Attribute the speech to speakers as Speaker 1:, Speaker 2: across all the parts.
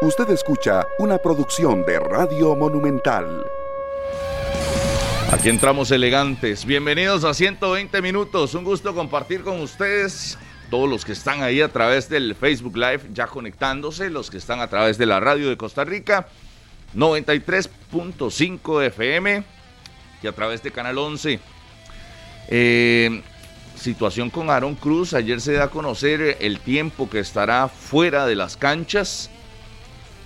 Speaker 1: Usted escucha una producción de Radio Monumental.
Speaker 2: Aquí entramos elegantes. Bienvenidos a 120 minutos. Un gusto compartir con ustedes. Todos los que están ahí a través del Facebook Live ya conectándose, los que están a través de la radio de Costa Rica, 93.5 FM y a través de Canal 11. Eh, situación con Aaron Cruz. Ayer se da a conocer el tiempo que estará fuera de las canchas.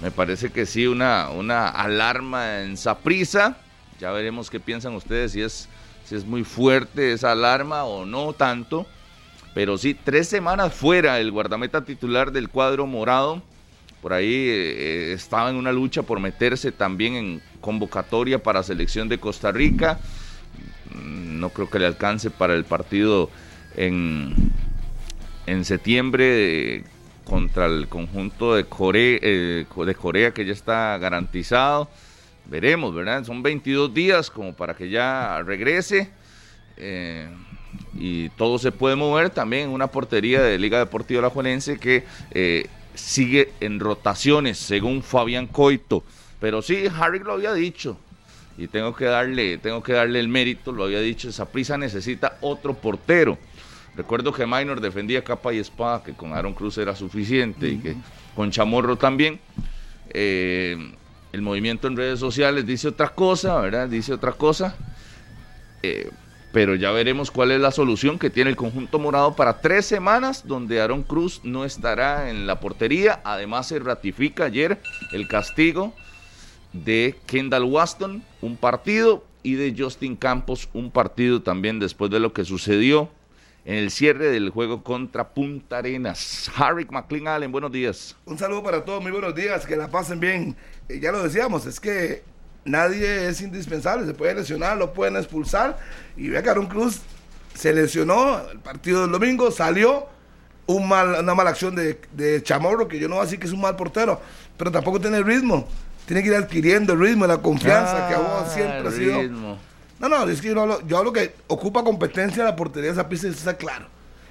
Speaker 2: Me parece que sí, una, una alarma en Saprisa. Ya veremos qué piensan ustedes, si es, si es muy fuerte esa alarma o no tanto. Pero sí, tres semanas fuera el guardameta titular del cuadro morado. Por ahí eh, estaba en una lucha por meterse también en convocatoria para selección de Costa Rica. Mm, no creo que le alcance para el partido en, en septiembre contra el conjunto de Corea, eh, de Corea que ya está garantizado. Veremos, ¿verdad? Son 22 días como para que ya regrese. Eh, y todo se puede mover también una portería de Liga Deportiva La Juanense que eh, sigue en rotaciones, según Fabián Coito. Pero sí, Harry lo había dicho. Y tengo que darle, tengo que darle el mérito, lo había dicho, esa prisa necesita otro portero. Recuerdo que Minor defendía capa y espada, que con Aaron Cruz era suficiente y que con Chamorro también. Eh, el movimiento en redes sociales dice otra cosa, ¿verdad? Dice otra cosa. Eh, pero ya veremos cuál es la solución que tiene el conjunto morado para tres semanas donde Aaron Cruz no estará en la portería. Además se ratifica ayer el castigo de Kendall Waston, un partido, y de Justin Campos, un partido también después de lo que sucedió en el cierre del juego contra Punta Arenas. Harry McLean Allen, buenos días.
Speaker 3: Un saludo para todos, muy buenos días, que la pasen bien. Eh, ya lo decíamos, es que nadie es indispensable, se puede lesionar, lo pueden expulsar. Y vea que Aaron Cruz se lesionó el partido del domingo, salió un mal, una mala acción de, de Chamorro, que yo no voy a decir que es un mal portero, pero tampoco tiene ritmo. Tiene que ir adquiriendo el ritmo y la confianza que a vos
Speaker 2: Ah,
Speaker 3: siempre ha sido. No, no, es que yo hablo, yo hablo que ocupa competencia en la portería de esa pista, eso está claro.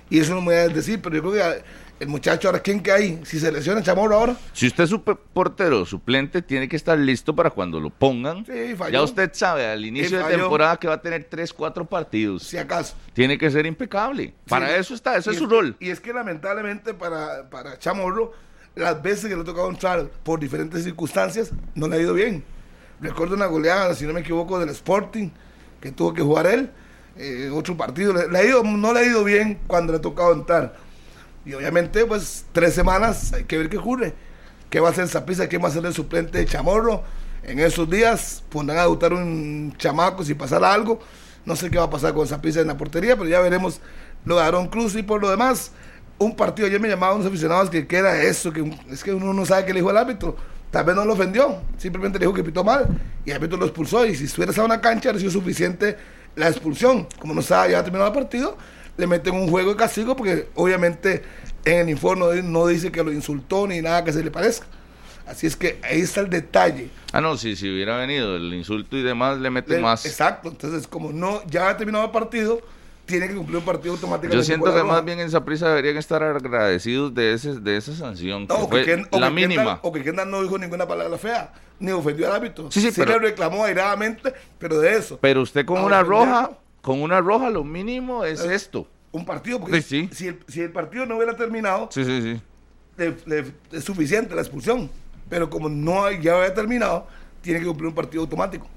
Speaker 3: Y eso no me voy a decir, pero yo creo que el muchacho ahora, ¿quién que hay? Si se lesiona Chamorro ahora,
Speaker 2: Si usted es su portero suplente, tiene que estar listo para cuando lo pongan.
Speaker 3: Sí, falló.
Speaker 2: ya usted sabe al inicio de temporada que va a tener 3, 4 partidos.
Speaker 3: si acaso.
Speaker 2: Tiene que ser impecable. Para
Speaker 3: Sí.
Speaker 2: eso está, ese
Speaker 3: Y
Speaker 2: es su rol.
Speaker 3: Y es que lamentablemente para, para Chamorro, las veces que le ha tocado entrar por diferentes circunstancias, no le ha ido bien. Recuerdo una goleada, si no me equivoco, del Sporting, que tuvo que jugar él, eh, otro partido. Le, ha ido, no le ha ido bien cuando le ha tocado entrar. Y obviamente, pues, tres semanas, hay que ver qué ocurre. ¿Qué va a hacer Zapisa? ¿Quién va a ser el suplente de Chamorro? En esos días pondrán a debutar un chamaco si pasara algo. No sé qué va a pasar con Zapisa en la portería, pero ya veremos lo de Aaron Cruz y por lo demás. Un partido, ayer me llamaban unos aficionados que, que era eso, que es que uno no sabe qué le dijo el árbitro. Tal vez no lo ofendió, simplemente le dijo que pitó mal y el árbitro lo expulsó. Y si estuviera en una cancha, habría sido suficiente la expulsión. Como no estaba ya terminado el partido, le meten un juego de castigo porque obviamente en el informe no dice que lo insultó ni nada que se le parezca. Así es que ahí está el detalle.
Speaker 2: Ah, no, si, si hubiera venido el insulto y demás, le meten
Speaker 3: Le-
Speaker 2: más.
Speaker 3: Exacto, entonces como no ya ha terminado el partido, tiene que cumplir un partido automáticamente.
Speaker 2: Yo siento que más bien en esa prisa deberían estar agradecidos de, ese, de esa sanción, que
Speaker 3: o
Speaker 2: fue
Speaker 3: que o
Speaker 2: la
Speaker 3: que
Speaker 2: mínima.
Speaker 3: Kendall- o que Kendall no dijo ninguna palabra fea, ni ofendió al árbitro.
Speaker 2: Sí, sí, pero-
Speaker 3: le reclamó airadamente, pero de eso.
Speaker 2: Pero usted con una roja, con una roja lo mínimo es esto.
Speaker 3: Un partido, porque
Speaker 2: Sí, sí.
Speaker 3: Si, el, si el partido no hubiera terminado,
Speaker 2: Sí, sí, sí.
Speaker 3: le- le- es suficiente la expulsión. Pero como no ya había terminado, tiene que cumplir un partido automático.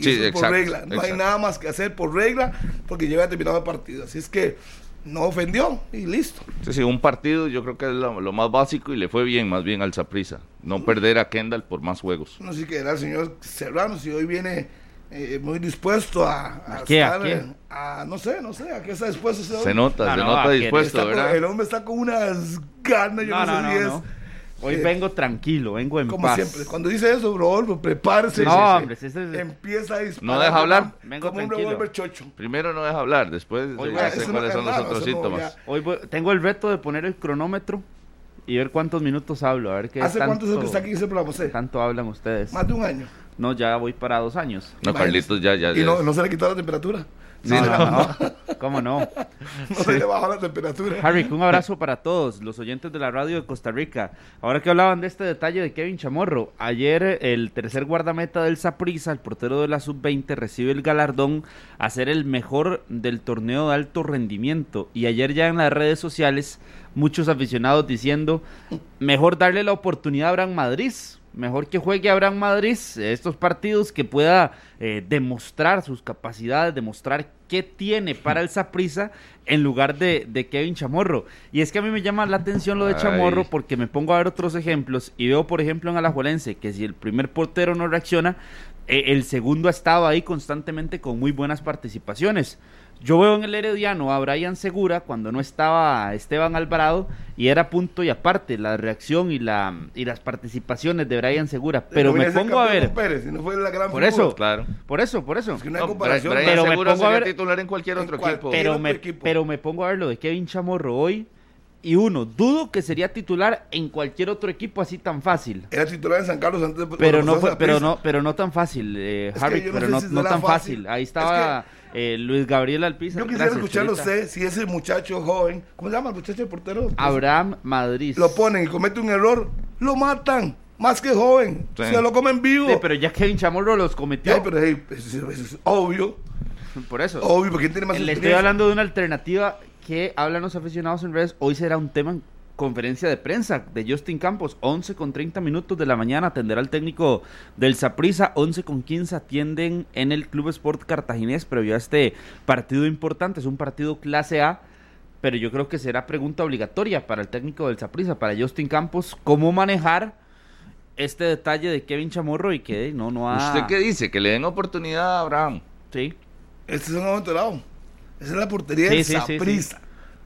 Speaker 3: Y
Speaker 2: Sí,
Speaker 3: eso es
Speaker 2: exacto,
Speaker 3: por regla. No hay
Speaker 2: exacto.
Speaker 3: nada más que hacer por regla, porque ya había terminado el partido. Así es que no ofendió y listo.
Speaker 2: Sí, sí, un partido yo creo que es lo, lo más básico y le fue bien más bien al Saprisa. No perder a Kendall por más juegos.
Speaker 3: No sé qué era el señor Serrano, si hoy viene eh, muy dispuesto a...
Speaker 4: ¿A qué, a
Speaker 3: estar,
Speaker 4: qué?
Speaker 3: eh, a- no sé, no sé, ¿a qué está dispuesto ese
Speaker 2: Se nota,
Speaker 4: No,
Speaker 2: se
Speaker 4: no,
Speaker 2: nota
Speaker 4: a
Speaker 2: dispuesto,
Speaker 3: Está con-
Speaker 2: ¿verdad?
Speaker 3: el hombre está con unas ganas, yo
Speaker 4: No,
Speaker 3: no,
Speaker 4: no,
Speaker 3: sé
Speaker 4: no,
Speaker 3: si es...
Speaker 4: Hoy vengo tranquilo, vengo en
Speaker 3: Como
Speaker 4: paz.
Speaker 3: siempre, cuando dice eso, Rodolfo, prepárese.
Speaker 4: No,
Speaker 3: Sí, sí, sí.
Speaker 4: hombre, ese es-
Speaker 3: Empieza a disparar.
Speaker 2: No deja hablar.
Speaker 4: Vengo
Speaker 3: Como un
Speaker 4: tranquilo.
Speaker 3: revólver chocho.
Speaker 2: Primero no deja hablar, después
Speaker 4: Hoy
Speaker 2: ya
Speaker 4: voy a-
Speaker 2: sé cuáles
Speaker 3: es
Speaker 2: son los otros síntomas.
Speaker 4: Hoy voy- tengo el reto de poner el cronómetro y ver cuántos minutos hablo, a ver qué
Speaker 3: ¿Hace
Speaker 4: tanto,
Speaker 3: cuántos años que está aquí ese programa? usted?
Speaker 4: tanto hablan ustedes.
Speaker 3: Más de un año.
Speaker 4: No, ya voy para dos años.
Speaker 2: No. Carlitos ya, ya.
Speaker 3: Y
Speaker 2: ya
Speaker 3: no, no se le quitó la temperatura. Sí,
Speaker 4: No. ¿Cómo no?
Speaker 3: No se le bajó la temperatura.
Speaker 4: Harry, un abrazo para todos los oyentes de la radio de Costa Rica. Ahora que hablaban de este detalle de Kevin Chamorro, ayer el tercer guardameta del Saprissa, el portero de la sub-20, recibe el galardón a ser el mejor del torneo de alto rendimiento. Y ayer ya en las redes sociales, muchos aficionados diciendo, mejor darle la oportunidad a Abraham Madrid. Mejor que juegue Abraham Madrid estos partidos, que pueda eh, demostrar sus capacidades, demostrar qué tiene para el Saprissa en lugar de, de Kevin Chamorro. Y es que a mí me llama la atención lo de
Speaker 2: Ay.
Speaker 4: Chamorro porque me pongo a ver otros ejemplos y veo, por ejemplo, en Alajuelense que si el primer portero no reacciona, eh, el segundo ha estado ahí constantemente con muy buenas participaciones. Yo veo en el Herediano a Brian Segura cuando no estaba Esteban Alvarado y era punto y aparte la reacción y, la, y las participaciones de Brian Segura. Pero me pongo a ver,
Speaker 3: Pérez, si no fue la gran
Speaker 4: Por
Speaker 3: figura.
Speaker 4: eso,
Speaker 2: Claro.
Speaker 4: por eso, por eso.
Speaker 3: Es que no hay
Speaker 2: No,
Speaker 3: comparación.
Speaker 2: Brian
Speaker 4: Pero me pongo a ver-
Speaker 2: titular en cualquier
Speaker 3: en
Speaker 2: otro
Speaker 3: cual-
Speaker 2: equipo.
Speaker 3: pero-
Speaker 4: me,
Speaker 3: equipo.
Speaker 4: pero me pongo a ver lo de Kevin Chamorro hoy y uno, dudo que sería titular en cualquier otro equipo así tan fácil.
Speaker 3: Era titular en San Carlos antes de
Speaker 4: Pero no fue, pero no, pero no tan fácil, eh,
Speaker 3: Es que
Speaker 4: Harry,
Speaker 3: no
Speaker 4: pero no,
Speaker 3: si
Speaker 4: no tan
Speaker 3: fácil.
Speaker 4: fácil. Ahí
Speaker 3: Es
Speaker 4: estaba eh, Luis Gabriel Alpiza.
Speaker 3: Yo quisiera escucharlo usted, si ese muchacho joven, ¿cómo se llama el muchacho el portero?
Speaker 4: Abraham Madrid.
Speaker 3: Lo ponen y comete un error, lo matan, más que joven,
Speaker 2: Sí.
Speaker 3: se lo comen vivo.
Speaker 4: Sí, pero ya Kevin Chamorro los cometió.
Speaker 3: Ay, pero hey, eso, eso es obvio,
Speaker 4: Por eso.
Speaker 3: obvio, porque ¿quién tiene más
Speaker 4: Le estoy hablando de una alternativa que hablan los aficionados en redes. Hoy será un tema en conferencia de prensa de Justin Campos. 11 con 30 minutos de la mañana atenderá el técnico del Saprissa. 11 con 15 atienden en el Club Sport Cartaginés previo a este partido importante. Es un partido clase A. Pero yo creo que será pregunta obligatoria para el técnico del Saprissa, para Justin Campos, cómo manejar este detalle de Kevin Chamorro y que no, no ha...
Speaker 2: ¿Usted qué dice? Que le den oportunidad a Abraham.
Speaker 4: Sí.
Speaker 3: Este es un momento lado. Esa es la portería
Speaker 4: Sí,
Speaker 3: de
Speaker 4: sí, sí, sí.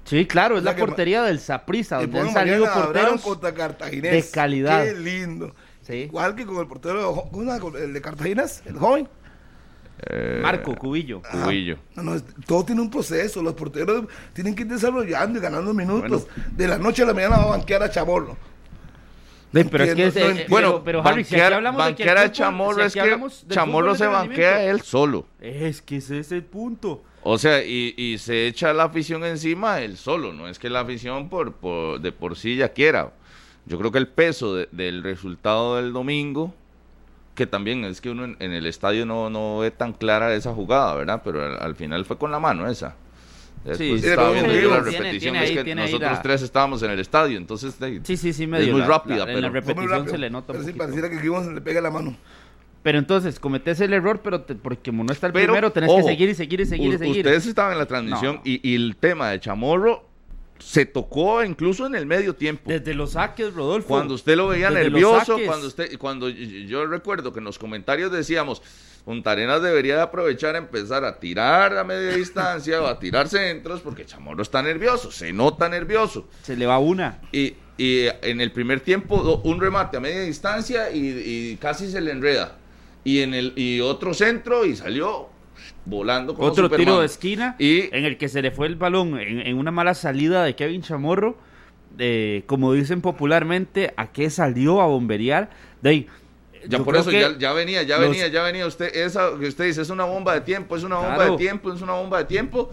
Speaker 4: Sí, claro, es
Speaker 3: O sea
Speaker 4: la
Speaker 3: que-
Speaker 4: portería del Saprissa,
Speaker 3: Y
Speaker 4: donde han salido porteros.
Speaker 3: contra Cartaginés.
Speaker 4: de calidad.
Speaker 3: Qué lindo.
Speaker 4: Sí.
Speaker 3: Igual que con el portero, de el de Cartaginés, el joven.
Speaker 2: Eh,
Speaker 4: Marco Cubillo.
Speaker 3: Ajá.
Speaker 2: Cubillo.
Speaker 3: No, no, es- todo tiene un proceso. Los porteros tienen que ir desarrollando y ganando minutos. De la noche a la mañana va a banquear a Chamorro.
Speaker 4: Sí, pero es que
Speaker 3: entiendo,
Speaker 4: es,
Speaker 3: no
Speaker 4: eh.
Speaker 2: Bueno,
Speaker 4: pero, Harry, si aquí
Speaker 2: banquear,
Speaker 4: hablamos de que
Speaker 2: banquear a Chamorro
Speaker 4: si
Speaker 2: es que Chamorro se banquea él solo.
Speaker 4: Es que ese es el punto.
Speaker 2: O sea, y, y se echa la afición encima él solo, no es que la afición por, por- de por sí ya quiera. Yo creo que el peso de- del resultado del domingo, que también es que uno en, en el estadio no, no ve tan clara esa jugada, ¿verdad? Pero al, al final fue con la mano esa. Después
Speaker 4: Sí,
Speaker 2: estaba viendo yo la repetición,
Speaker 4: tiene
Speaker 2: es
Speaker 4: ahí-
Speaker 2: que nosotros
Speaker 4: la-
Speaker 2: tres estábamos en el estadio, entonces de-
Speaker 4: Sí, sí, sí,
Speaker 2: Es muy
Speaker 4: la-
Speaker 2: rápida,
Speaker 4: la- en
Speaker 2: pero-
Speaker 4: la repetición
Speaker 3: rápido.
Speaker 4: se le nota un
Speaker 3: Pero sí,
Speaker 4: poquito.
Speaker 3: pareciera que Gibbons le pega la mano.
Speaker 4: Pero entonces, cometés el error, pero te- porque como no está el
Speaker 2: Pero,
Speaker 4: primero, tenés
Speaker 2: ojo,
Speaker 4: que seguir y seguir y seguir y seguir.
Speaker 2: Ustedes estaban en la transmisión
Speaker 4: No.
Speaker 2: y, y el tema de Chamorro se tocó incluso en el medio tiempo.
Speaker 4: Desde los saques, Rodolfo.
Speaker 2: Cuando usted lo veía
Speaker 4: Desde
Speaker 2: nervioso, cuando usted, cuando yo recuerdo que en los comentarios decíamos, Punta Arenas debería de aprovechar a empezar a tirar a media distancia o a tirar centros porque Chamorro está nervioso, se nota nervioso.
Speaker 4: Se le va una.
Speaker 2: Y, y en el primer tiempo un remate a media distancia y, y casi se le enreda. Y en el y otro centro y salió volando como
Speaker 4: Otro
Speaker 2: Superman.
Speaker 4: tiro de esquina
Speaker 2: Y
Speaker 4: en el que se le fue el balón en, en una mala salida de Kevin Chamorro. eh, como dicen popularmente, ¿a qué salió a bomberear? De ahí,
Speaker 2: Ya por eso ya, ya venía, ya
Speaker 4: los-
Speaker 2: venía, ya venía usted, esa que usted dice es una bomba de tiempo, es una bomba
Speaker 4: Claro.
Speaker 2: de tiempo, es una bomba de tiempo.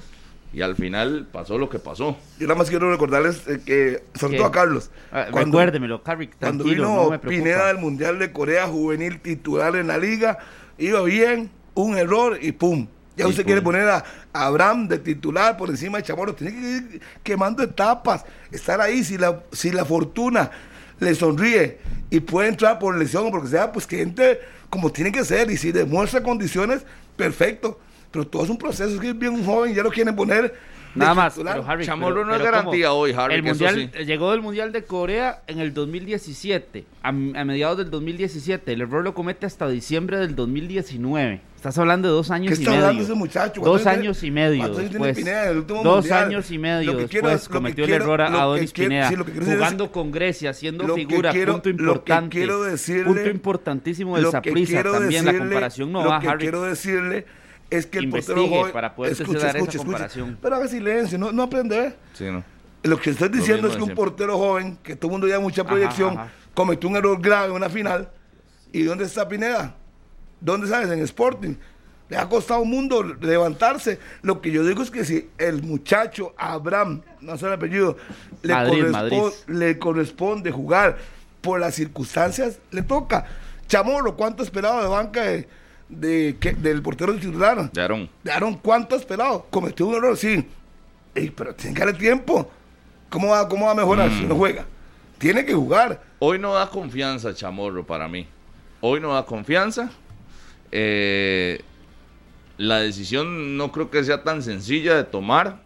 Speaker 2: Y al final pasó lo que pasó.
Speaker 3: Yo nada más quiero recordarles eh, que, sobre
Speaker 4: ¿Qué?
Speaker 3: todo a Carlos,
Speaker 4: Ah,
Speaker 3: cuando,
Speaker 4: recuérdemelo, Carrick,
Speaker 3: cuando vino
Speaker 4: no me preocupa.
Speaker 3: Pineda del Mundial de Corea Juvenil titular en la liga, iba bien, un error y pum. Ya
Speaker 2: Y
Speaker 3: usted
Speaker 2: pum.
Speaker 3: quiere poner a Abraham de titular por encima de Chamorro. Tiene que ir quemando etapas, estar ahí. Si la, si la fortuna le sonríe y puede entrar por lesión o porque sea, pues que entre como tiene que ser. Y si demuestra condiciones, perfecto. Pero todo es un proceso. Es que es bien un joven, ya lo quieren poner.
Speaker 4: Nada más, pero Harry,
Speaker 2: Chamorro
Speaker 4: pero-
Speaker 2: no es
Speaker 4: pero
Speaker 2: garantía
Speaker 4: ¿cómo?
Speaker 2: hoy, Harry,
Speaker 4: El mundial,
Speaker 2: sí.
Speaker 4: Llegó del Mundial de Corea en el 2017, a, a mediados del 2017. El error lo comete hasta diciembre del 2019. Estás hablando de dos
Speaker 3: ¿Qué
Speaker 4: años y
Speaker 3: está
Speaker 4: medio.
Speaker 3: hablando ese muchacho?
Speaker 4: Dos
Speaker 3: ¿Cuántos tiene-
Speaker 4: años y medio después.
Speaker 3: Pineda el último
Speaker 4: Dos
Speaker 3: mundial?
Speaker 4: años y medio
Speaker 3: Lo que quiero-
Speaker 4: después
Speaker 3: lo que
Speaker 4: cometió
Speaker 3: quiero-
Speaker 4: el error a
Speaker 3: quiero-
Speaker 4: Pineda.
Speaker 3: sí, lo que quiero decir
Speaker 4: jugando
Speaker 3: es-
Speaker 4: con Grecia, siendo figura,
Speaker 3: quiero-
Speaker 4: punto
Speaker 3: lo que
Speaker 4: importante.
Speaker 3: quiero decirle-
Speaker 4: punto importantísimo del Saprissa
Speaker 3: quiero
Speaker 4: también. La
Speaker 3: decirle-
Speaker 4: comparación no
Speaker 3: lo
Speaker 4: va,
Speaker 3: que
Speaker 4: Harry.
Speaker 3: quiero decirle es que el portero joven...
Speaker 4: para poder
Speaker 3: escuche,
Speaker 4: dar esa comparación.
Speaker 3: Pero haga silencio, no, no aprende.
Speaker 2: Sí, ¿no?
Speaker 3: Lo que estoy diciendo es que un portero joven, que todo el mundo ya mucha
Speaker 4: Ajá,
Speaker 3: proyección,
Speaker 4: ajá.
Speaker 3: cometió un error grave en una final. ¿Y dónde está Pineda? ¿Dónde sabes? En Sporting. Le ha costado un mundo levantarse. Lo que yo digo es que si el muchacho Abraham, no sé el apellido, le,
Speaker 4: Madrid,
Speaker 3: correspo-
Speaker 4: Madrid.
Speaker 3: le corresponde jugar por las circunstancias, le toca. Chamorro, ¿cuánto esperaba de banca de, de qué? del portero titular?
Speaker 2: De Aarón.
Speaker 3: De Aaron, ¿cuánto esperado? Cometió un error, sí. Ey, pero tiene que darle tiempo. ¿Cómo va, cómo va a mejorar si no juega? Tiene que jugar.
Speaker 2: Hoy no da confianza, Chamorro, para mí. Hoy no da confianza. Eh, la decisión no creo que sea tan sencilla de tomar.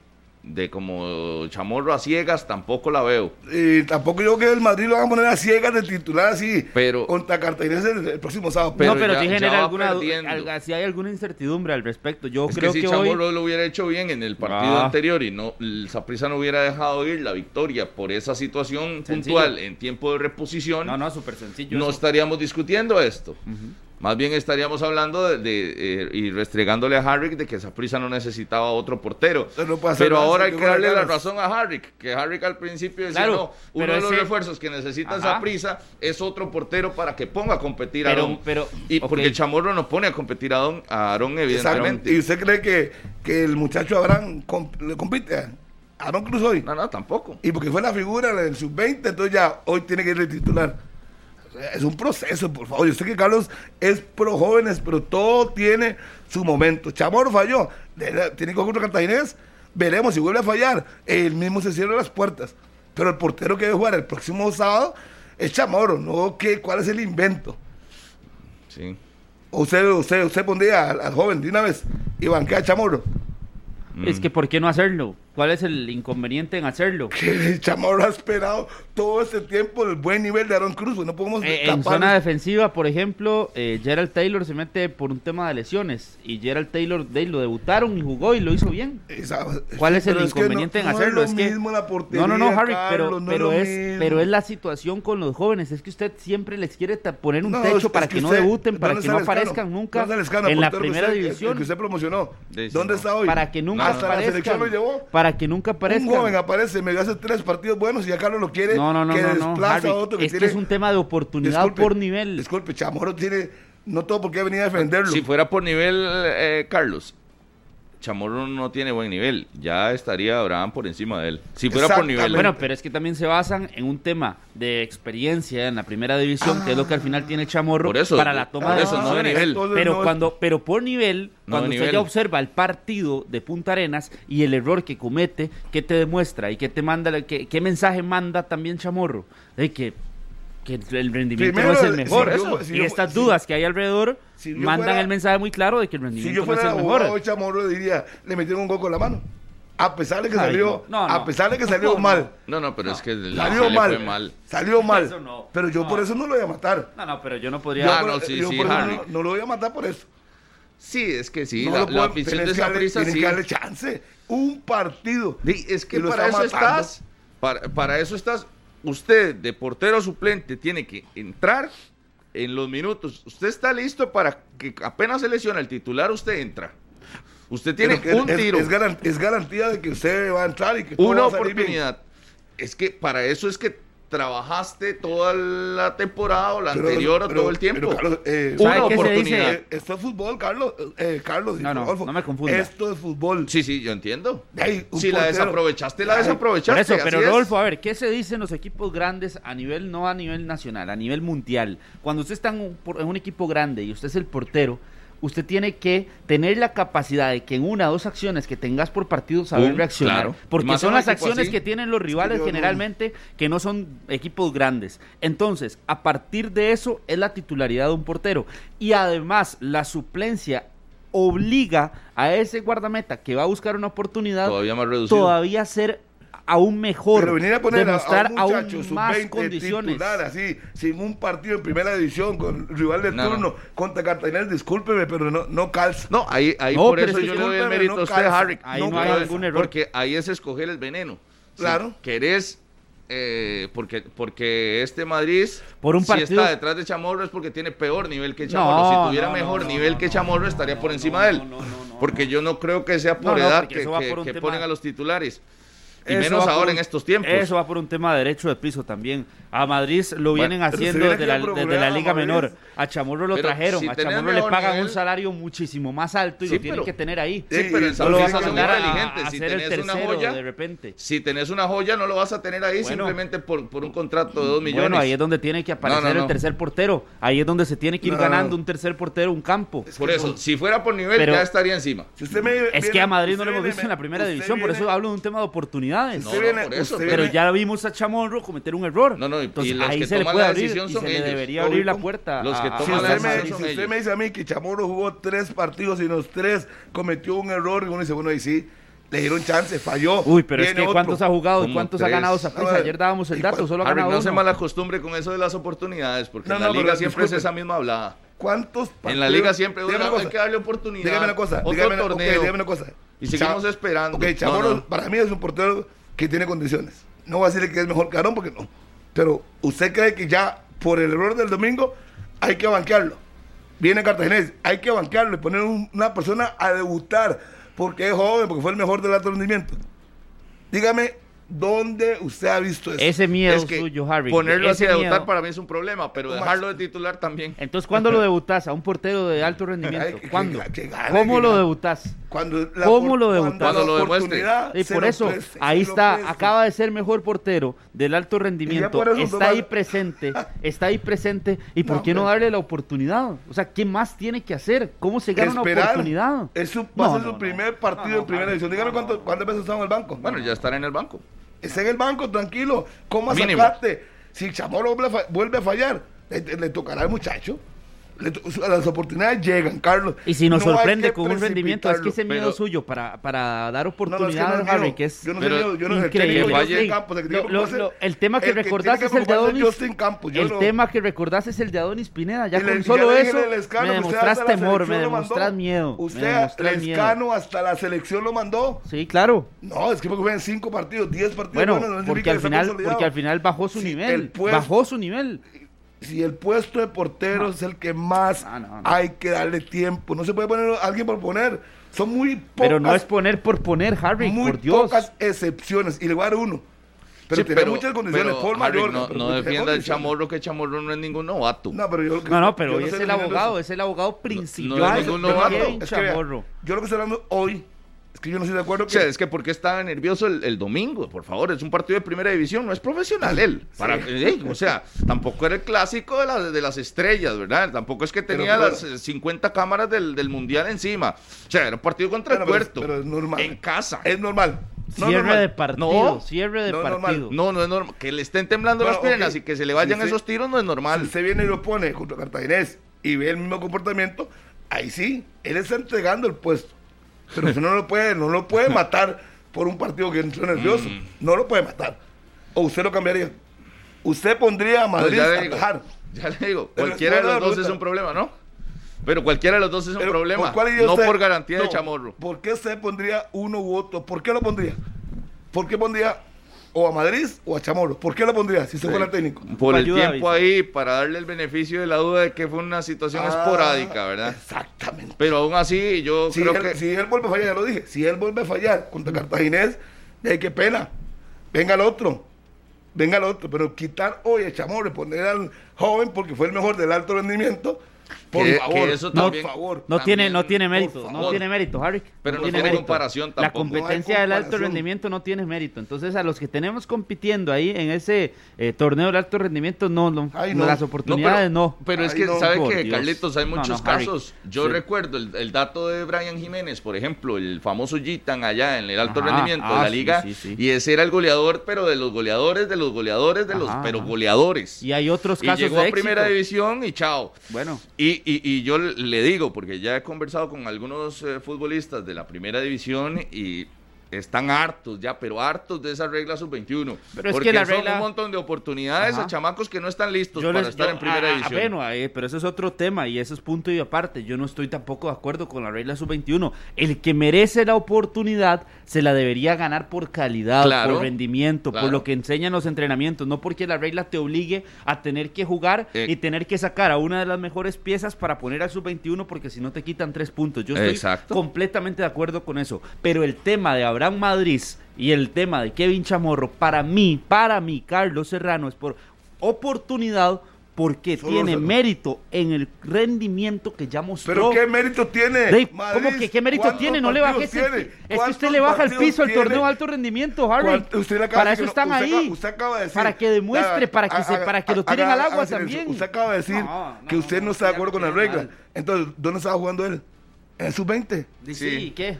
Speaker 2: De como Chamorro a ciegas, tampoco la veo.
Speaker 3: Y tampoco yo que el Madrid lo van a poner a ciegas de titular así.
Speaker 2: Pero-
Speaker 3: Contra Cartaginés el, el próximo sábado.
Speaker 2: Pero
Speaker 4: no, pero
Speaker 2: ya
Speaker 4: genera alguna al- si hay alguna incertidumbre al respecto. Yo
Speaker 2: Es
Speaker 4: creo
Speaker 2: que
Speaker 4: que,
Speaker 2: si
Speaker 4: hoy
Speaker 2: Chamorro lo hubiera hecho bien en el partido
Speaker 4: Ah.
Speaker 2: anterior y no el Saprissa no hubiera dejado ir la victoria por esa situación
Speaker 4: Sencillo.
Speaker 2: puntual en tiempo de reposición,
Speaker 4: No,
Speaker 2: no,
Speaker 4: no, súper sencillo. eso.
Speaker 2: estaríamos discutiendo esto. Más bien estaríamos hablando de, de, eh, y restregándole a Harrick de que Saprissa no necesitaba otro portero.
Speaker 3: Pero no puede hacer
Speaker 2: Pero
Speaker 3: nada,
Speaker 2: ahora hay que darle la razón a Harrick, que Harrick al principio decía,
Speaker 4: Claro,
Speaker 2: no, uno de los
Speaker 4: ese-
Speaker 2: refuerzos que necesita
Speaker 4: Ajá.
Speaker 2: Saprissa es otro portero para que ponga a competir a
Speaker 4: Pero-
Speaker 2: Aarón.
Speaker 4: pero-
Speaker 2: y
Speaker 4: ok.
Speaker 2: porque Chamorro no pone a competir a Aarón, a Aarón evidentemente.
Speaker 3: Exacto. ¿Y usted cree que, que el muchacho Abraham comp- le compite a Aaron Cruz hoy?
Speaker 2: No, no, tampoco.
Speaker 3: Y porque fue la figura en el sub-20, entonces ya hoy tiene que ir de titular. Es un proceso, por favor. Yo sé que Carlos es pro jóvenes, pero todo tiene su momento. Chamorro falló. Tiene que jugar contra Cartaginés. Veremos si vuelve a fallar. Él mismo se cierra las puertas. Pero el portero que debe jugar el próximo sábado es Chamorro, no que cuál es el invento.
Speaker 2: Sí.
Speaker 3: O usted, usted, usted pondría al, al joven de una vez y banquea a Chamorro.
Speaker 4: Es que, ¿por qué no hacerlo? ¿Cuál es el inconveniente en hacerlo?
Speaker 3: Que el Chamorro ha esperado todo este tiempo el buen nivel de Aaron Cruz. pues No podemos
Speaker 4: Eh, en zona defensiva, por ejemplo, eh, Gerald Taylor se mete por un tema de lesiones y Gerald Taylor de, lo debutaron y jugó y lo hizo bien.
Speaker 3: Esa-
Speaker 4: ¿Cuál es el inconveniente
Speaker 3: no-
Speaker 4: en
Speaker 3: no
Speaker 4: hacerlo?
Speaker 3: Es,
Speaker 4: Es
Speaker 3: lo
Speaker 4: que-
Speaker 3: mismo la portería,
Speaker 4: No, no, no, Harry,
Speaker 3: Carlos,
Speaker 4: pero,
Speaker 3: no
Speaker 4: pero, es, pero es la situación con los jóvenes. Es que usted siempre les quiere poner un
Speaker 3: No,
Speaker 4: techo
Speaker 3: es-
Speaker 4: para
Speaker 3: es
Speaker 4: que, no debuten, para
Speaker 3: ¿dónde
Speaker 4: que no aparezcan nunca
Speaker 3: ¿Dónde está Lescano,
Speaker 4: en la primera división.
Speaker 3: Que usted promocionó. ¿Dónde
Speaker 2: no.
Speaker 3: está hoy?
Speaker 4: Para que nunca
Speaker 3: Hasta la selección lo
Speaker 4: aparezcan. Para que nunca
Speaker 3: Un
Speaker 4: aparezcan.
Speaker 3: joven aparece, me hace tres partidos buenos y ya Carlos lo quiere.
Speaker 4: No, no, no,
Speaker 3: que
Speaker 4: no, no,
Speaker 3: desplaza
Speaker 4: Harry,
Speaker 3: a otro que
Speaker 4: es que
Speaker 3: tiene-
Speaker 4: es un tema de oportunidad
Speaker 3: Disculpe,
Speaker 4: por nivel.
Speaker 3: Disculpe, Chamorro tiene. No todo porque venía a defenderlo.
Speaker 2: Si fuera por nivel, eh, Carlos, Chamorro no tiene buen nivel. Ya estaría Abraham por encima de él. Si fuera por nivel.
Speaker 4: Bueno, pero es que también se basan en un tema de experiencia en la primera división, que es lo que al final tiene Chamorro
Speaker 2: Por eso,
Speaker 4: para la toma
Speaker 2: por
Speaker 4: de
Speaker 2: eso, no de nivel.
Speaker 4: Pero cuando, pero por nivel,
Speaker 2: No
Speaker 4: cuando usted
Speaker 2: nivel.
Speaker 4: ya observa el partido de Punta Arenas y el error que comete, ¿qué te demuestra y qué te manda, qué, qué mensaje manda también Chamorro? De que, que el rendimiento
Speaker 3: Primero,
Speaker 4: no es el
Speaker 3: si
Speaker 4: mejor.
Speaker 3: yo- si
Speaker 4: y
Speaker 3: yo-
Speaker 4: estas
Speaker 3: si-
Speaker 4: dudas que hay alrededor
Speaker 3: si
Speaker 4: mandan
Speaker 3: fuera-
Speaker 4: el mensaje muy claro de que el
Speaker 3: Si
Speaker 4: rendimiento
Speaker 3: yo
Speaker 4: no es
Speaker 3: fuera
Speaker 4: el
Speaker 3: abogado
Speaker 4: mejor.
Speaker 3: de Chamorro diría, le metieron un gol con la mano. A pesar de que
Speaker 4: Ay,
Speaker 3: salió,
Speaker 4: no. No,
Speaker 3: a pesar de que salió mal.
Speaker 2: No, no, pero es que
Speaker 3: Salió mal,
Speaker 2: fue mal.
Speaker 3: Salió mal.
Speaker 4: Eso no.
Speaker 3: Pero yo
Speaker 4: No.
Speaker 3: por eso no lo voy a matar.
Speaker 4: No, no, pero yo no podría...
Speaker 3: Yo
Speaker 2: Ah,
Speaker 3: por-
Speaker 2: no, sí,
Speaker 3: yo
Speaker 2: sí,
Speaker 3: por eso
Speaker 2: Harry.
Speaker 3: no, no lo voy a matar por eso.
Speaker 2: Sí, es que sí,
Speaker 3: No
Speaker 2: la,
Speaker 3: lo
Speaker 2: la
Speaker 3: puedo-
Speaker 2: afición de
Speaker 3: que darle-
Speaker 2: Saprissa
Speaker 3: tenés
Speaker 2: sí.
Speaker 3: que darle chance. Un partido.
Speaker 2: Es que para eso
Speaker 3: matando.
Speaker 2: estás. Para, para eso estás. Usted, de portero suplente, tiene que entrar en los minutos. Usted está listo para que apenas se lesiona el titular, usted entra. Usted tiene
Speaker 3: Pero
Speaker 2: un
Speaker 3: es,
Speaker 2: tiro,
Speaker 3: Es, garan- es garantía de que usted va a entrar y que
Speaker 2: una
Speaker 3: va a salir bien.
Speaker 2: oportunidad. Es que para eso es que trabajaste toda la temporada o la
Speaker 3: Pero-
Speaker 2: anterior o
Speaker 3: pero-
Speaker 2: todo el tiempo.
Speaker 3: pero, Carlos, eh,
Speaker 2: una
Speaker 4: ¿Sabe qué se
Speaker 2: oportunidad.
Speaker 4: dice?
Speaker 3: Eh, Esto es fútbol, Carlos. Eh, Carlos,
Speaker 4: No, no,
Speaker 3: Rodolfo.
Speaker 4: no me confunda.
Speaker 3: Esto es fútbol.
Speaker 2: Sí, sí, yo entiendo.
Speaker 3: Ay,
Speaker 2: si la desaprovechaste, la
Speaker 3: Ay,
Speaker 2: desaprovechaste.
Speaker 4: Por eso,
Speaker 2: así
Speaker 4: pero
Speaker 2: es.
Speaker 4: Rodolfo, a ver, ¿qué se dice en los equipos grandes a nivel, no a nivel nacional, a nivel mundial? Cuando usted está en un, por- en un equipo grande y usted es el portero, usted tiene que tener la capacidad de que en una o dos acciones que tengas por partido saber reaccionar.
Speaker 2: claro.
Speaker 4: Porque
Speaker 2: Más
Speaker 4: son las acciones
Speaker 2: así.
Speaker 4: que tienen los rivales
Speaker 3: no-
Speaker 4: generalmente que no son equipos grandes. Entonces, a partir de eso es la titularidad de un portero. Y además, la suplencia obliga a ese guardameta que va a buscar una oportunidad
Speaker 2: Todavía más reducido.
Speaker 4: todavía ser aún mejor,
Speaker 3: Pero venir a poner
Speaker 4: demostrar
Speaker 3: a, un muchacho
Speaker 4: aún más
Speaker 3: sub-20
Speaker 4: condiciones.
Speaker 3: titular así, sin un partido en primera división con rival de
Speaker 2: No, no.
Speaker 3: turno contra Cartagena, discúlpeme, pero no, no calza.
Speaker 2: No, ahí, ahí
Speaker 4: No,
Speaker 2: por eso yo le doy el mérito
Speaker 3: no
Speaker 2: a usted. Harry.
Speaker 4: Ahí
Speaker 3: no
Speaker 4: no hay
Speaker 3: calza.
Speaker 4: algún error.
Speaker 2: Porque ahí es escoger el veneno. Si
Speaker 3: Claro.
Speaker 2: querés, eh, porque, porque este Madrid,
Speaker 4: Por un
Speaker 2: si
Speaker 4: partido-
Speaker 2: está detrás de Chamorro es porque tiene peor nivel que Chamorro.
Speaker 4: No,
Speaker 2: si tuviera
Speaker 4: no,
Speaker 2: mejor
Speaker 4: no,
Speaker 2: nivel
Speaker 4: no,
Speaker 2: que Chamorro,
Speaker 4: no,
Speaker 2: estaría
Speaker 4: no,
Speaker 2: por encima
Speaker 4: no,
Speaker 2: de él.
Speaker 4: no, no, no,
Speaker 2: porque yo no creo que sea por edad que,
Speaker 4: por
Speaker 2: ponen a los titulares. Y
Speaker 4: Eso
Speaker 2: menos
Speaker 4: va por
Speaker 2: ahora
Speaker 4: un-
Speaker 2: en estos tiempos.
Speaker 4: Eso va por un tema de derecho de piso también. A Madrid lo vienen haciendo desde la, desde Liga. Menor. A Chamorro lo
Speaker 2: Pero
Speaker 4: trajeron.
Speaker 2: si
Speaker 4: a Chamorro le pagan
Speaker 2: nivel-
Speaker 4: un salario muchísimo más alto y
Speaker 2: Sí,
Speaker 4: lo tienen
Speaker 2: pero-
Speaker 4: que tener ahí.
Speaker 2: Sí,
Speaker 3: Sí,
Speaker 2: pero
Speaker 3: no
Speaker 4: No lo vas a mandar a,
Speaker 2: inteligente.
Speaker 4: a
Speaker 2: Si tenés una
Speaker 4: tercero
Speaker 2: joya,
Speaker 4: de repente.
Speaker 2: si tenés una joya, no lo vas a tener ahí
Speaker 4: Bueno.
Speaker 2: simplemente por, por un contrato de dos millones.
Speaker 4: Bueno, ahí es donde tiene que aparecer
Speaker 2: No, no, no.
Speaker 4: el tercer portero. Ahí es donde se tiene que ir
Speaker 3: No.
Speaker 4: ganando un tercer portero, un campo.
Speaker 2: Por eso, si fuera por nivel,
Speaker 4: Pero-
Speaker 2: ya estaría encima.
Speaker 3: Si usted me
Speaker 4: Es
Speaker 3: viene-
Speaker 4: que a Madrid no lo hemos visto en la primera división, por eso hablo de un tema de oportunidades.
Speaker 2: No,
Speaker 3: usted
Speaker 2: no,
Speaker 3: viene-
Speaker 2: por eso,
Speaker 3: usted
Speaker 4: Pero
Speaker 3: viene-
Speaker 4: ya vimos a Chamorro cometer un error.
Speaker 2: No, no, y- y
Speaker 4: Entonces
Speaker 2: los
Speaker 4: ahí
Speaker 2: que
Speaker 4: se le puede
Speaker 2: la
Speaker 4: abrir
Speaker 2: decisión
Speaker 4: y
Speaker 2: son
Speaker 4: se le
Speaker 2: ellos.
Speaker 4: debería abrir la puerta.
Speaker 2: Los que
Speaker 3: Si
Speaker 2: toman
Speaker 3: usted,
Speaker 2: la
Speaker 3: me, si
Speaker 2: son
Speaker 3: usted
Speaker 2: ellos.
Speaker 3: me dice a mí que Chamorro jugó tres partidos y los tres cometió un error, y uno dice, bueno, ahí sí, le dieron chance, falló.
Speaker 4: Uy, pero es
Speaker 3: viene
Speaker 4: que
Speaker 3: otro.
Speaker 4: ¿cuántos ha jugado y cuántos ha
Speaker 2: tres.
Speaker 4: ganado Saprissa?
Speaker 3: A ver,
Speaker 4: Ayer dábamos el
Speaker 3: ¿y
Speaker 4: dato, solo ha
Speaker 2: Harry,
Speaker 4: ganado
Speaker 2: no se
Speaker 4: uno.
Speaker 2: mala costumbre con eso de las oportunidades, porque
Speaker 3: No,
Speaker 2: en la
Speaker 3: no,
Speaker 2: liga
Speaker 3: pero
Speaker 2: siempre es
Speaker 3: disculpe.
Speaker 2: esa misma hablada.
Speaker 3: ¿Cuántos partidos?
Speaker 2: En la liga siempre
Speaker 3: Dígame
Speaker 2: una- hay
Speaker 3: cosa,
Speaker 2: que darle oportunidad.
Speaker 3: Dígame una cosa,
Speaker 2: Otro
Speaker 3: dígame,
Speaker 2: torneo.
Speaker 3: dígame una cosa.
Speaker 2: Y seguimos esperando.
Speaker 3: Ok, Chamorro
Speaker 2: no.
Speaker 3: para mí es un portero que tiene condiciones. No voy a decirle que es mejor que Aarón porque no. Pero usted cree que ya por el error del domingo hay que banquearlo. Viene Cartaginés, hay que banquearlo y poner un- una persona a debutar porque es joven, porque fue el mejor del alto rendimiento. Dígame, ¿dónde usted ha visto eso?
Speaker 4: Ese miedo
Speaker 2: Es que
Speaker 4: suyo, Harry.
Speaker 2: Ponerlo así a debutar
Speaker 4: miedo.
Speaker 2: para mí es un problema, pero
Speaker 3: ¿Cómo
Speaker 2: dejarlo de titular también.
Speaker 4: Entonces, ¿cuándo lo debutas a un portero de alto rendimiento? ¿Cuándo? ¿Cómo lo
Speaker 3: gane.
Speaker 4: debutas?
Speaker 3: Cuando la
Speaker 4: ¿Cómo lo debutas?
Speaker 2: Cuando lo demuestre.
Speaker 4: Y por eso,
Speaker 3: preste,
Speaker 4: ahí está, acaba de ser mejor portero del alto rendimiento, está ahí presente, está ahí presente, ¿y por
Speaker 3: No,
Speaker 4: qué no darle la oportunidad? O sea, ¿qué más tiene que hacer? ¿Cómo se gana una
Speaker 3: Esperar.
Speaker 4: oportunidad?
Speaker 3: Es su, va
Speaker 4: No,
Speaker 3: a ser
Speaker 4: no,
Speaker 3: su primer partido en primera división. Dígame cuántas veces estaba en el banco.
Speaker 2: Bueno, ya estará en el banco.
Speaker 3: Está en el banco, tranquilo. ¿Cómo sacarte? Si Chamorro vuelve a fa- vuelve a fallar, le, le tocará al muchacho. Las oportunidades llegan, Carlos.
Speaker 4: Y si nos
Speaker 3: No
Speaker 4: sorprende con un rendimiento, es que ese
Speaker 2: pero-
Speaker 4: miedo suyo para, para dar
Speaker 3: No, no, es que es
Speaker 4: Harry,
Speaker 3: mío.
Speaker 4: que es
Speaker 3: Yo no
Speaker 2: pero
Speaker 3: sé, yo, yo no sé el
Speaker 4: increíble.
Speaker 3: en el
Speaker 4: tema que recordás es el de Adonis.
Speaker 3: En
Speaker 4: el tema que recordás es el de Adonis Pineda. Ya con solo eso
Speaker 3: en el Escano
Speaker 4: me demostrás temor, me demostrás miedo. me
Speaker 3: Usted. Lescano, hasta la selección lo mandó.
Speaker 4: Sí, claro.
Speaker 3: No, es que porque juegan cinco partidos, diez partidos.
Speaker 4: Bueno, porque
Speaker 3: que
Speaker 4: al final,
Speaker 3: consolidado.
Speaker 4: porque al final bajó su nivel, bajó su nivel.
Speaker 3: Si el puesto de portero es el que más
Speaker 4: No, no, no.
Speaker 3: hay que darle tiempo. No se puede poner a alguien por poner. Son muy pocas,
Speaker 4: Pero no es poner por poner, Harry,
Speaker 3: muy
Speaker 4: por Dios.
Speaker 3: pocas excepciones. Y le voy a dar uno. Pero
Speaker 2: Sí,
Speaker 3: tiene muchas condiciones.
Speaker 2: pero,
Speaker 3: Paul
Speaker 2: Harry,
Speaker 3: Mallorca,
Speaker 2: no,
Speaker 3: pero
Speaker 2: no defienda el chamorro, que chamorro no es ningún novato.
Speaker 3: No, pero yo,
Speaker 4: No, no, pero
Speaker 3: yo
Speaker 4: hoy es el abogado,
Speaker 3: eso.
Speaker 4: es el abogado
Speaker 2: no
Speaker 4: principal
Speaker 2: es ningún
Speaker 4: de
Speaker 2: novato.
Speaker 4: Kevin
Speaker 3: Es que vea,
Speaker 4: Chamorro.
Speaker 3: yo lo que estoy hablando hoy que yo no estoy de acuerdo
Speaker 2: O sea, es que porque estaba nervioso el, el domingo, por favor, es un partido de primera división, no es profesional él. Para, o sea, tampoco era el clásico de, la- de las estrellas, ¿verdad? Tampoco es que tenía
Speaker 3: pero-
Speaker 2: las eh, 50 cámaras del, del mundial encima. O sea, era un partido contra
Speaker 3: Pero-
Speaker 2: el puerto.
Speaker 3: pero es normal.
Speaker 2: En casa.
Speaker 3: es normal. No
Speaker 4: Cierre
Speaker 3: normal.
Speaker 4: de partido,
Speaker 2: No,
Speaker 4: cierre de
Speaker 3: no es normal.
Speaker 4: partido.
Speaker 2: No, no es normal. Que le estén temblando
Speaker 3: Bueno,
Speaker 2: las piernas y que se le vayan esos tiros no es normal.
Speaker 3: Si usted viene y lo pone contra Cartaginés y ve el mismo comportamiento, ahí sí, él está entregando el puesto. Pero usted no lo puede, no lo puede matar por un partido que entró nervioso.
Speaker 2: Mm.
Speaker 3: No lo puede matar. O usted lo cambiaría. Usted pondría a
Speaker 2: Pues
Speaker 3: Madrid
Speaker 2: ya le
Speaker 3: a
Speaker 2: digo,
Speaker 3: atajar.
Speaker 2: ya le digo, cualquiera de los dos es un problema, ¿no? Pero cualquiera de los dos es un
Speaker 3: Pero,
Speaker 2: problema.
Speaker 3: ¿por
Speaker 2: No
Speaker 3: usted?
Speaker 2: por garantía de chamorro.
Speaker 3: ¿Por qué usted pondría uno u otro? ¿Por qué lo pondría? ¿Por qué pondría o a Madrid o a Chamorro? ¿Por qué lo pondría si usted fuera técnico?
Speaker 2: Por el
Speaker 4: Ayuda,
Speaker 2: tiempo ahí, para darle el beneficio de la duda de que fue una situación
Speaker 3: Ah,
Speaker 2: esporádica, ¿verdad?
Speaker 3: Exactamente.
Speaker 2: Pero aún así, yo
Speaker 3: Si
Speaker 2: creo
Speaker 3: él,
Speaker 2: que.
Speaker 3: si él vuelve a fallar, ya lo dije, si él vuelve a fallar contra Cartaginés, de qué pena. Venga el otro. Venga el otro. Pero quitar hoy a Chamorro y poner al joven porque fue el mejor del alto rendimiento, por
Speaker 2: Que-
Speaker 3: favor.
Speaker 2: que eso también-
Speaker 3: favor.
Speaker 4: No
Speaker 2: También,
Speaker 4: tiene, no tiene mérito, no tiene mérito, Harry.
Speaker 2: Pero no tiene comparación
Speaker 4: La
Speaker 2: tampoco.
Speaker 4: competencia
Speaker 3: No hay
Speaker 4: del alto
Speaker 3: comparación.
Speaker 4: rendimiento no tiene mérito. Entonces, a los que tenemos compitiendo ahí en ese eh, torneo del alto rendimiento, no, no.
Speaker 3: Ay, no.
Speaker 4: Las
Speaker 2: No,
Speaker 4: oportunidades no.
Speaker 2: Pero es
Speaker 3: Ay,
Speaker 2: que,
Speaker 3: no,
Speaker 2: ¿sabe que
Speaker 4: Dios.
Speaker 2: Carlitos? Hay muchos casos. Yo
Speaker 4: Sí.
Speaker 2: recuerdo el, el dato de Brian Jiménez, por ejemplo, el famoso Gitan allá en el alto
Speaker 4: Ajá,
Speaker 2: rendimiento de
Speaker 4: ah,
Speaker 2: la
Speaker 4: sí,
Speaker 2: liga.
Speaker 4: sí, sí.
Speaker 2: Y ese era el goleador, pero de los goleadores, de los goleadores, de los,
Speaker 4: Ajá,
Speaker 2: pero goleadores.
Speaker 4: Y hay otros
Speaker 2: Y
Speaker 4: casos
Speaker 2: llegó
Speaker 4: de
Speaker 2: a primera división y chao.
Speaker 4: Bueno,
Speaker 2: Y, y, y yo le digo, porque ya he conversado con algunos eh, futbolistas de la primera división y están hartos ya, pero hartos de esa regla sub-21.
Speaker 4: Pero es
Speaker 2: porque
Speaker 4: que la
Speaker 2: son
Speaker 4: regla-
Speaker 2: un montón de oportunidades
Speaker 4: Ajá.
Speaker 2: a chamacos que no están listos
Speaker 4: yo
Speaker 2: para
Speaker 4: les-
Speaker 2: estar
Speaker 4: yo-
Speaker 2: en primera
Speaker 4: ah, ah,
Speaker 2: división.
Speaker 4: bueno, eh, pero eso es otro tema y eso es punto y aparte. Yo no estoy tampoco de acuerdo con la regla sub-21. El que merece la oportunidad se la debería ganar por calidad,
Speaker 2: Claro,
Speaker 4: por rendimiento,
Speaker 2: claro.
Speaker 4: por lo que enseñan los entrenamientos, no porque la regla te obligue a tener que jugar
Speaker 2: Eh.
Speaker 4: y tener que sacar a una de las mejores piezas para poner al sub-21 porque si no te quitan tres puntos. Yo estoy
Speaker 2: Exacto.
Speaker 4: completamente de acuerdo con eso. Pero el tema de Abraham Madrid y el tema de Kevin Chamorro, para mí, para mí, Carlos Serrano, es por oportunidad porque
Speaker 3: Solo
Speaker 4: tiene mérito en el rendimiento que ya mostró.
Speaker 3: Pero ¿qué mérito tiene? Madrid?
Speaker 4: ¿Cómo que qué mérito
Speaker 3: ¿Cuántos
Speaker 4: tiene? No le baje
Speaker 3: partidos
Speaker 4: ese.
Speaker 3: tiene?
Speaker 4: Es que
Speaker 3: ¿Cuántos
Speaker 4: usted le baja el piso al torneo de alto rendimiento, Harry.
Speaker 3: ¿Cuánto- usted le acaba
Speaker 4: Para eso están
Speaker 3: no- usted
Speaker 4: ahí.
Speaker 3: acaba- usted acaba de decir-
Speaker 4: para que demuestre, para que, se, para que lo tiren al agua también.
Speaker 3: Usted acaba de decir
Speaker 4: No, no,
Speaker 3: que usted no está de acuerdo con las reglas. Entonces, ¿dónde estaba jugando él? En el sub-20.
Speaker 4: Sí,
Speaker 2: Sí.
Speaker 4: ¿qué?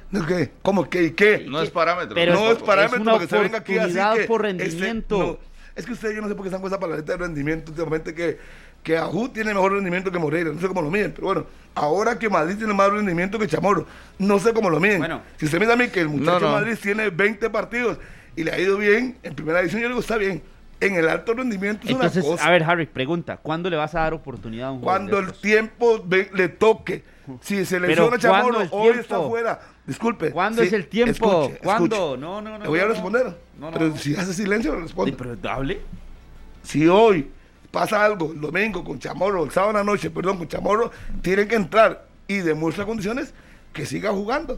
Speaker 3: ¿Cómo qué? ¿Y qué?
Speaker 2: No es parámetro.
Speaker 4: Pero
Speaker 3: no
Speaker 4: es-
Speaker 3: es parámetro
Speaker 4: es una
Speaker 3: porque se venga aquí a decir
Speaker 4: oportunidad
Speaker 3: que
Speaker 4: por
Speaker 3: este-
Speaker 4: rendimiento.
Speaker 3: no, es que usted, yo no sé por qué están con esa palabrita de rendimiento últimamente que, que Ajú tiene mejor rendimiento que Moreira. No sé cómo lo miden, pero bueno, ahora que Madrid tiene más rendimiento que Chamorro, no sé cómo lo miden.
Speaker 4: Bueno.
Speaker 3: si usted me da a mí que el muchacho
Speaker 2: No, no.
Speaker 3: Madrid tiene 20 partidos y le ha ido bien en primera división, yo le digo, está bien. En el alto rendimiento es
Speaker 4: Entonces,
Speaker 3: una cosa.
Speaker 4: a ver, Harry, pregunta, ¿cuándo le vas a dar oportunidad a un jugador
Speaker 3: Cuando el tiempo le toque. Si se lesiona
Speaker 4: ¿cuándo
Speaker 3: Chamorro, hoy está fuera. Disculpe.
Speaker 4: ¿Cuándo
Speaker 3: Sí,
Speaker 4: es el tiempo?
Speaker 3: escuche,
Speaker 4: ¿Cuándo?
Speaker 3: escuche.
Speaker 4: No, no, no.
Speaker 3: Le voy a
Speaker 4: no,
Speaker 3: responder.
Speaker 4: No, no,
Speaker 3: pero
Speaker 4: no.
Speaker 3: si hace silencio, le
Speaker 4: Sí,
Speaker 3: respondo.
Speaker 4: pero hable.
Speaker 3: Si hoy pasa algo, el domingo con Chamorro, el sábado en la noche, perdón, con Chamorro, tienen que entrar y demuestra condiciones que siga jugando.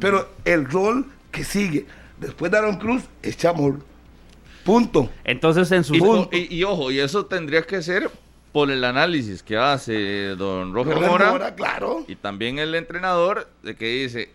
Speaker 3: Pero el rol que sigue después de Aaron Cruz es Chamorro. Punto.
Speaker 4: Entonces, en
Speaker 2: Y,
Speaker 3: Punto.
Speaker 2: y- y ojo, y eso tendría que ser por el análisis que hace don Roger
Speaker 3: Roger
Speaker 2: Mora,
Speaker 3: Mora, claro.
Speaker 2: y también el entrenador de que dice,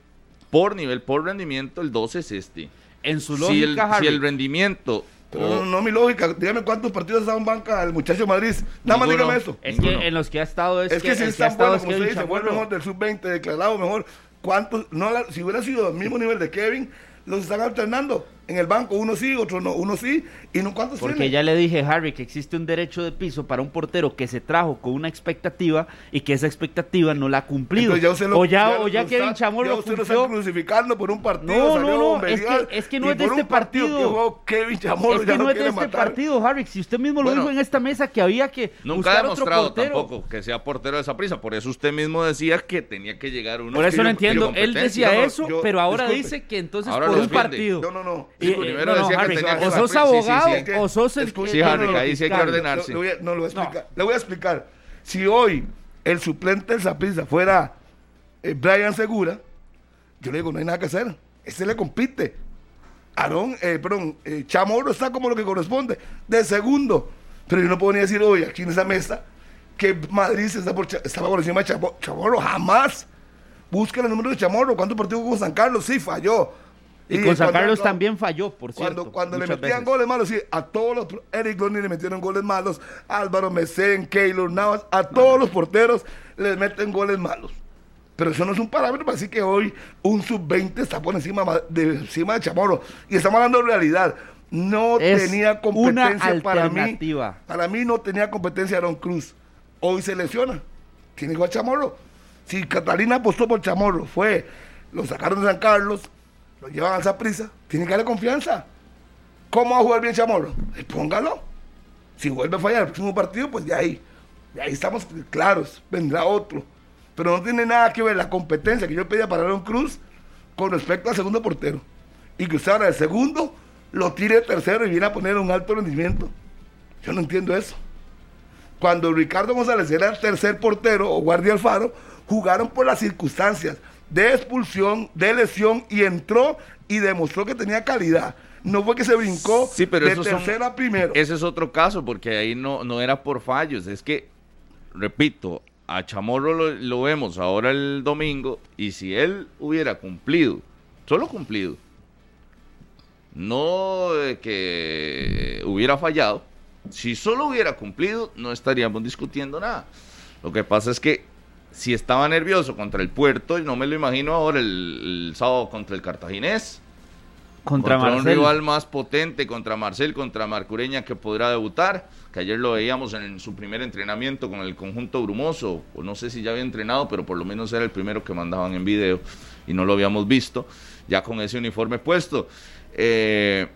Speaker 2: por nivel, por rendimiento, el 12 es este.
Speaker 4: en su
Speaker 2: Si el,
Speaker 4: lógica,
Speaker 2: si
Speaker 4: Harry,
Speaker 2: el rendimiento...
Speaker 3: Pero no, no, mi lógica. Dígame cuántos partidos ha dado en banca el muchacho Madrid. Nada más dígame eso.
Speaker 4: es
Speaker 2: ninguno.
Speaker 4: que en los que ha estado es,
Speaker 3: Es que si
Speaker 4: el
Speaker 3: es
Speaker 4: que
Speaker 3: tan bueno como usted
Speaker 4: Kevin
Speaker 3: dice, fue el mejor del sub-20, declarado mejor. ¿Cuántos? No, la- si hubiera sido al mismo nivel de Kevin, los están alternando en el banco. Uno sí, otro no. Uno sí. ¿Y no cuántos
Speaker 4: Porque
Speaker 3: tiene?
Speaker 4: ya le dije, Harry, que existe un derecho de piso para un portero que se trajo con una expectativa y que esa expectativa no la ha cumplido.
Speaker 3: Lo-
Speaker 4: o ya, o
Speaker 3: lo
Speaker 4: ya
Speaker 3: está-
Speaker 4: Kevin Chamorro
Speaker 3: ya
Speaker 4: lo
Speaker 3: usted lo está crucificando por un partido.
Speaker 4: No,
Speaker 3: salió
Speaker 4: no, no, es que- es que no es de este
Speaker 3: partido
Speaker 4: partido.
Speaker 3: que jugó Kevin Chamorro,
Speaker 4: Es
Speaker 3: ya
Speaker 4: que no es de este
Speaker 3: matar.
Speaker 4: partido, Harry. Si usted mismo lo
Speaker 2: Bueno,
Speaker 4: dijo en esta mesa que había que
Speaker 2: Nunca ha
Speaker 4: buscar otro
Speaker 2: demostrado
Speaker 4: portero.
Speaker 2: tampoco que sea portero de esa prisa. Por eso usted mismo decía que tenía que llegar uno.
Speaker 4: Por eso no entiendo. Él decía
Speaker 3: No, no,
Speaker 4: eso,
Speaker 3: yo-
Speaker 4: pero ahora
Speaker 3: disculpe.
Speaker 4: dice que entonces
Speaker 2: Ahora
Speaker 4: por un partido.
Speaker 3: No, no, no.
Speaker 4: Y,
Speaker 2: primero
Speaker 4: no, no,
Speaker 2: decía que
Speaker 4: Harry,
Speaker 2: tenía que
Speaker 4: o sos
Speaker 2: sí, sí, sí,
Speaker 4: abogado o sos el
Speaker 2: Sí, Harry, ahí sí hay que ordenarse.
Speaker 3: A- no, le voy a explicar. Le voy a explicar. Si hoy el suplente del Saprissa fuera eh, Brian Segura, yo le digo, no hay nada que hacer. Ese le compite. Aarón, eh, perdón, eh, Chamorro está como lo que corresponde, de segundo. Pero yo no puedo ni decir hoy aquí en esa mesa que Madrid está por, estaba por encima de Chamo- Chamorro. Jamás. Busquen el número de Chamorro. ¿Cuántos partidos jugó con San Carlos? Sí, falló.
Speaker 4: Y con San
Speaker 3: cuando-
Speaker 4: Carlos también falló, por cierto.
Speaker 3: cuando, cuando le metían
Speaker 4: veces.
Speaker 3: goles malos, sí, a todos los. Eric Loney le metieron goles malos, Álvaro Mesén, Keylor Navas, a todos los porteros les meten goles malos. Pero eso no es un parámetro para decir que hoy un sub-20 está por encima ma- de, encima de Chamorro. Y estamos hablando de realidad. No
Speaker 4: Es
Speaker 3: tenía competencia
Speaker 4: una
Speaker 3: para mí. Para mí no tenía competencia Aaron Cruz. Hoy se lesiona. Tiene que Chamorro. Si Catalina apostó por Chamorro, fue, lo sacaron de San Carlos, lo llevan a esa prisa, tiene que darle confianza. ¿Cómo va a jugar bien Chamorro? Eh, póngalo. Si vuelve a fallar el próximo partido, pues de ahí. De ahí estamos claros. Vendrá otro. Pero no tiene nada que ver la competencia que yo pedía para Aaron Cruz con respecto al segundo portero. Y que usted ahora el segundo lo tire de tercero y viene a poner un alto rendimiento. Yo no entiendo eso. Cuando Ricardo González era el tercer portero o guardia Alfaro, jugaron por las circunstancias de expulsión, de lesión y entró y demostró que tenía calidad. No fue que se brincó
Speaker 2: Sí, pero
Speaker 3: de
Speaker 2: esos son-
Speaker 3: tercera a primero.
Speaker 2: Ese es otro caso, porque ahí no, no era por fallos. Es que, repito, a Chamorro lo, lo vemos ahora el domingo, y si él hubiera cumplido, solo cumplido, no de que hubiera fallado, si solo hubiera cumplido, no estaríamos discutiendo nada. Lo que pasa es que si estaba nervioso contra el puerto, y no me lo imagino ahora el, el sábado contra el cartaginés
Speaker 4: Contra,
Speaker 2: un rival más potente contra Marcel, contra Marcureña que podrá debutar, que ayer lo veíamos en su primer entrenamiento con el conjunto brumoso, o no sé si ya había entrenado, pero por lo menos era el primero que mandaban en video y no lo habíamos visto, ya con ese uniforme puesto. Eh,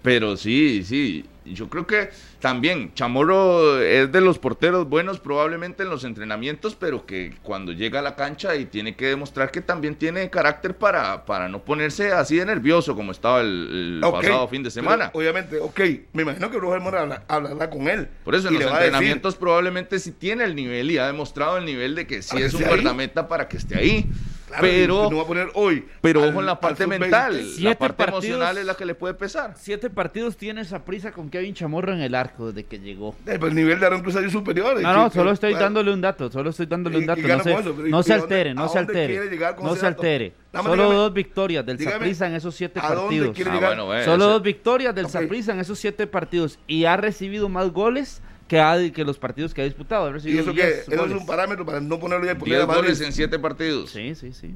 Speaker 2: pero sí, sí, yo creo que también Chamorro es de los porteros buenos probablemente en los entrenamientos, pero que cuando llega a la cancha y tiene que demostrar que también tiene carácter para, para no ponerse así de nervioso como estaba el, pasado fin de semana.
Speaker 3: obviamente, ok, me imagino que Roger Mora habla- hablará con él.
Speaker 2: Por eso en los
Speaker 3: decir,
Speaker 2: entrenamientos probablemente sí tiene el nivel y ha demostrado el nivel de que sí
Speaker 3: que
Speaker 2: es un guardameta para que esté ahí.
Speaker 3: Claro,
Speaker 2: pero,
Speaker 3: no va a poner hoy.
Speaker 2: pero
Speaker 3: al-
Speaker 2: ojo en la parte
Speaker 3: sub-20.
Speaker 2: mental. La
Speaker 4: Siete
Speaker 2: parte
Speaker 4: partidos.
Speaker 2: emocional es la que le puede pesar.
Speaker 4: Siete partidos tiene esa prisa con Kevin Chamorro en el arco desde que llegó.
Speaker 3: Eh, pero el nivel de Aaron Cruz es superior.
Speaker 4: No, no, solo estoy
Speaker 3: bueno,
Speaker 4: dándole un dato, solo estoy dándole un dato.
Speaker 3: y
Speaker 4: No se,
Speaker 3: con eso, pero ¿y
Speaker 4: no se altere, no se altere. No se altere. Solo
Speaker 3: dígame-
Speaker 4: dos victorias del Saprissa en esos siete
Speaker 3: ¿a dónde
Speaker 4: partidos.
Speaker 2: Ah, eh,
Speaker 4: Solo dos victorias del. Saprissa en esos siete partidos y ha recibido más goles que, ha, que los partidos que ha disputado. Ha
Speaker 3: Y eso que
Speaker 4: 10
Speaker 3: eso es un parámetro para no ponerlo ya
Speaker 2: 10 goles en 7 partidos.
Speaker 4: Sí, sí, sí.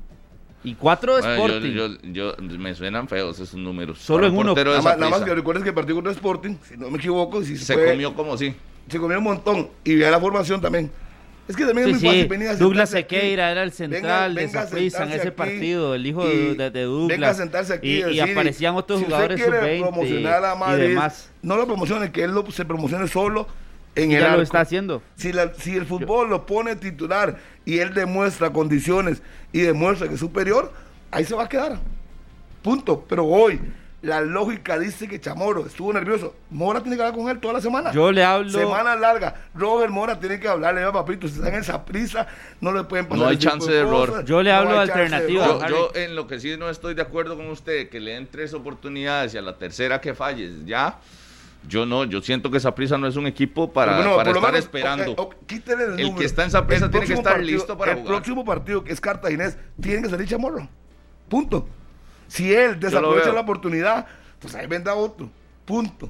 Speaker 4: Y cuatro de
Speaker 2: Bueno, yo-
Speaker 4: Sporting.
Speaker 2: yo, yo- me suenan feos esos números.
Speaker 4: Solo en
Speaker 2: un
Speaker 4: uno.
Speaker 2: de
Speaker 3: Nada más, nada más que recuerdes que el partido contra Sporting, si no me equivoco, si se,
Speaker 2: Se
Speaker 3: fue-
Speaker 2: comió como sí.
Speaker 3: se comió un montón. Y vea la formación también. Es que también
Speaker 4: Sí,
Speaker 3: es muy
Speaker 4: sí,
Speaker 3: fácil venir a
Speaker 4: Douglas
Speaker 3: aquí.
Speaker 4: Sequeira era el central de
Speaker 3: venga a
Speaker 4: Saprissa en ese
Speaker 3: aquí
Speaker 4: partido, el hijo
Speaker 3: y
Speaker 4: de, de- de Douglas.
Speaker 3: Venga a sentarse aquí
Speaker 4: y,
Speaker 3: y
Speaker 4: y
Speaker 3: decir,
Speaker 4: aparecían otros
Speaker 3: si
Speaker 4: jugadores
Speaker 3: quiere
Speaker 4: sub-20
Speaker 3: promocionar a
Speaker 4: y demás.
Speaker 3: No lo promocione, que él lo- se promocione solo en el
Speaker 4: ya lo está haciendo.
Speaker 3: Si, la- si el fútbol lo pone titular y él demuestra condiciones y demuestra que es superior, ahí se va a quedar. Punto. Pero hoy, la lógica dice que Chamorro estuvo nervioso. Mora tiene que hablar con él toda la semana.
Speaker 4: Yo le hablo.
Speaker 3: Semana larga. Robert Mora tiene que hablarle, "Mira, papito, si están en esa prisa, no le pueden pasar
Speaker 2: No hay chance de error.
Speaker 3: cosas,
Speaker 4: Yo le hablo
Speaker 3: chance
Speaker 4: alternativa.
Speaker 3: error".
Speaker 2: Yo, yo en lo que sí no estoy de acuerdo con usted, que le den tres oportunidades y a la tercera que falles, ya. Yo no, yo siento que Saprissa no es un equipo para,
Speaker 3: bueno,
Speaker 2: para estar
Speaker 3: menos,
Speaker 2: esperando.
Speaker 3: ok, ok, quítele el,
Speaker 2: El que está en Saprissa
Speaker 3: El
Speaker 2: tiene que estar
Speaker 3: partido-
Speaker 2: listo para
Speaker 3: el
Speaker 2: jugar.
Speaker 3: próximo partido, que es Cartaginés, tiene que salir Chamorro. Punto. Si él desaprovecha la oportunidad, pues ahí vendrá otro. Punto.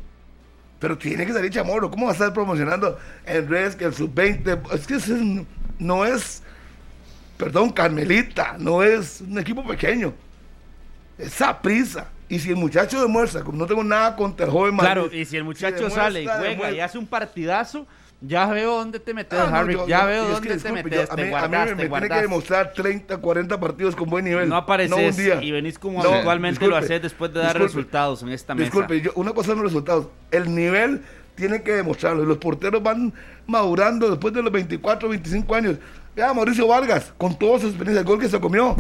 Speaker 3: Pero tiene que salir Chamorro. ¿Cómo va a estar promocionando en redes que el sub-20? Es que ese es- no es, perdón, Carmelita, no es un equipo pequeño. Es prisa. Y si el muchacho demuestra, como no tengo nada contra el joven
Speaker 4: Claro,
Speaker 3: Madrid,
Speaker 4: y si el muchacho sale y juega y hace un partidazo, ya veo dónde te metes,
Speaker 3: Ah, no,
Speaker 4: Harry.
Speaker 3: yo-
Speaker 4: ya veo dónde
Speaker 3: que,
Speaker 4: te metes.
Speaker 3: yo- a
Speaker 4: te
Speaker 3: mí, a mí me, tiene que demostrar 30, 40 partidos con buen nivel.
Speaker 4: No apareces
Speaker 3: un día.
Speaker 4: y venís como
Speaker 3: No,
Speaker 4: habitualmente
Speaker 3: disculpe,
Speaker 4: lo haces después de dar
Speaker 3: disculpe,
Speaker 4: resultados en esta mesa.
Speaker 3: Disculpe, yo- una cosa son los resultados. El nivel tiene que demostrarlo. Los porteros van madurando después de los 24, 25 años. Vea, Mauricio Vargas, con toda su experiencia, el gol que se comió,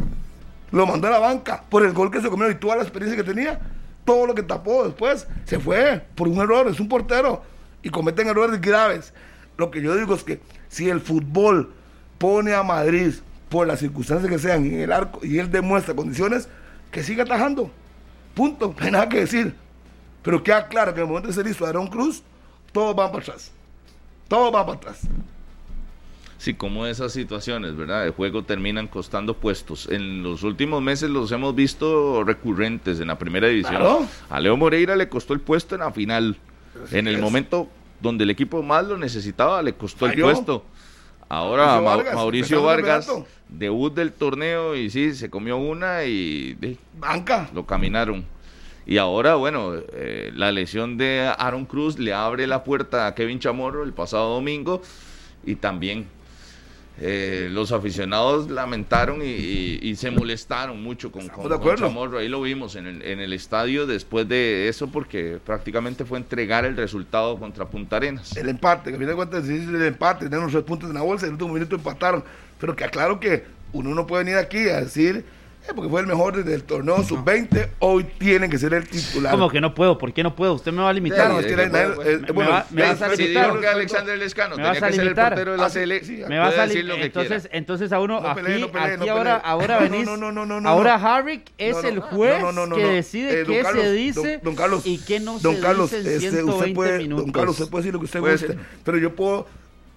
Speaker 3: lo mandó a la banca por el gol que se comió y toda la experiencia que tenía. Todo lo que tapó después se fue por un error. Es un portero y cometen errores graves. Lo que yo digo es que si el fútbol pone a Madrid por las circunstancias que sean en el arco y él demuestra condiciones, que siga atajando. Punto. No hay nada que decir. Pero queda claro que en el momento de ser listo Aaron Cruz, todos van para atrás. Todos van para atrás.
Speaker 2: Sí, como esas situaciones, ¿verdad? De juego terminan costando puestos. En los últimos meses los hemos visto recurrentes en la primera división.
Speaker 3: Claro.
Speaker 2: A Leo Moreira le costó el puesto en la final. en el
Speaker 3: es.
Speaker 2: momento donde el equipo más lo necesitaba, le costó
Speaker 3: Falló.
Speaker 2: el puesto. Ahora
Speaker 3: Mauricio
Speaker 2: Ma-
Speaker 3: Vargas,
Speaker 2: Mauricio debut del torneo y sí, se comió una y
Speaker 3: Banca.
Speaker 2: lo caminaron. Y ahora, bueno, eh, la lesión de Aaron Cruz le abre la puerta a Kevin Chamorro el pasado domingo y también eh, los aficionados lamentaron y, y- y se molestaron mucho con, con- con. Chamorro. Ahí lo vimos en el, en el estadio después de eso porque prácticamente fue entregar el resultado contra Punta Arenas.
Speaker 3: El empate, que a fin de cuentas sí, el empate, tenían los tres puntos en la bolsa, en el último minuto empataron. Pero que aclaro que uno no puede venir aquí a decir, porque fue el mejor desde el torneo sub-20, hoy tiene que ser el titular.
Speaker 4: Como que no puedo? ¿Por qué no puedo? Usted me va a limitar.
Speaker 3: no, es que
Speaker 2: Eh,
Speaker 3: nadie-
Speaker 2: bueno,
Speaker 3: eh,
Speaker 4: me
Speaker 3: bueno,
Speaker 4: va- me
Speaker 3: eh,
Speaker 4: vas a
Speaker 3: eh,
Speaker 2: Si
Speaker 4: limitar.
Speaker 2: que Alexander Lescano
Speaker 4: Me
Speaker 2: tenía que ser el
Speaker 4: limitar.
Speaker 2: portero de la
Speaker 3: Ah, sí,
Speaker 2: selección,
Speaker 3: sí,
Speaker 4: Me vas a
Speaker 2: decir
Speaker 4: lim-
Speaker 2: lo que
Speaker 4: entonces,
Speaker 2: quiera.
Speaker 4: entonces a uno
Speaker 3: No
Speaker 4: aquí,
Speaker 3: pelee, no pelee,
Speaker 4: aquí
Speaker 3: no
Speaker 4: ahora, ahora
Speaker 3: No,
Speaker 4: venís,
Speaker 3: no, no, no, no, no,
Speaker 4: ahora. Harrick es
Speaker 3: No, no,
Speaker 4: el juez
Speaker 3: no, no, no,
Speaker 4: que decide
Speaker 3: Eh,
Speaker 4: qué
Speaker 3: Carlos,
Speaker 4: se dice
Speaker 3: don Carlos,
Speaker 4: y qué no
Speaker 3: don
Speaker 4: se
Speaker 3: Carlos,
Speaker 4: dice en
Speaker 3: este,
Speaker 4: 120
Speaker 3: usted puede,
Speaker 4: minutos.
Speaker 3: Don Carlos, usted puede decir lo que usted
Speaker 2: Puede
Speaker 3: guste, pero yo puedo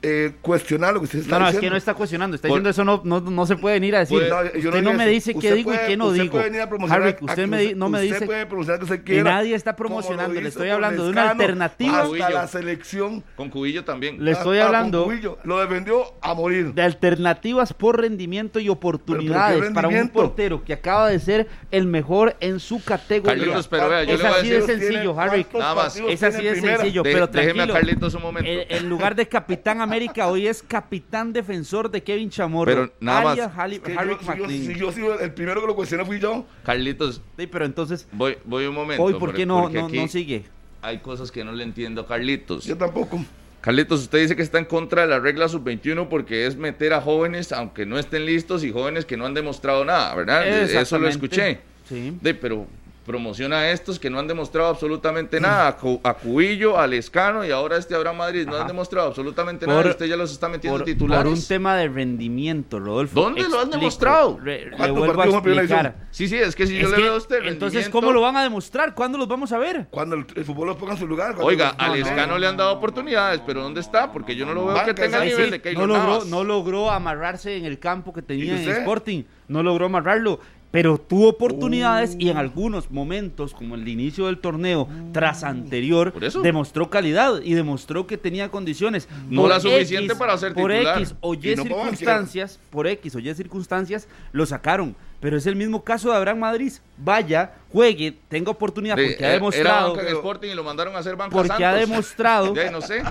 Speaker 3: eh, cuestionar lo que usted está
Speaker 4: No, no, es
Speaker 3: diciendo.
Speaker 4: que no está cuestionando, está
Speaker 2: Por-
Speaker 4: diciendo eso no, no, no se puede venir a decir.
Speaker 2: Puede-
Speaker 3: No, yo
Speaker 4: usted no me dice qué digo y qué no
Speaker 3: usted
Speaker 4: digo.
Speaker 3: puede venir a promocionar
Speaker 4: Harrick,
Speaker 3: a-
Speaker 4: usted
Speaker 3: a-
Speaker 4: me, di- no me
Speaker 3: usted
Speaker 4: dice
Speaker 3: puede promocionar que usted
Speaker 4: y nadie está promocionando, le estoy hablando de una alternativa.
Speaker 3: Hasta la selección.
Speaker 2: Con Cubillo también.
Speaker 4: Le estoy
Speaker 3: Ah, ah, con
Speaker 4: hablando
Speaker 3: Cubillo. Lo defendió a morir.
Speaker 4: de alternativas por rendimiento y oportunidades
Speaker 3: ¿Pero qué
Speaker 4: para un portero que acaba de ser el mejor en su categoría.
Speaker 2: Carlitos, pero vea, yo
Speaker 4: es
Speaker 2: le voy a
Speaker 4: así de sencillo,
Speaker 3: ¿Cuántos
Speaker 4: Harry.
Speaker 2: Nada más.
Speaker 3: partidos
Speaker 4: Es así de sencillo, pero
Speaker 2: déjeme a
Speaker 4: tranquilo.
Speaker 2: Carlitos un momento.
Speaker 4: En, en lugar de Capitán América, hoy es Capitán Defensor de Kevin Chamorro.
Speaker 2: Pero nada más.
Speaker 4: alias Harry,
Speaker 3: Es que
Speaker 4: Harry
Speaker 3: yo, si yo- si yo el primero que lo cuestionó fui yo.
Speaker 2: Carlitos,
Speaker 4: Sí, pero entonces,
Speaker 2: voy, voy un momento.
Speaker 4: hoy, ¿por qué no, sigue?
Speaker 2: Hay cosas que no le entiendo a Carlitos.
Speaker 3: Yo tampoco.
Speaker 2: Carlitos, usted dice que está en contra de la regla sub-21 porque es meter a jóvenes aunque no estén listos y jóvenes que no han demostrado nada, ¿verdad? Eso lo escuché.
Speaker 4: Sí.
Speaker 2: De, pero promociona a estos que no han demostrado absolutamente nada, a, Cu- a Cubillo, a Lescano y ahora este Abraham Madrid, no
Speaker 4: Ajá.
Speaker 2: han demostrado absolutamente
Speaker 4: Por-
Speaker 2: nada, y usted ya los está metiendo
Speaker 4: por,
Speaker 2: titulares.
Speaker 4: por un tema de rendimiento, Rodolfo.
Speaker 2: ¿Dónde lo han demostrado?
Speaker 4: re- le
Speaker 3: ¿Cuántos
Speaker 4: vuelvo a explicar.
Speaker 2: Sí, sí, es que si yo le
Speaker 4: que,
Speaker 2: veo a usted
Speaker 4: entonces, ¿cómo lo van a demostrar? ¿Cuándo los vamos a ver?
Speaker 3: Cuando el, el fútbol los ponga en su lugar.
Speaker 2: Oiga, a
Speaker 3: no,
Speaker 2: Lescano
Speaker 3: no.
Speaker 2: le han dado oportunidades, pero ¿dónde está? Porque yo no lo veo
Speaker 3: Banca,
Speaker 2: que tenga el nivel
Speaker 4: Sí,
Speaker 2: de Keylor
Speaker 4: no logró, no logró amarrarse en el campo que tenía
Speaker 3: ¿Y
Speaker 4: en? Sporting. No logró amarrarlo. Pero tuvo oportunidades y en algunos momentos, como el inicio del torneo, tras anterior,
Speaker 2: Por eso.
Speaker 4: demostró calidad y demostró que tenía condiciones.
Speaker 2: No
Speaker 4: Por
Speaker 2: la suficiente
Speaker 4: X-
Speaker 2: para ser
Speaker 4: Por
Speaker 2: titular.
Speaker 4: X o Y
Speaker 3: Y no por
Speaker 4: circunstancias, por X o Y circunstancias, lo sacaron. Pero es el mismo caso de Abraham Madrid. Vaya, juegue, tenga oportunidad
Speaker 2: De-
Speaker 4: porque ha
Speaker 2: eh, Era
Speaker 4: demostrado.
Speaker 2: banca en Sporting y lo mandaron a hacer banca
Speaker 4: Porque
Speaker 2: Santos.
Speaker 4: ha demostrado
Speaker 2: Ya, no sé.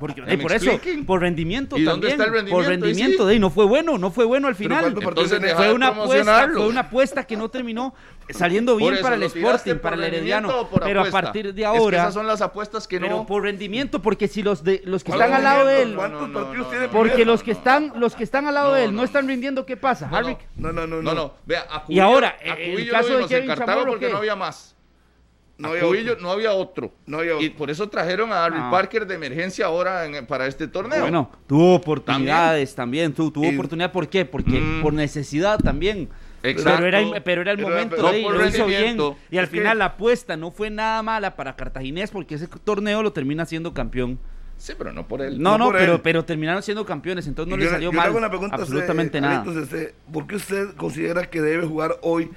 Speaker 4: porque, por eso,
Speaker 2: expliquen.
Speaker 4: por rendimiento
Speaker 2: ¿Y
Speaker 4: también.
Speaker 2: dónde está el rendimiento?
Speaker 4: Por rendimiento,
Speaker 2: sí.
Speaker 4: de no fue bueno, no fue bueno al final. Fue
Speaker 2: de
Speaker 4: una apuesta, fue una apuesta que no terminó saliendo bien para el
Speaker 2: ¿lo tiraste
Speaker 4: Sporting,
Speaker 2: por
Speaker 4: para el Herediano. Pero a partir de
Speaker 2: Es que
Speaker 4: ahora,
Speaker 2: esas son las apuestas que
Speaker 4: pero
Speaker 2: no.
Speaker 4: por rendimiento, porque si los de los que
Speaker 3: ¿Cuál
Speaker 4: están al lado de él?
Speaker 3: ¿Cuántos
Speaker 2: No,
Speaker 3: partidos
Speaker 2: no,
Speaker 3: tiene
Speaker 2: no,
Speaker 4: porque
Speaker 3: primero?
Speaker 4: los que están los que están al lado
Speaker 2: No,
Speaker 4: de él no,
Speaker 2: no,
Speaker 4: están rindiendo, ¿qué pasa,
Speaker 2: No, no.
Speaker 4: Harvick?
Speaker 3: No, no, no.
Speaker 2: No, no, vea, a
Speaker 4: Y ahora,
Speaker 2: a
Speaker 4: el
Speaker 2: Cubillo
Speaker 4: caso de Kevin Chamorro,
Speaker 2: porque no había más.
Speaker 3: No había
Speaker 2: Cubillo
Speaker 3: otro.
Speaker 2: no había otro.
Speaker 3: No había
Speaker 2: Y por eso trajeron a Darryl
Speaker 4: No.
Speaker 2: Parker de emergencia ahora en- para este torneo.
Speaker 4: Bueno, tuvo oportunidades también, tu- tuvo
Speaker 3: Y-
Speaker 4: oportunidad, ¿por qué? Porque
Speaker 2: Mm.
Speaker 4: por necesidad también.
Speaker 2: Exacto.
Speaker 4: Pero era, pero era el
Speaker 3: Pero-
Speaker 4: momento
Speaker 3: pero
Speaker 4: de
Speaker 2: por
Speaker 4: lo hizo bien. Y al
Speaker 3: Es que-
Speaker 4: final la apuesta no fue nada mala para Cartaginés porque ese torneo lo termina siendo campeón.
Speaker 2: Sí, pero no por él.
Speaker 4: No,
Speaker 3: No
Speaker 4: no, pero,
Speaker 3: él.
Speaker 4: pero terminaron siendo campeones, entonces no le salió
Speaker 3: yo le
Speaker 4: mal.
Speaker 3: hago una pregunta a usted,
Speaker 4: absolutamente nada.
Speaker 3: Este, ¿Por qué usted considera que debe jugar hoy?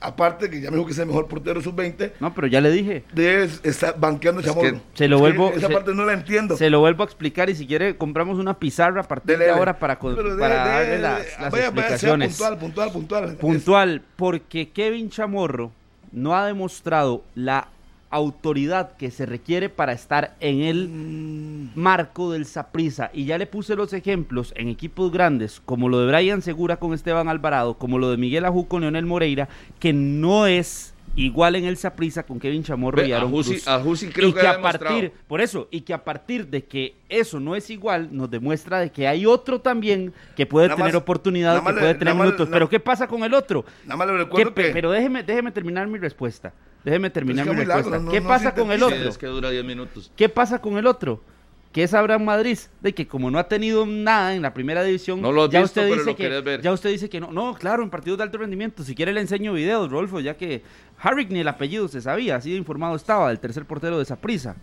Speaker 3: Aparte que ya me dijo que es el mejor portero sub-20,
Speaker 4: No, pero ya le dije.
Speaker 3: debe estar banqueando a
Speaker 2: Es
Speaker 3: Chamorro.
Speaker 2: que
Speaker 4: se lo
Speaker 3: Es
Speaker 4: vuelvo-
Speaker 3: Esa
Speaker 4: se-
Speaker 3: parte no la entiendo.
Speaker 4: Se lo vuelvo a explicar y si quiere compramos una pizarra a partir de ahora para,
Speaker 3: de-
Speaker 4: para
Speaker 3: de-
Speaker 4: darle
Speaker 3: de-
Speaker 4: las,
Speaker 3: vaya,
Speaker 4: las
Speaker 3: vaya, sea
Speaker 4: explicaciones.
Speaker 3: puntual, puntual, puntual.
Speaker 4: Puntual, porque Kevin Chamorro no ha demostrado la autoridad que se requiere para estar en el
Speaker 3: Mm,
Speaker 4: marco del Saprisa. Y ya le puse los ejemplos en equipos grandes, como lo de Brian Segura con Esteban Alvarado, como lo de Miguel Ajú con Leonel Moreira, que no es igual en el Saprisa con Kevin Chamorro
Speaker 2: Ve,
Speaker 4: y
Speaker 2: a
Speaker 4: Aaron
Speaker 2: Jusi-
Speaker 4: Cruz.
Speaker 2: a Jusi creo
Speaker 4: y
Speaker 2: que
Speaker 4: que
Speaker 2: ha
Speaker 4: a partir, por eso, y que a partir de que eso no es igual, nos demuestra de que hay otro también que puede
Speaker 3: Nada
Speaker 4: tener
Speaker 3: más-
Speaker 4: oportunidad, que
Speaker 3: le-
Speaker 4: puede tener minutos. Pero ¿qué pasa con el otro?
Speaker 3: Nada más le
Speaker 4: ¿Qué
Speaker 3: recuerdo
Speaker 4: pe-
Speaker 3: que...
Speaker 4: Pero déjeme, déjeme terminar mi respuesta. Déjeme terminar
Speaker 3: es que
Speaker 4: mi
Speaker 3: largo,
Speaker 4: respuesta.
Speaker 3: no-
Speaker 4: ¿Qué
Speaker 3: no
Speaker 4: pasa con el otro?
Speaker 2: es que dura 10 minutos.
Speaker 4: ¿Qué pasa con el otro? Que es Abraham Madrid, de que como no ha tenido nada en la primera división,
Speaker 2: No lo has
Speaker 4: ya
Speaker 2: visto,
Speaker 4: usted
Speaker 2: pero
Speaker 4: dice
Speaker 2: lo
Speaker 4: que
Speaker 2: ver.
Speaker 4: ya usted dice que no, no, claro, en partidos de alto rendimiento, si quiere le enseño videos, Rolfo, ya que Harrick ni el apellido se sabía, así de informado estaba del tercer portero de esa prisa.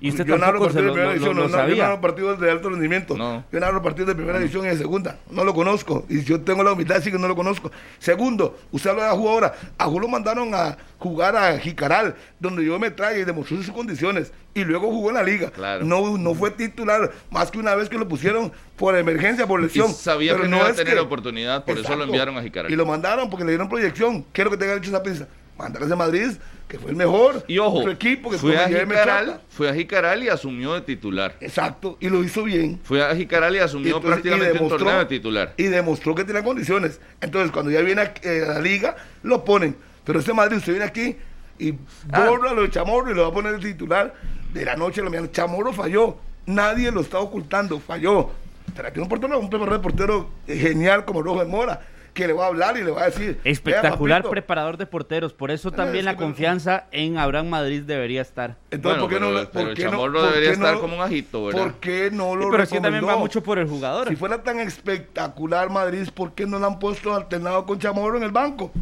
Speaker 4: Y usted
Speaker 3: yo
Speaker 4: tampoco se
Speaker 3: partidos de primera división, no, no, yo narro partidos de alto rendimiento.
Speaker 2: No.
Speaker 3: Yo narro partidos de primera división y de segunda. No lo conozco. Y yo tengo la humildad de decir que no lo conozco. Segundo, usted habla de Ajú ahora. Ajú lo mandaron a jugar a Jicaral, donde yo me traje y demostró sus condiciones. Y luego jugó en la liga.
Speaker 2: Claro.
Speaker 3: No, no fue titular más que una vez que lo pusieron por emergencia, por lesión.
Speaker 2: Y sabía
Speaker 3: Pero
Speaker 2: que no iba a tener
Speaker 3: que-
Speaker 2: oportunidad, por eso lo enviaron a Jicaral.
Speaker 3: Y lo mandaron porque le dieron proyección. ¿Qué es lo que tenga hecho esa pizza? Mandarles a Madrid, que fue el mejor.
Speaker 2: Y ojo,
Speaker 3: equipo que
Speaker 2: fue a, Jicaral, fue a Jicaral y asumió de titular.
Speaker 3: Exacto, y lo hizo bien.
Speaker 2: Fue a Jicaral y asumió
Speaker 3: Entonces,
Speaker 2: prácticamente
Speaker 3: y
Speaker 2: un
Speaker 3: demostró-
Speaker 2: torneo de titular.
Speaker 3: Y demostró que tenía condiciones. Entonces, cuando ya viene a, eh, a la liga, lo ponen. Pero este Madrid, usted viene aquí y
Speaker 2: Ah.
Speaker 3: borra lo de Chamorro y lo va a poner el titular de la noche a la mañana. Chamorro falló. Nadie lo está ocultando, falló. Pero aquí un portero, un de portero eh, genial como Rojo de Mora, que le va a hablar y le va a decir.
Speaker 4: Espectacular preparador de porteros, por eso
Speaker 3: No,
Speaker 4: también
Speaker 3: es
Speaker 4: la confianza en Abraham Madrid debería estar.
Speaker 3: Entonces,
Speaker 2: Bueno,
Speaker 3: ¿por qué no
Speaker 2: pero-
Speaker 3: por
Speaker 2: el
Speaker 3: qué no-
Speaker 2: Chamorro
Speaker 3: por
Speaker 2: debería
Speaker 3: no
Speaker 2: estar
Speaker 3: lo-
Speaker 2: como un ajito, ¿verdad?
Speaker 3: ¿Por qué no lo
Speaker 4: Sí, pero es que también va mucho por el jugador.
Speaker 3: Si fuera tan espectacular Madrid, ¿por qué no lo han puesto alternado con Chamorro en el banco?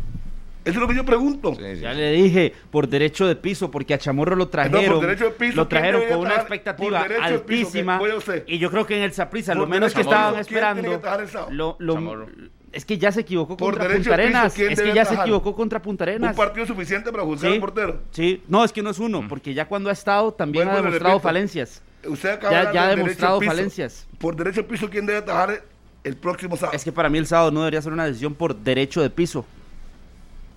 Speaker 3: Eso es lo que yo pregunto.
Speaker 2: Sí, sí,
Speaker 4: Ya
Speaker 2: sí.
Speaker 4: le dije, por derecho de piso, porque a Chamorro lo trajeron.
Speaker 3: derecho de piso,
Speaker 4: lo
Speaker 3: ¿quién
Speaker 4: trajeron con una expectativa
Speaker 3: Por derecho de piso,
Speaker 4: altísima.
Speaker 3: usted.
Speaker 4: Y yo creo que en el Saprissa,
Speaker 3: Por
Speaker 4: lo menos que estaban
Speaker 3: piso, ¿quién tiene que
Speaker 4: esperando.
Speaker 3: el
Speaker 4: lo- lo-
Speaker 2: Chamorro.
Speaker 4: Es que ya se equivocó
Speaker 3: Por
Speaker 4: contra Punta
Speaker 3: piso,
Speaker 4: Arenas.
Speaker 3: ¿quién
Speaker 4: Es que ya se equivocó contra Punta
Speaker 3: Un
Speaker 4: Arenas.
Speaker 3: partido suficiente para juzgar
Speaker 4: Sí,
Speaker 3: al portero.
Speaker 4: sí. No, es que no es uno,
Speaker 3: Mm.
Speaker 4: porque ya cuando ha estado también ha demostrado falencias.
Speaker 3: Usted acaba
Speaker 4: Ya- ya ha demostrado
Speaker 3: piso.
Speaker 4: falencias.
Speaker 3: Por derecho de piso, ¿quién debe atajar el próximo sábado?
Speaker 4: Es que para mí el sábado no debería ser una decisión por derecho de piso.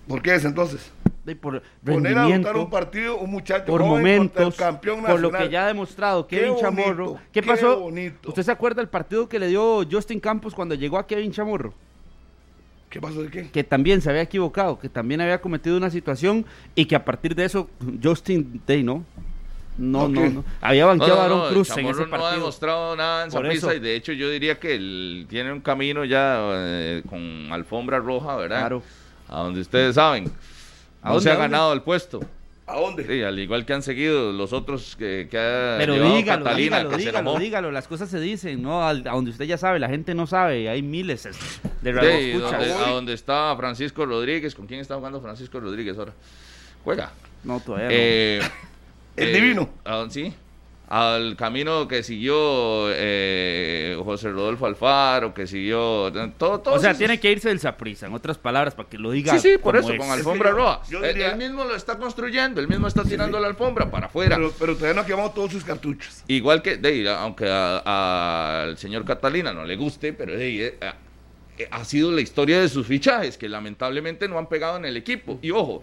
Speaker 3: ¿Por qué es entonces?
Speaker 4: de- por
Speaker 3: Poner a votar un partido, un muchacho
Speaker 4: por
Speaker 3: joven
Speaker 4: momentos,
Speaker 3: el campeón
Speaker 4: por lo
Speaker 3: nacional.
Speaker 4: que ya ha demostrado
Speaker 3: Qué
Speaker 4: Kevin
Speaker 3: bonito,
Speaker 4: Chamorro. ¿Qué
Speaker 3: qué
Speaker 4: pasó? ¿Usted se acuerda del partido que le dio Justin Campos cuando llegó a Kevin Chamorro?
Speaker 3: ¿Qué pasó de qué?
Speaker 4: Que también se había equivocado, que también había cometido una situación y que a partir de eso Justin Day, ¿no? No,
Speaker 3: Ok.
Speaker 4: no, no. Había
Speaker 2: No,
Speaker 4: banqueado
Speaker 2: no,
Speaker 4: a Aaron
Speaker 2: no,
Speaker 4: Cruz en ese
Speaker 2: no ha
Speaker 4: partido.
Speaker 2: demostrado nada en
Speaker 4: eso.
Speaker 2: y de hecho yo diría que él tiene un camino ya eh, con alfombra roja, ¿verdad?
Speaker 4: Claro.
Speaker 2: A donde ustedes saben.
Speaker 4: ¿A
Speaker 2: No
Speaker 4: dónde,
Speaker 2: se ha ganado el puesto.
Speaker 3: ¿A dónde?
Speaker 2: Sí, al igual que han seguido los otros que, que ha
Speaker 4: Pero dígalo,
Speaker 2: Catalina,
Speaker 4: dígalo, dígalo, las cosas se dicen, ¿no? Al- a donde usted ya sabe, la gente no sabe, hay miles es- de
Speaker 2: Sí,
Speaker 4: radio
Speaker 2: donde,
Speaker 4: escuchas.
Speaker 2: a donde está Francisco Rodríguez. ¿Con quién está jugando Francisco Rodríguez ahora? Juega.
Speaker 4: No, todavía no.
Speaker 2: Eh,
Speaker 3: El divino.
Speaker 2: ¿a dónde- sí. Al camino que siguió eh, José Rodolfo Alfaro, que siguió. Todo, todo
Speaker 4: o sea,
Speaker 2: esos-
Speaker 4: tiene que irse del Saprissa, en otras palabras, para que lo diga.
Speaker 2: Sí, sí, por eso,
Speaker 4: es.
Speaker 2: con alfombra roja.
Speaker 3: yo
Speaker 2: Él-
Speaker 3: diría-
Speaker 2: él mismo lo está construyendo, él mismo está tirando la alfombra para afuera.
Speaker 3: Pero, pero todavía no ha quemado todos sus cartuchos.
Speaker 2: Igual que, de, aunque al señor Catalina no le guste, pero de, eh, eh, ha sido la historia de sus fichajes, que lamentablemente no han pegado en el equipo. Y ojo,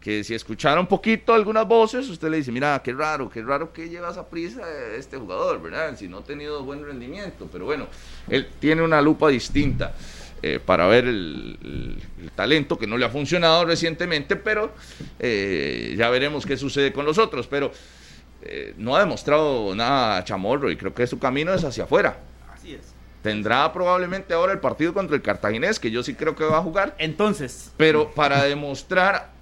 Speaker 2: que si escuchara un poquito algunas voces, usted le dice, mira, qué raro, qué raro que llevas a prisa este jugador, ¿verdad? Si no ha tenido buen rendimiento. Pero bueno, él tiene una lupa distinta. eh, para ver el, el- el talento que no le ha funcionado recientemente, pero eh, ya veremos qué sucede con los otros. Pero eh, no ha demostrado nada Chamorro y creo que su camino es hacia afuera.
Speaker 4: Así es.
Speaker 2: Tendrá probablemente ahora el partido contra el Cartaginés, que yo sí creo que va a jugar,
Speaker 4: Entonces,
Speaker 2: pero para demostrar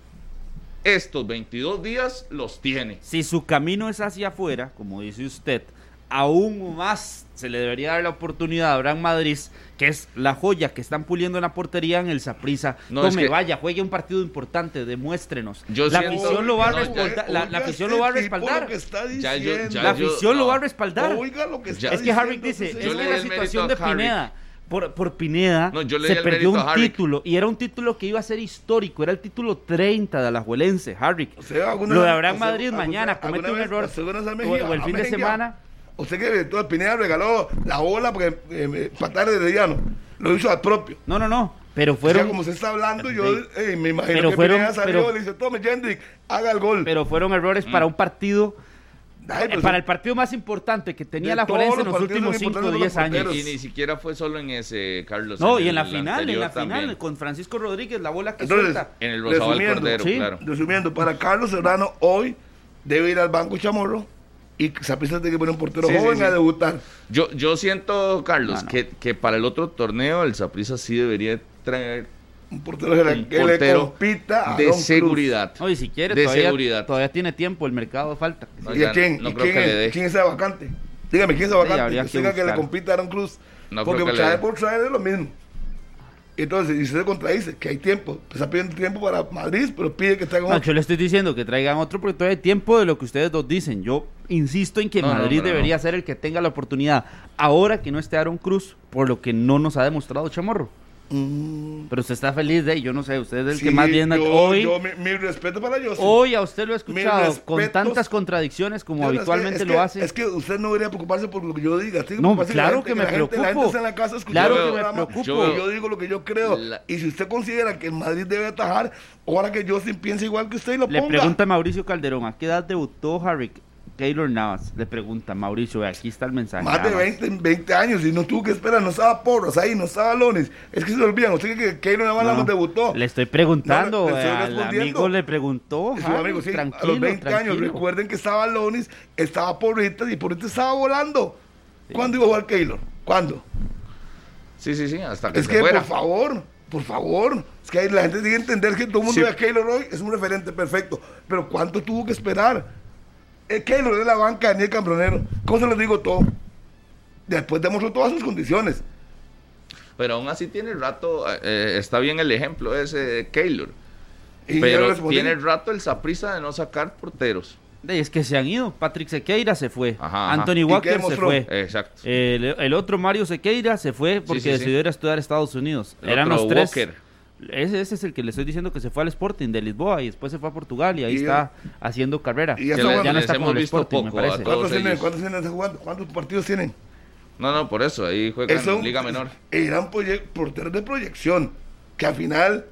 Speaker 2: estos 22 días los tiene.
Speaker 4: si su camino es hacia afuera, como dice usted, aún más se le debería dar la oportunidad a Abraham Madrid, que es la joya que están puliendo en la portería en el Saprissa.
Speaker 2: No,
Speaker 4: Tome,
Speaker 2: es que-
Speaker 4: vaya, juegue un partido importante, demuéstrenos.
Speaker 2: Yo
Speaker 4: la afición lo va a respaldar. La, afición lo va a respaldar. La afición lo va a respaldar. Es que
Speaker 3: diciendo
Speaker 4: dice,
Speaker 3: ese
Speaker 4: es que la situación de
Speaker 2: a Harvick.
Speaker 4: Por, por Pineda,
Speaker 2: No, yo le
Speaker 4: se perdió un título y era un título que iba a ser histórico, era el título 30 de Alajuelense, Harvick.
Speaker 3: O sea,
Speaker 4: Lo de
Speaker 3: vez-
Speaker 4: Abraham
Speaker 3: o sea,
Speaker 4: Madrid
Speaker 3: alguna-
Speaker 4: mañana comete
Speaker 3: alguna
Speaker 4: un
Speaker 3: vez
Speaker 4: error o, o el fin de semana.
Speaker 3: Usted que todo Pineda regaló la bola porque eh, patar de Llano. Lo hizo al propio.
Speaker 4: No, no, no, pero
Speaker 3: o sea,
Speaker 4: fueron
Speaker 3: como se está hablando, yo eh, me imagino
Speaker 4: Pero
Speaker 3: que
Speaker 4: fueron-
Speaker 3: Pineda salió
Speaker 4: pero-
Speaker 3: y le dice, tome Jendrik, haga el gol.
Speaker 4: pero fueron errores
Speaker 2: Mm.
Speaker 4: para un partido
Speaker 3: Ay,
Speaker 4: eh,
Speaker 3: pues,
Speaker 4: para el partido más importante que tenía la Juelense en
Speaker 3: los
Speaker 4: últimos
Speaker 3: son
Speaker 4: 5 o
Speaker 3: importantes
Speaker 4: 10
Speaker 3: los
Speaker 4: años.
Speaker 2: Y ni siquiera fue solo en ese, Carlos.
Speaker 4: No, y en la final, en la final, con Francisco Rodríguez, la bola que
Speaker 3: Entonces,
Speaker 4: suelta.
Speaker 2: En el Rosabal
Speaker 3: Resumiendo,
Speaker 2: Cordero,
Speaker 4: sí.
Speaker 2: claro.
Speaker 3: Resumiendo, para Carlos Serrano hoy debe ir al banco Chamorro y Saprissa tiene que poner un portero
Speaker 2: Sí,
Speaker 3: joven
Speaker 2: sí.
Speaker 3: a debutar.
Speaker 2: Yo, yo siento, Carlos,
Speaker 4: No, no.
Speaker 2: Que, que para el otro torneo el Saprissa sí debería traer
Speaker 3: Un portero que, le-
Speaker 2: un
Speaker 3: que le compita a
Speaker 2: de
Speaker 3: Aaron Cruz.
Speaker 2: seguridad.
Speaker 4: No, y si quiere,
Speaker 2: de
Speaker 4: todavía,
Speaker 2: seguridad.
Speaker 4: todavía tiene tiempo, el mercado falta.
Speaker 2: No,
Speaker 3: ¿Y
Speaker 2: ya
Speaker 3: a quién?
Speaker 2: no
Speaker 3: ¿Y quién
Speaker 2: que
Speaker 3: es? ¿Quién es ese vacante? Dígame, ¿quién es ese vacante?
Speaker 4: habría
Speaker 3: que
Speaker 4: que
Speaker 3: que le compita a Aaron Cruz.
Speaker 2: No
Speaker 3: Porque
Speaker 2: creo que le
Speaker 3: traer por traer es lo mismo. Entonces, y usted se contradice, que hay tiempo. Está pidiendo tiempo para Madrid, pero pide que traigan
Speaker 4: No,
Speaker 3: otro.
Speaker 4: yo le estoy diciendo que traigan otro porque todavía hay tiempo de lo que ustedes dos dicen. Yo insisto en que
Speaker 2: No, no,
Speaker 4: Madrid
Speaker 2: no.
Speaker 4: debería ser el que tenga la oportunidad. Ahora que no esté Aaron Cruz, por lo que no nos ha demostrado Chamorro.
Speaker 3: Mm,
Speaker 4: Pero usted está feliz de, yo no sé, usted es el
Speaker 3: sí,
Speaker 4: que más bien...
Speaker 3: yo-
Speaker 4: hoy,
Speaker 3: yo, mi, mi respeto para ellos.
Speaker 4: hoy a usted lo he escuchado con tantas contradicciones como
Speaker 3: Yo, es que-
Speaker 4: habitualmente lo hace.
Speaker 3: Es que usted no debería preocuparse por lo que yo diga. que
Speaker 4: No, claro
Speaker 3: gente,
Speaker 4: que me
Speaker 3: la gente- La gente
Speaker 4: preocupo.
Speaker 3: está en la casa escuchando
Speaker 4: Claro
Speaker 2: que me
Speaker 4: preocupo.
Speaker 3: Yo digo lo que yo creo.
Speaker 2: La-
Speaker 3: Y si usted considera que el Madrid debe atajar, ahora que yo sí piense igual que usted y lo
Speaker 4: Le
Speaker 3: ponga.
Speaker 4: pregunta Mauricio Calderón, ¿a qué edad debutó Harry Taylor Navas? Le pregunta Mauricio, aquí está el mensaje.
Speaker 3: Más de
Speaker 4: nada
Speaker 3: 20, 20 años y no tuvo que esperar, no estaba Porras ahí, no estaba Lones. Es que se olvidan, usted cree que Keylor Navas
Speaker 4: No,
Speaker 3: debutó.
Speaker 4: Le estoy preguntando,
Speaker 3: No, le estoy
Speaker 4: al
Speaker 3: respondiendo.
Speaker 4: amigo le preguntó.
Speaker 3: Su
Speaker 4: Harry,
Speaker 3: amigo, sí,
Speaker 4: tranquilo,
Speaker 3: a los 20 años, recuerden que estaba Lonis, estaba Porritas y Porritas estaba volando. ¿Cuándo iba a jugar Keylor? ¿Cuándo?
Speaker 2: Sí, sí, sí, hasta que
Speaker 3: Es
Speaker 2: se
Speaker 3: que,
Speaker 2: fuera.
Speaker 3: por favor, por favor. Es que ahí la gente tiene que entender que todo el mundo
Speaker 2: Sí.
Speaker 3: ve a Keylor hoy, es un referente perfecto. Pero ¿cuánto tuvo que esperar? Eh, Keylor es la banca de Daniel Cambronero. ¿Cómo se lo digo todo? Después demostró todas sus condiciones.
Speaker 2: Pero aún así tiene rato, eh, está bien el ejemplo ese de Keylor.
Speaker 3: Y
Speaker 2: Pero tiene rato el Saprisa de no sacar porteros.
Speaker 4: De- Es que se han ido. Patrick Sequeira se fue.
Speaker 2: Ajá, ajá.
Speaker 4: Anthony
Speaker 3: ¿Y qué
Speaker 4: Walker se fue.
Speaker 2: Exacto.
Speaker 4: El, el otro Mario Sequeira se fue porque
Speaker 2: sí, sí.
Speaker 4: decidió ir a estudiar a Estados Unidos.
Speaker 2: El
Speaker 4: Eran
Speaker 2: otro
Speaker 4: los tres.
Speaker 2: Walker.
Speaker 4: Ese, ese es el que le estoy diciendo que se fue al Sporting de Lisboa y después se fue a Portugal y ahí
Speaker 3: Y
Speaker 4: está haciendo carrera.
Speaker 3: y ya
Speaker 2: le-
Speaker 4: ya no está con el Sporting, me parece.
Speaker 3: ¿Cuántos tienen? ¿Cuántos tienen jugando? ¿Cuántos partidos tienen?
Speaker 2: No, no, por eso, ahí juegan
Speaker 3: Eso-
Speaker 2: en Liga Menor.
Speaker 3: Eran porteros de proyección que al final,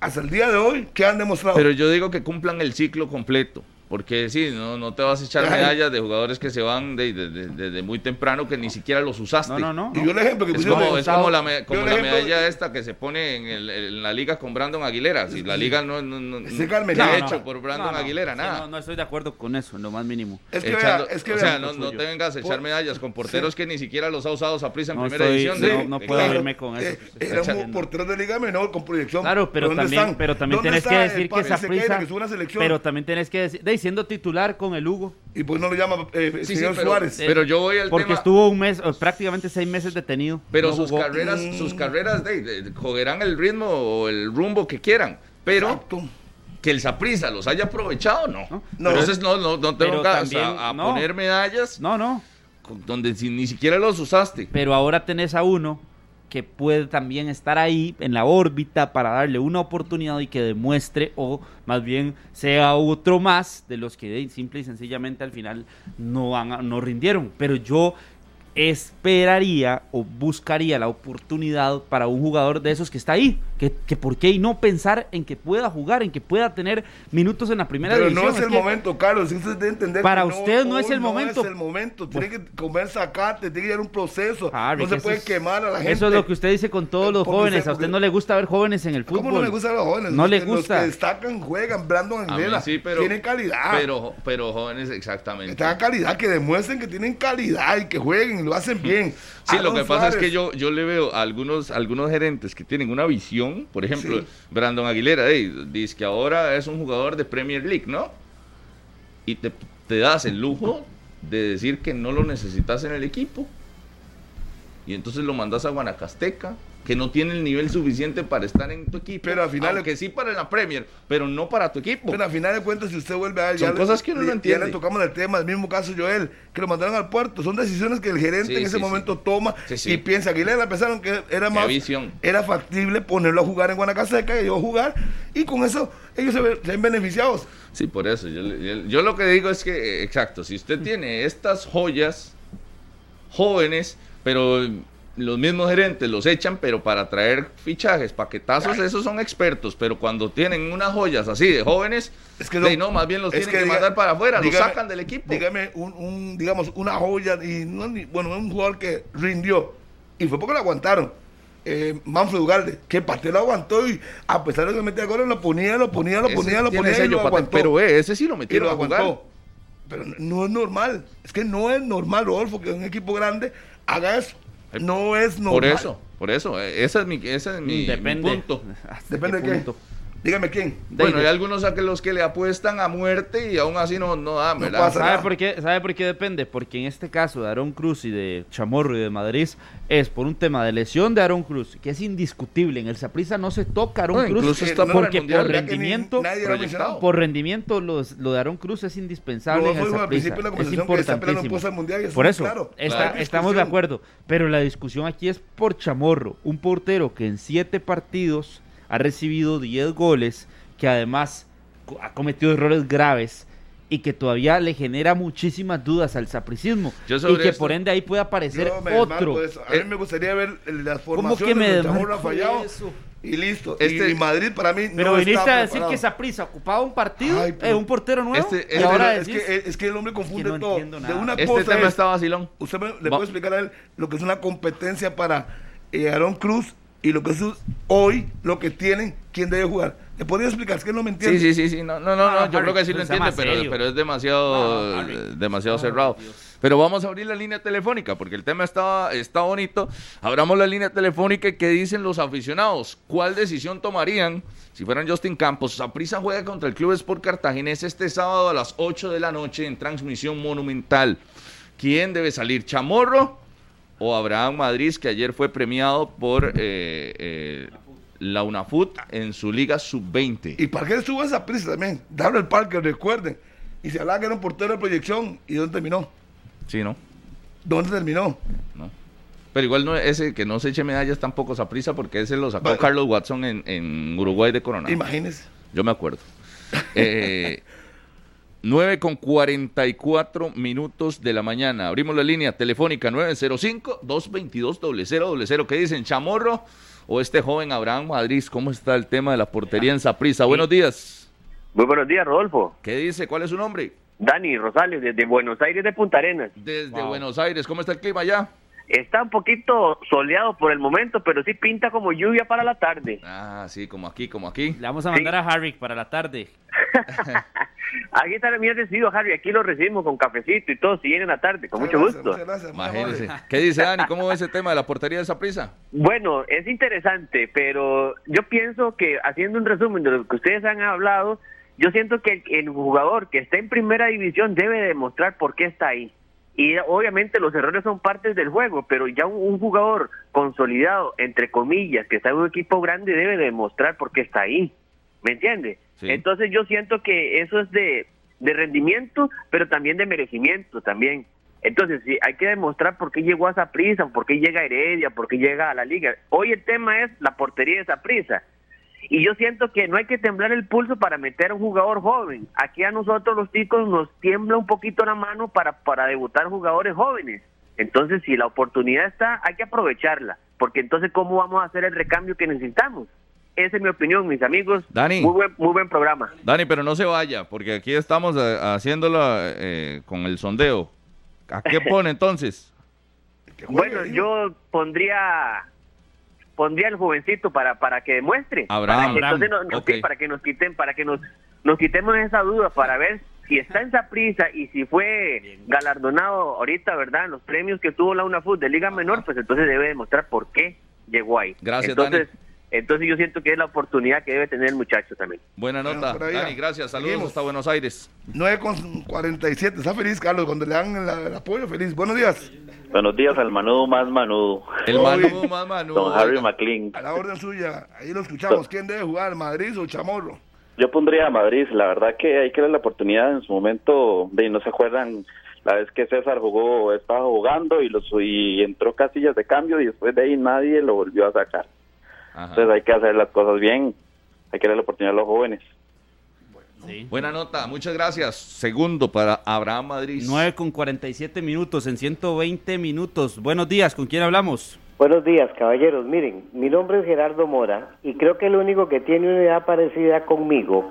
Speaker 3: hasta el día de hoy, ¿qué han demostrado?
Speaker 2: Pero yo digo que cumplan el ciclo completo. Porque sí, no, no te vas a echar medallas de jugadores que se van desde de, de- de muy temprano que ni siquiera los usaste.
Speaker 4: No, no, no.
Speaker 3: Y yo el ejemplo que
Speaker 2: Es como, es como la, me- como la
Speaker 3: ejemplo-
Speaker 2: medalla esta que se pone en, el- en la liga con Brandon Aguilera. Si la liga no, no, no,
Speaker 3: Sí,
Speaker 2: no
Speaker 3: no,
Speaker 2: ha
Speaker 3: no.
Speaker 2: hecho por Brandon
Speaker 4: No, no,
Speaker 2: Aguilera,
Speaker 4: sí,
Speaker 2: nada.
Speaker 4: No, no estoy de acuerdo con eso, en lo más mínimo.
Speaker 3: Es que
Speaker 2: Echando-
Speaker 3: vea, es que
Speaker 2: o sea, no, te vengas a echar medallas con porteros que ni siquiera los ha usado Saprissa en
Speaker 4: No
Speaker 2: primera
Speaker 4: estoy-
Speaker 2: edición.
Speaker 4: no- puedo
Speaker 2: claro.
Speaker 4: irme con eso
Speaker 3: Eh, era un portero de liga menor con proyección.
Speaker 4: Claro, pero
Speaker 3: ¿Dónde
Speaker 4: también, pero también
Speaker 3: ¿Dónde
Speaker 4: tenés que decir que
Speaker 3: Papi Sequeira,
Speaker 4: Saprissa,
Speaker 3: que es una selección?
Speaker 4: pero también tenés que decir, de, siendo titular con el Hugo,
Speaker 3: Y pues no lo llama eh,
Speaker 2: Sí, sí,
Speaker 3: señor
Speaker 2: pero,
Speaker 3: Suárez.
Speaker 2: pero yo voy al
Speaker 4: porque
Speaker 2: tema.
Speaker 4: estuvo un mes, o prácticamente seis meses detenido.
Speaker 2: Pero
Speaker 4: no
Speaker 2: sus
Speaker 4: jugó.
Speaker 2: carreras,
Speaker 3: Mm.
Speaker 2: sus carreras de, de- cogerán el ritmo o el rumbo que quieran. Pero
Speaker 3: Exacto.
Speaker 2: que el Saprissa los haya aprovechado, no.
Speaker 4: No.
Speaker 3: No.
Speaker 2: Entonces no, no, no te
Speaker 4: Pero
Speaker 2: vengas
Speaker 4: también,
Speaker 2: a, a
Speaker 4: no.
Speaker 2: poner medallas
Speaker 4: No, no.
Speaker 2: donde si- ni siquiera los usaste.
Speaker 4: Pero ahora tenés a uno que puede también estar ahí en la órbita para darle una oportunidad y que demuestre o más bien sea otro más de los que simple y sencillamente al final no van a- no rindieron. Pero yo esperaría o buscaría la oportunidad para un jugador de esos que está ahí. Que, que por qué y no pensar en que pueda jugar, en que pueda tener minutos en la primera
Speaker 3: Pero
Speaker 4: división.
Speaker 3: no es, el momento, Carlos. Usted debe entender
Speaker 4: Para
Speaker 3: que
Speaker 4: usted no es el momento.
Speaker 3: No es el momento. Tiene que comer sacate, tiene que llevar un proceso.
Speaker 4: Ah,
Speaker 3: no se puede
Speaker 4: es-
Speaker 3: quemar a la gente.
Speaker 4: Eso es lo que usted dice con todos los
Speaker 3: Porque
Speaker 4: jóvenes.
Speaker 3: usted-
Speaker 4: A usted no le gusta ver jóvenes en el fútbol.
Speaker 3: ¿Cómo no le gusta a los jóvenes?
Speaker 4: No
Speaker 3: Los
Speaker 4: le
Speaker 3: que- Los
Speaker 4: gusta.
Speaker 3: que destacan, juegan, Brandon
Speaker 2: A mí
Speaker 3: Aguilera.
Speaker 2: sí, pero,
Speaker 3: Tienen calidad.
Speaker 2: Pero, pero jóvenes, exactamente.
Speaker 3: Que tengan calidad, que demuestren que tienen calidad y que jueguen lo hacen bien.
Speaker 2: Sí, lo que pasa es que yo, yo le veo a algunos, algunos gerentes que tienen una visión, por ejemplo,
Speaker 3: Sí.
Speaker 2: Brandon Aguilera, hey, dice que ahora es un jugador de Premier League, ¿no? Y te, te das el lujo de decir que no lo necesitas en el equipo. Y entonces lo mandas a Guanacasteca, que no tiene el nivel suficiente para estar en tu equipo.
Speaker 3: Pero al final-
Speaker 2: Aunque sí para la Premier, pero no para tu equipo.
Speaker 3: Pero al final de cuentas, si usted vuelve a ver,
Speaker 2: Son
Speaker 3: le-
Speaker 2: cosas que uno no
Speaker 3: le-
Speaker 2: entiende.
Speaker 3: Ya le tocamos el tema, el mismo caso Joel, que lo mandaron al puerto. Son decisiones que el gerente
Speaker 2: Sí,
Speaker 3: en ese
Speaker 2: sí,
Speaker 3: momento toma
Speaker 2: Sí,
Speaker 3: y piensa. Aguilera pensaron que era más.
Speaker 2: visión.
Speaker 3: Era factible ponerlo a jugar en Guanacasteca y yo a jugar. Y con eso ellos se ven, se ven beneficiados.
Speaker 2: Sí, por eso. Yo, yo- yo lo que digo es que, eh, exacto, si usted tiene estas joyas jóvenes, pero los mismos gerentes los echan, pero para traer fichajes, paquetazos, esos son expertos, pero cuando tienen unas joyas así de jóvenes,
Speaker 3: Es que
Speaker 2: de, no, más bien los tienen que,
Speaker 3: diga-
Speaker 2: mandar para afuera, los
Speaker 3: dígame-
Speaker 2: sacan del equipo.
Speaker 3: Dígame, un, un, digamos, una joya, y no, ni- bueno, un jugador que rindió, y fue porque lo aguantaron. Eh, Manfred Ugalde, que Pate lo aguantó y a pesar de que metía goles, lo ponía, lo ponía, lo ponía, lo ponía y lo aguantó.
Speaker 2: Pero eh, ese sí lo metieron
Speaker 3: lo
Speaker 2: a jugar.
Speaker 3: aguantó. Pero no es normal. Es que no es normal, Rodolfo, que un equipo grande haga eso. No es normal.
Speaker 2: Por eso, por eso, eh, ese es mi, ese es mi, mi
Speaker 4: Depende.
Speaker 2: punto.
Speaker 4: ¿Hasta
Speaker 3: Depende
Speaker 4: qué
Speaker 3: de qué. Dígame quién.
Speaker 2: Bueno, hay algunos a que los que le apuestan a muerte y aún así no, no dan,
Speaker 3: No
Speaker 2: ¿verdad?
Speaker 3: pasa
Speaker 4: ¿Sabe
Speaker 3: nada.
Speaker 4: por, qué, ¿Sabe por qué depende? Porque en este caso de Aaron Cruz y de Chamorro y de Madrid es por un tema de lesión de Aaron Cruz, que es indiscutible. En el Saprissa no se toca Aaron
Speaker 2: No,
Speaker 4: Cruz
Speaker 2: incluso está
Speaker 3: no,
Speaker 4: porque
Speaker 2: Mundial,
Speaker 4: por rendimiento,
Speaker 3: lo
Speaker 4: por rendimiento los- lo de Aaron Cruz es indispensable en el
Speaker 3: al principio de la
Speaker 4: Es importantísimo.
Speaker 3: al Mundial y eso
Speaker 4: Por
Speaker 3: es
Speaker 4: eso,
Speaker 3: claro.
Speaker 4: está-
Speaker 3: Claro.
Speaker 4: estamos de acuerdo. Pero la discusión aquí es por Chamorro, un portero que en siete partidos ha recibido 10 goles, que además ha cometido errores graves y que todavía le genera muchísimas dudas al sapricismo. Y que
Speaker 2: esto-
Speaker 4: por ende ahí puede aparecer otro.
Speaker 3: eso. A mí me gustaría ver las
Speaker 4: ¿Cómo
Speaker 3: formaciones
Speaker 4: que me
Speaker 3: Fallao
Speaker 4: eso?
Speaker 3: y listo.
Speaker 2: Este-
Speaker 3: y Madrid para mí
Speaker 4: Pero
Speaker 3: no
Speaker 4: viniste
Speaker 3: está
Speaker 4: a decir que Saprissa ocupaba un partido,
Speaker 3: Ay, pero-
Speaker 4: eh, un portero nuevo,
Speaker 2: Este-
Speaker 4: y
Speaker 2: este-
Speaker 4: ahora
Speaker 3: es,
Speaker 4: decís-
Speaker 3: que, es que el hombre confunde
Speaker 4: no
Speaker 3: todo. De una
Speaker 2: Este
Speaker 3: cosa
Speaker 2: tema
Speaker 3: es-
Speaker 2: está vacilón.
Speaker 3: Usted me- le
Speaker 2: Va-
Speaker 3: puede explicar a él lo que es una competencia para eh, Aaron Cruz y lo que es hoy, lo que tienen, quién debe jugar. ¿Le podría explicar? Es que no me entiende.
Speaker 2: Sí, sí, sí, sí. No, no, no,
Speaker 4: Ah,
Speaker 2: no, yo
Speaker 4: Harry,
Speaker 2: creo que sí lo
Speaker 4: pues
Speaker 2: entiende, pero, pero es demasiado, eh, demasiado cerrado.
Speaker 4: Dios.
Speaker 2: Pero vamos a abrir la línea telefónica porque el tema está, está bonito. Abramos la línea telefónica y qué dicen los aficionados. ¿Cuál decisión tomarían si fueran Justin Campos? Saprissa juega contra el Club Sport Cartaginés este sábado a las 8 de la noche en transmisión monumental. ¿Quién debe salir? ¿Chamorro o Abraham Madrid, que ayer fue premiado por eh, eh, la UNAFUT en su liga sub-20?
Speaker 3: Y Parker estuvo en esa prisa también. Darrell Parker, recuerden. Y se hablaba que era un portero de proyección. ¿Y dónde terminó?
Speaker 2: Sí, ¿no?
Speaker 3: ¿Dónde terminó?
Speaker 2: ¿no? Pero igual no, ese que no se eche medallas tampoco a prisa porque ese lo sacó
Speaker 3: Vale.
Speaker 2: Carlos Watson en, en Uruguay de Coronado.
Speaker 3: Imagínese.
Speaker 2: Yo me acuerdo. Eh, 9 con 44 minutos de la mañana. Abrimos la línea telefónica 905-222-0000. ¿Qué dicen? ¿Chamorro o este joven Abraham Madrid? ¿Cómo está el tema de la portería en Saprissa? Buenos días.
Speaker 5: Muy buenos días, Rodolfo.
Speaker 2: ¿Qué dice? ¿Cuál es su nombre?
Speaker 5: Dani Rosales, desde Buenos Aires de Punta Arenas.
Speaker 2: Desde Buenos Aires. ¿Cómo está el clima allá?
Speaker 5: Está un poquito soleado por el momento, pero sí pinta como lluvia para la tarde.
Speaker 2: Ah, sí, como aquí, como aquí.
Speaker 4: Le vamos a mandar a Harry para la tarde.
Speaker 5: aquí está bien recibido, Harry. Aquí lo recibimos con cafecito y todo, si viene en la tarde, con mucho
Speaker 3: Gracias,
Speaker 5: gusto.
Speaker 3: muchas gracias,
Speaker 2: Imagínese. ¿Qué dice Dani? ¿Cómo ve ese tema de la portería de esa prisa?
Speaker 5: Bueno, es interesante, pero yo pienso que haciendo un resumen de lo que ustedes han hablado, yo siento que el, el jugador que está en primera división debe demostrar por qué está ahí. Y obviamente los errores son partes del juego, pero ya un, un jugador consolidado, entre comillas, que está en un equipo grande, debe demostrar por qué está ahí. ¿Me entiende?
Speaker 2: Sí.
Speaker 5: Entonces yo siento que eso es de, de rendimiento, pero también de merecimiento también. Entonces, sí, hay que demostrar por qué llegó a esa prisa, por qué llega a Heredia, por qué llega a la liga. Hoy el tema es la portería de esa prisa. Y yo siento que no hay que temblar el pulso para meter a un jugador joven. Aquí a nosotros los chicos nos tiembla un poquito la mano para, para debutar jugadores jóvenes. Entonces, si la oportunidad está, hay que aprovecharla. Porque entonces, ¿cómo vamos a hacer el recambio que necesitamos? Esa es mi opinión, mis amigos.
Speaker 2: Dani.
Speaker 5: Muy buen, muy buen programa.
Speaker 2: Dani, pero no se vaya, porque aquí estamos eh, haciéndolo eh, con el sondeo. ¿A qué pone entonces?
Speaker 5: Bueno,
Speaker 3: digo.
Speaker 5: yo pondría pondría el jovencito para para que demuestre.
Speaker 2: Abraham.
Speaker 5: para que, entonces
Speaker 2: Abraham,
Speaker 5: no- no-
Speaker 2: ok.
Speaker 5: sí, para que nos quiten para que nos nos quitemos esa duda para ver si está en esa prisa y si fue galardonado ahorita verdad en los premios que tuvo la UNAFUT de Liga Menor pues entonces debe demostrar por qué llegó ahí.
Speaker 2: Gracias,
Speaker 5: entonces entonces yo siento que es la oportunidad que debe tener el muchacho también
Speaker 2: Buena
Speaker 3: Bueno,
Speaker 2: nota. Dani, gracias. Saludos
Speaker 3: Seguimos.
Speaker 2: hasta Buenos Aires.
Speaker 3: 9 con 47. Está feliz, Carlos, cuando le dan el apoyo. Feliz. Buenos días.
Speaker 6: Buenos días al manudo más manudo,
Speaker 2: El
Speaker 3: Oye.
Speaker 2: Manu, más Manu.
Speaker 6: don Harry. McLean.
Speaker 3: A la orden suya. Ahí lo escuchamos. ¿Quién debe jugar, Madrid o Chamorro?
Speaker 6: Yo pondría a Madrid, la verdad que hay que darle la oportunidad en su momento, de no se acuerdan la vez que César jugó, estaba jugando y, los, y entró casillas de cambio y después de ahí nadie lo volvió a sacar.
Speaker 2: Ajá.
Speaker 6: Entonces hay que hacer las cosas bien, hay que darle la oportunidad a los jóvenes.
Speaker 4: Sí.
Speaker 2: Buena nota, muchas gracias. Segundo para Abraham Madrid.
Speaker 4: 9 con 47 minutos en 120 minutos. Buenos días, ¿con quién hablamos?
Speaker 7: Buenos días, caballeros. Miren, mi nombre es Gerardo Mora y creo que el único que tiene una edad parecida conmigo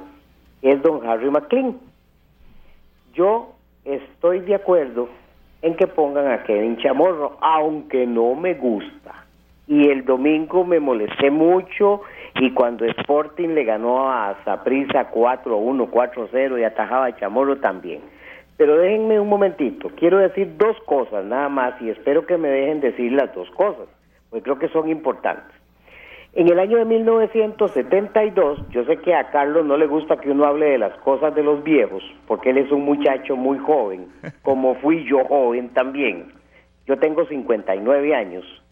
Speaker 7: es don Harry McLean. Yo estoy de acuerdo en que pongan a Kevin Chamorro, aunque no me gusta. Y el domingo me molesté mucho y cuando Sporting le ganó a Saprissa 4-1, 4-0 y atajaba a Chamorro también. Pero déjenme un momentito, quiero decir dos cosas nada más y espero que me dejen decir las dos cosas, porque creo que son importantes. En el año de 1972, yo sé que a Carlos no le gusta que uno hable de las cosas de los viejos, porque él es un muchacho muy joven, como fui yo joven también. Yo tengo 59 años.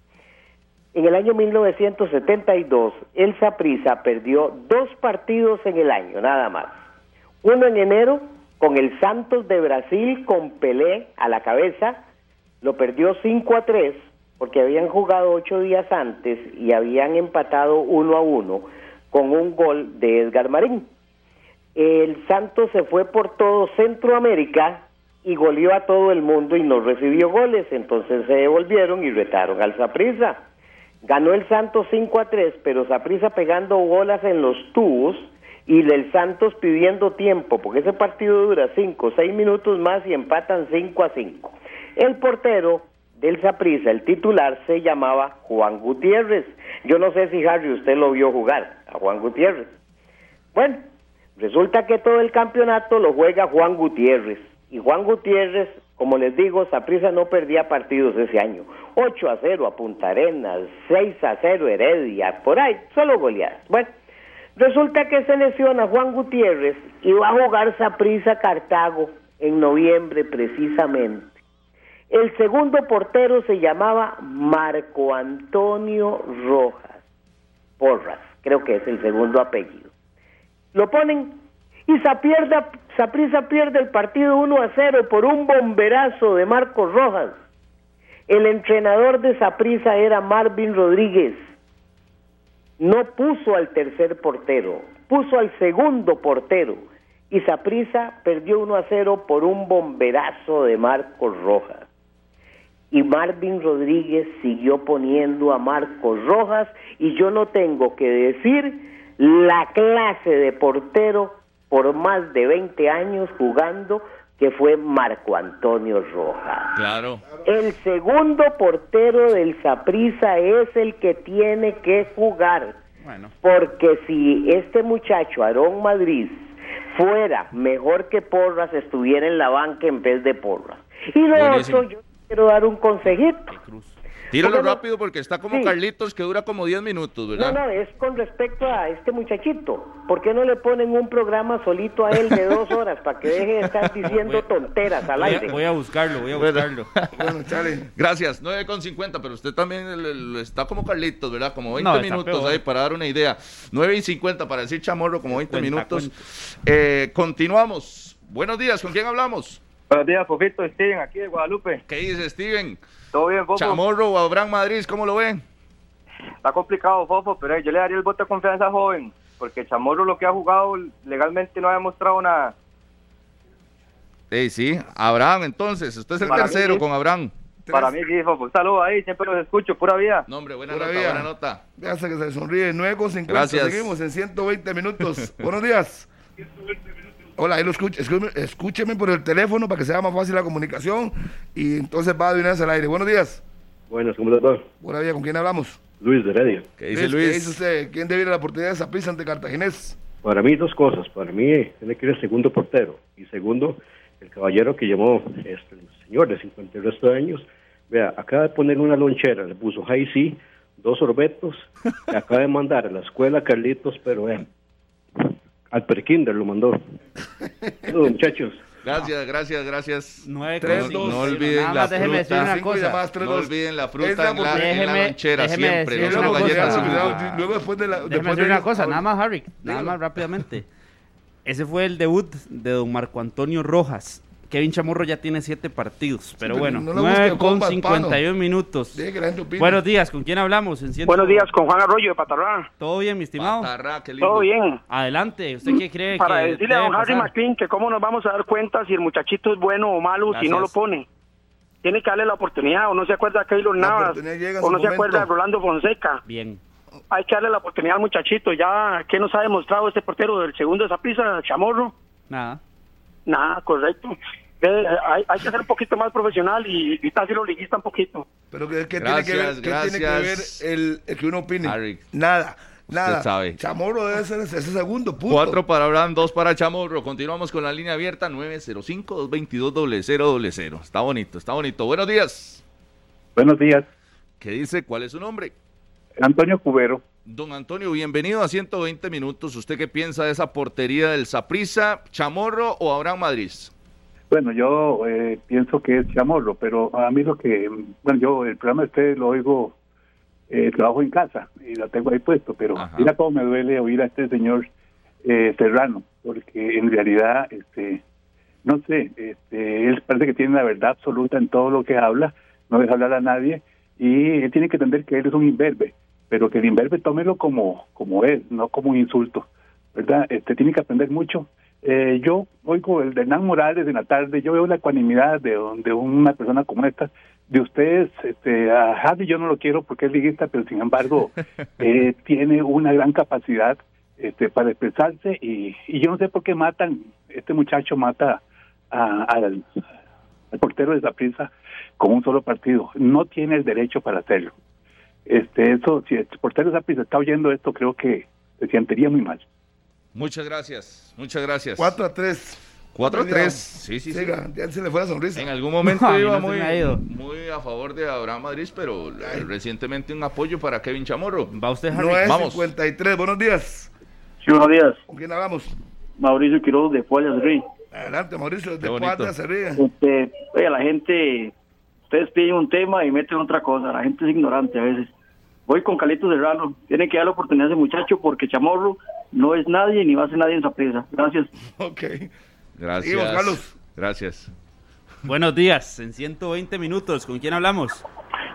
Speaker 7: En el año 1972, el Saprissa perdió dos partidos en el año, nada más. Uno en enero con el Santos de Brasil con Pelé a la cabeza, lo perdió 5 a 3 porque habían jugado ocho días antes y habían empatado uno a uno con un gol de Edgar Marín. El Santos se fue por todo Centroamérica y goleó a todo el mundo y no recibió goles, entonces se devolvieron y retaron al Saprissa. Ganó el Santos 5 a 3, pero Saprissa pegando bolas en los tubos y el Santos pidiendo tiempo, porque ese partido dura 5, 6 minutos más y empatan 5 a 5. El portero del Saprissa, el titular, se llamaba Juan Gutiérrez. Yo no sé si Harry usted lo vio jugar a Juan Gutiérrez. Bueno, resulta que todo el campeonato lo juega Juan Gutiérrez. Y Juan Gutiérrez, como les digo, Saprissa no perdía partidos ese año. 8 a 0 a Punta Arenas, 6 a 0 Heredia, por ahí, solo goleadas. Bueno, resulta que se lesiona Juan Gutiérrez y va a jugar Saprissa Cartago en noviembre precisamente. El segundo portero se llamaba Marco Antonio Rojas Porras, creo que es el segundo apellido. Lo ponen y Saprissa pierde el partido 1 a 0 por un bomberazo de Marcos Rojas. El entrenador de Saprissa era Marvin Rodríguez. No puso al tercer portero, puso al segundo portero. Y Saprissa perdió 1 a 0 por un bomberazo de Marcos Rojas. Y Marvin Rodríguez siguió poniendo a Marcos Rojas y yo no tengo que decir la clase de portero por más de 20 años jugando, que fue Marco Antonio Rojas.
Speaker 2: Claro.
Speaker 7: El segundo portero del Saprissa es el que tiene que jugar.
Speaker 4: Bueno.
Speaker 7: Porque si este muchacho, Aarón Madrid, fuera mejor que Porras, estuviera en la banca en vez de Porras. Y lo otro, yo quiero dar un consejito.
Speaker 2: Tíralo
Speaker 7: ¿Cómo no?
Speaker 2: rápido porque está como
Speaker 7: Sí.
Speaker 2: Carlitos que dura como 10 minutos,
Speaker 7: No,
Speaker 2: ¿verdad?
Speaker 7: no, es con respecto a este muchachito. ¿Por qué no le ponen un programa solito a él de dos horas para que deje de estar diciendo tonteras al
Speaker 4: Voy
Speaker 7: aire?
Speaker 4: a, voy a buscarlo, voy a
Speaker 2: Bueno.
Speaker 4: buscarlo.
Speaker 3: Bueno, chale.
Speaker 2: Gracias, 9.50, pero usted también le- le- está como Carlitos, ¿verdad? Como 20
Speaker 4: No, está
Speaker 2: minutos
Speaker 4: peor.
Speaker 2: ahí para dar una idea. 9 y 50 para decir chamorro, como 20
Speaker 4: Cuenta,
Speaker 2: minutos. Eh, continuamos. Buenos días, ¿con quién hablamos?
Speaker 8: Buenos días, Fofito, Steven, aquí de Guadalupe.
Speaker 2: ¿Qué dice Steven?
Speaker 8: ¿Todo bien, Fofo?
Speaker 2: ¿Chamorro o Abraham Madrid? ¿Cómo lo ven?
Speaker 8: Está complicado, Fofo, pero yo le daría el voto de confianza al joven, porque Chamorro lo que ha jugado legalmente no ha demostrado nada.
Speaker 2: Sí, sí, Abraham, entonces, usted es el
Speaker 8: Para mí,
Speaker 2: tercero
Speaker 8: sí.
Speaker 2: con Abraham.
Speaker 8: Para mí, sí, Fofo. Un saludo ahí, siempre los escucho, pura vida.
Speaker 2: No, hombre, buena
Speaker 3: Pura
Speaker 2: nota,
Speaker 3: vida.
Speaker 2: buena nota.
Speaker 3: Sé que se sonríe. 9 con 50.
Speaker 2: Gracias.
Speaker 3: Seguimos en 120 minutos. Buenos días. Hola, ahí lo escucho. Escúcheme, escúcheme por el teléfono para que sea más fácil la comunicación. Y entonces va una vez al aire. Buenos días.
Speaker 9: Buenas, ¿cómo les va?
Speaker 3: Buena vida, ¿con quién hablamos?
Speaker 9: Luis de Heredia.
Speaker 2: ¿Qué dice
Speaker 3: ¿Qué
Speaker 2: Luis?
Speaker 3: dice usted? ¿Quién debe ir a la oportunidad de esa prisa ante Cartaginés?
Speaker 9: Para mí dos cosas. Para mí tiene que ir el segundo portero. Y segundo, el caballero que llamó, este, señor de 50 y resto de años. Vea, acaba de poner una lonchera, le puso high C, dos sorbetos, le acaba de mandar a la escuela Carlitos, pero eh, al prekinder lo mandó. Saludos, muchachos.
Speaker 2: Gracias, gracias, gracias. No,
Speaker 3: dos.
Speaker 2: no olviden
Speaker 4: Nada
Speaker 2: la
Speaker 4: más déjeme decir
Speaker 2: fruta.
Speaker 4: una
Speaker 3: Cinco
Speaker 4: cosa.
Speaker 3: llamadas, tres,
Speaker 2: No olviden la fruta
Speaker 3: la
Speaker 2: en la, en la
Speaker 4: oportunidad.
Speaker 2: lonchera
Speaker 4: Déjeme-
Speaker 2: siempre.
Speaker 4: déjeme
Speaker 2: No
Speaker 3: Es la
Speaker 2: son
Speaker 4: decir
Speaker 2: galletas.
Speaker 4: una cosa.
Speaker 3: Luego después de la...
Speaker 4: Déjeme
Speaker 3: después
Speaker 4: decir
Speaker 3: de-
Speaker 4: una cosa, nada más, Harry, nada más rápidamente. Ese fue el debut de don Marco Antonio Rojas. Kevin Chamorro ya tiene siete partidos, pero
Speaker 3: pero
Speaker 4: bueno,
Speaker 3: no le
Speaker 4: 9
Speaker 3: busque
Speaker 4: con
Speaker 3: combas,
Speaker 4: 51 minutos. Buenos días, ¿con quién hablamos? En ciento-
Speaker 10: Buenos días, con Juan Arroyo de Patarrá.
Speaker 4: ¿Todo bien, mi estimado?
Speaker 2: Patarrá, qué lindo.
Speaker 10: Todo bien.
Speaker 4: Adelante, ¿usted qué cree
Speaker 10: Para
Speaker 4: que
Speaker 10: decirle a don Harry? McLean que cómo nos vamos a dar cuenta si el muchachito es bueno o malo si no lo pone. Tiene que darle la oportunidad, o no se acuerda de Keylor Navas, o no se acuerda de Rolando Fonseca.
Speaker 4: Bien.
Speaker 10: Hay que darle la oportunidad al muchachito. Ya, ¿qué nos ha demostrado este portero del segundo de esa prisa, Chamorro?
Speaker 4: Nada.
Speaker 10: Nada, correcto. Hay, hay que ser un poquito más profesional y, y casi lo liguista un poquito.
Speaker 3: Pero ¿qué, qué
Speaker 2: Gracias,
Speaker 3: tiene que ver, qué tiene que ver el, el que uno opine?
Speaker 2: Harry.
Speaker 3: Nada, nada.
Speaker 2: Sabe.
Speaker 3: Chamorro debe ser ese, ese segundo, punto.
Speaker 2: Cuatro para Abraham, dos para Chamorro. Continuamos con la línea abierta 905-222-0000. Está bonito, está bonito. Buenos días.
Speaker 11: Buenos días,
Speaker 2: ¿Qué dice? ¿Cuál es su nombre?
Speaker 11: Antonio Cubero.
Speaker 2: Don Antonio, bienvenido a 120 minutos. ¿Usted qué piensa de esa portería del Saprissa, Chamorro o Abraham Madrid?
Speaker 11: Bueno, yo eh, pienso que es Chamorro, pero a mí lo que, bueno, yo el programa este lo oigo, eh, trabajo en casa y lo tengo ahí puesto, pero
Speaker 2: Ajá.
Speaker 11: mira cómo me duele oír a este señor eh, Serrano, porque en realidad, este, no sé, este, él parece que tiene la verdad absoluta en todo lo que habla, no deja hablar a nadie y él tiene que entender que él es un imberbe, pero que el imberbe tómelo como, como es, no como un insulto, ¿verdad? Este, tiene que aprender mucho. Eh, yo oigo el de Hernán Morales en la tarde, yo veo la ecuanimidad de, de una persona como esta. De ustedes, este, a Harry yo no lo quiero porque es liguista, pero sin embargo eh, tiene una gran capacidad este, para expresarse y, y yo no sé por qué matan, este muchacho mata a- al, al portero de Zaprisa con un solo partido. No tiene el derecho para hacerlo. Este, eso, si el portero de Zaprisa está oyendo esto, creo que se sentiría muy mal.
Speaker 2: Muchas gracias, muchas gracias.
Speaker 3: 4 a 3.
Speaker 2: 4 a 3. Sí, sí, sí.
Speaker 3: Siga, ya se le fue la sonrisa.
Speaker 2: En algún momento
Speaker 4: No,
Speaker 2: iba
Speaker 4: no
Speaker 2: muy, a favor de Abraham Madrid, pero recientemente un apoyo para Kevin Chamorro.
Speaker 4: ¿Va usted, Harry?
Speaker 3: 9
Speaker 2: Vamos.
Speaker 3: 53. Buenos días.
Speaker 8: Sí, buenos días.
Speaker 3: ¿Con quién hablamos?
Speaker 8: Mauricio Quiroz de Pueblas Rey.
Speaker 3: Adelante, Mauricio. De se ríe.
Speaker 8: Este, oye, la gente, ustedes piden un tema y meten otra cosa, la gente es ignorante a veces. Voy con Calito Serrano, tiene que dar la oportunidad a ese muchacho porque Chamorro no es nadie ni va a ser nadie en esa presa. Gracias.
Speaker 3: Ok.
Speaker 2: Gracias.
Speaker 3: Seguimos, Carlos.
Speaker 2: Gracias.
Speaker 4: Buenos días, en 120 minutos, ¿con quién hablamos?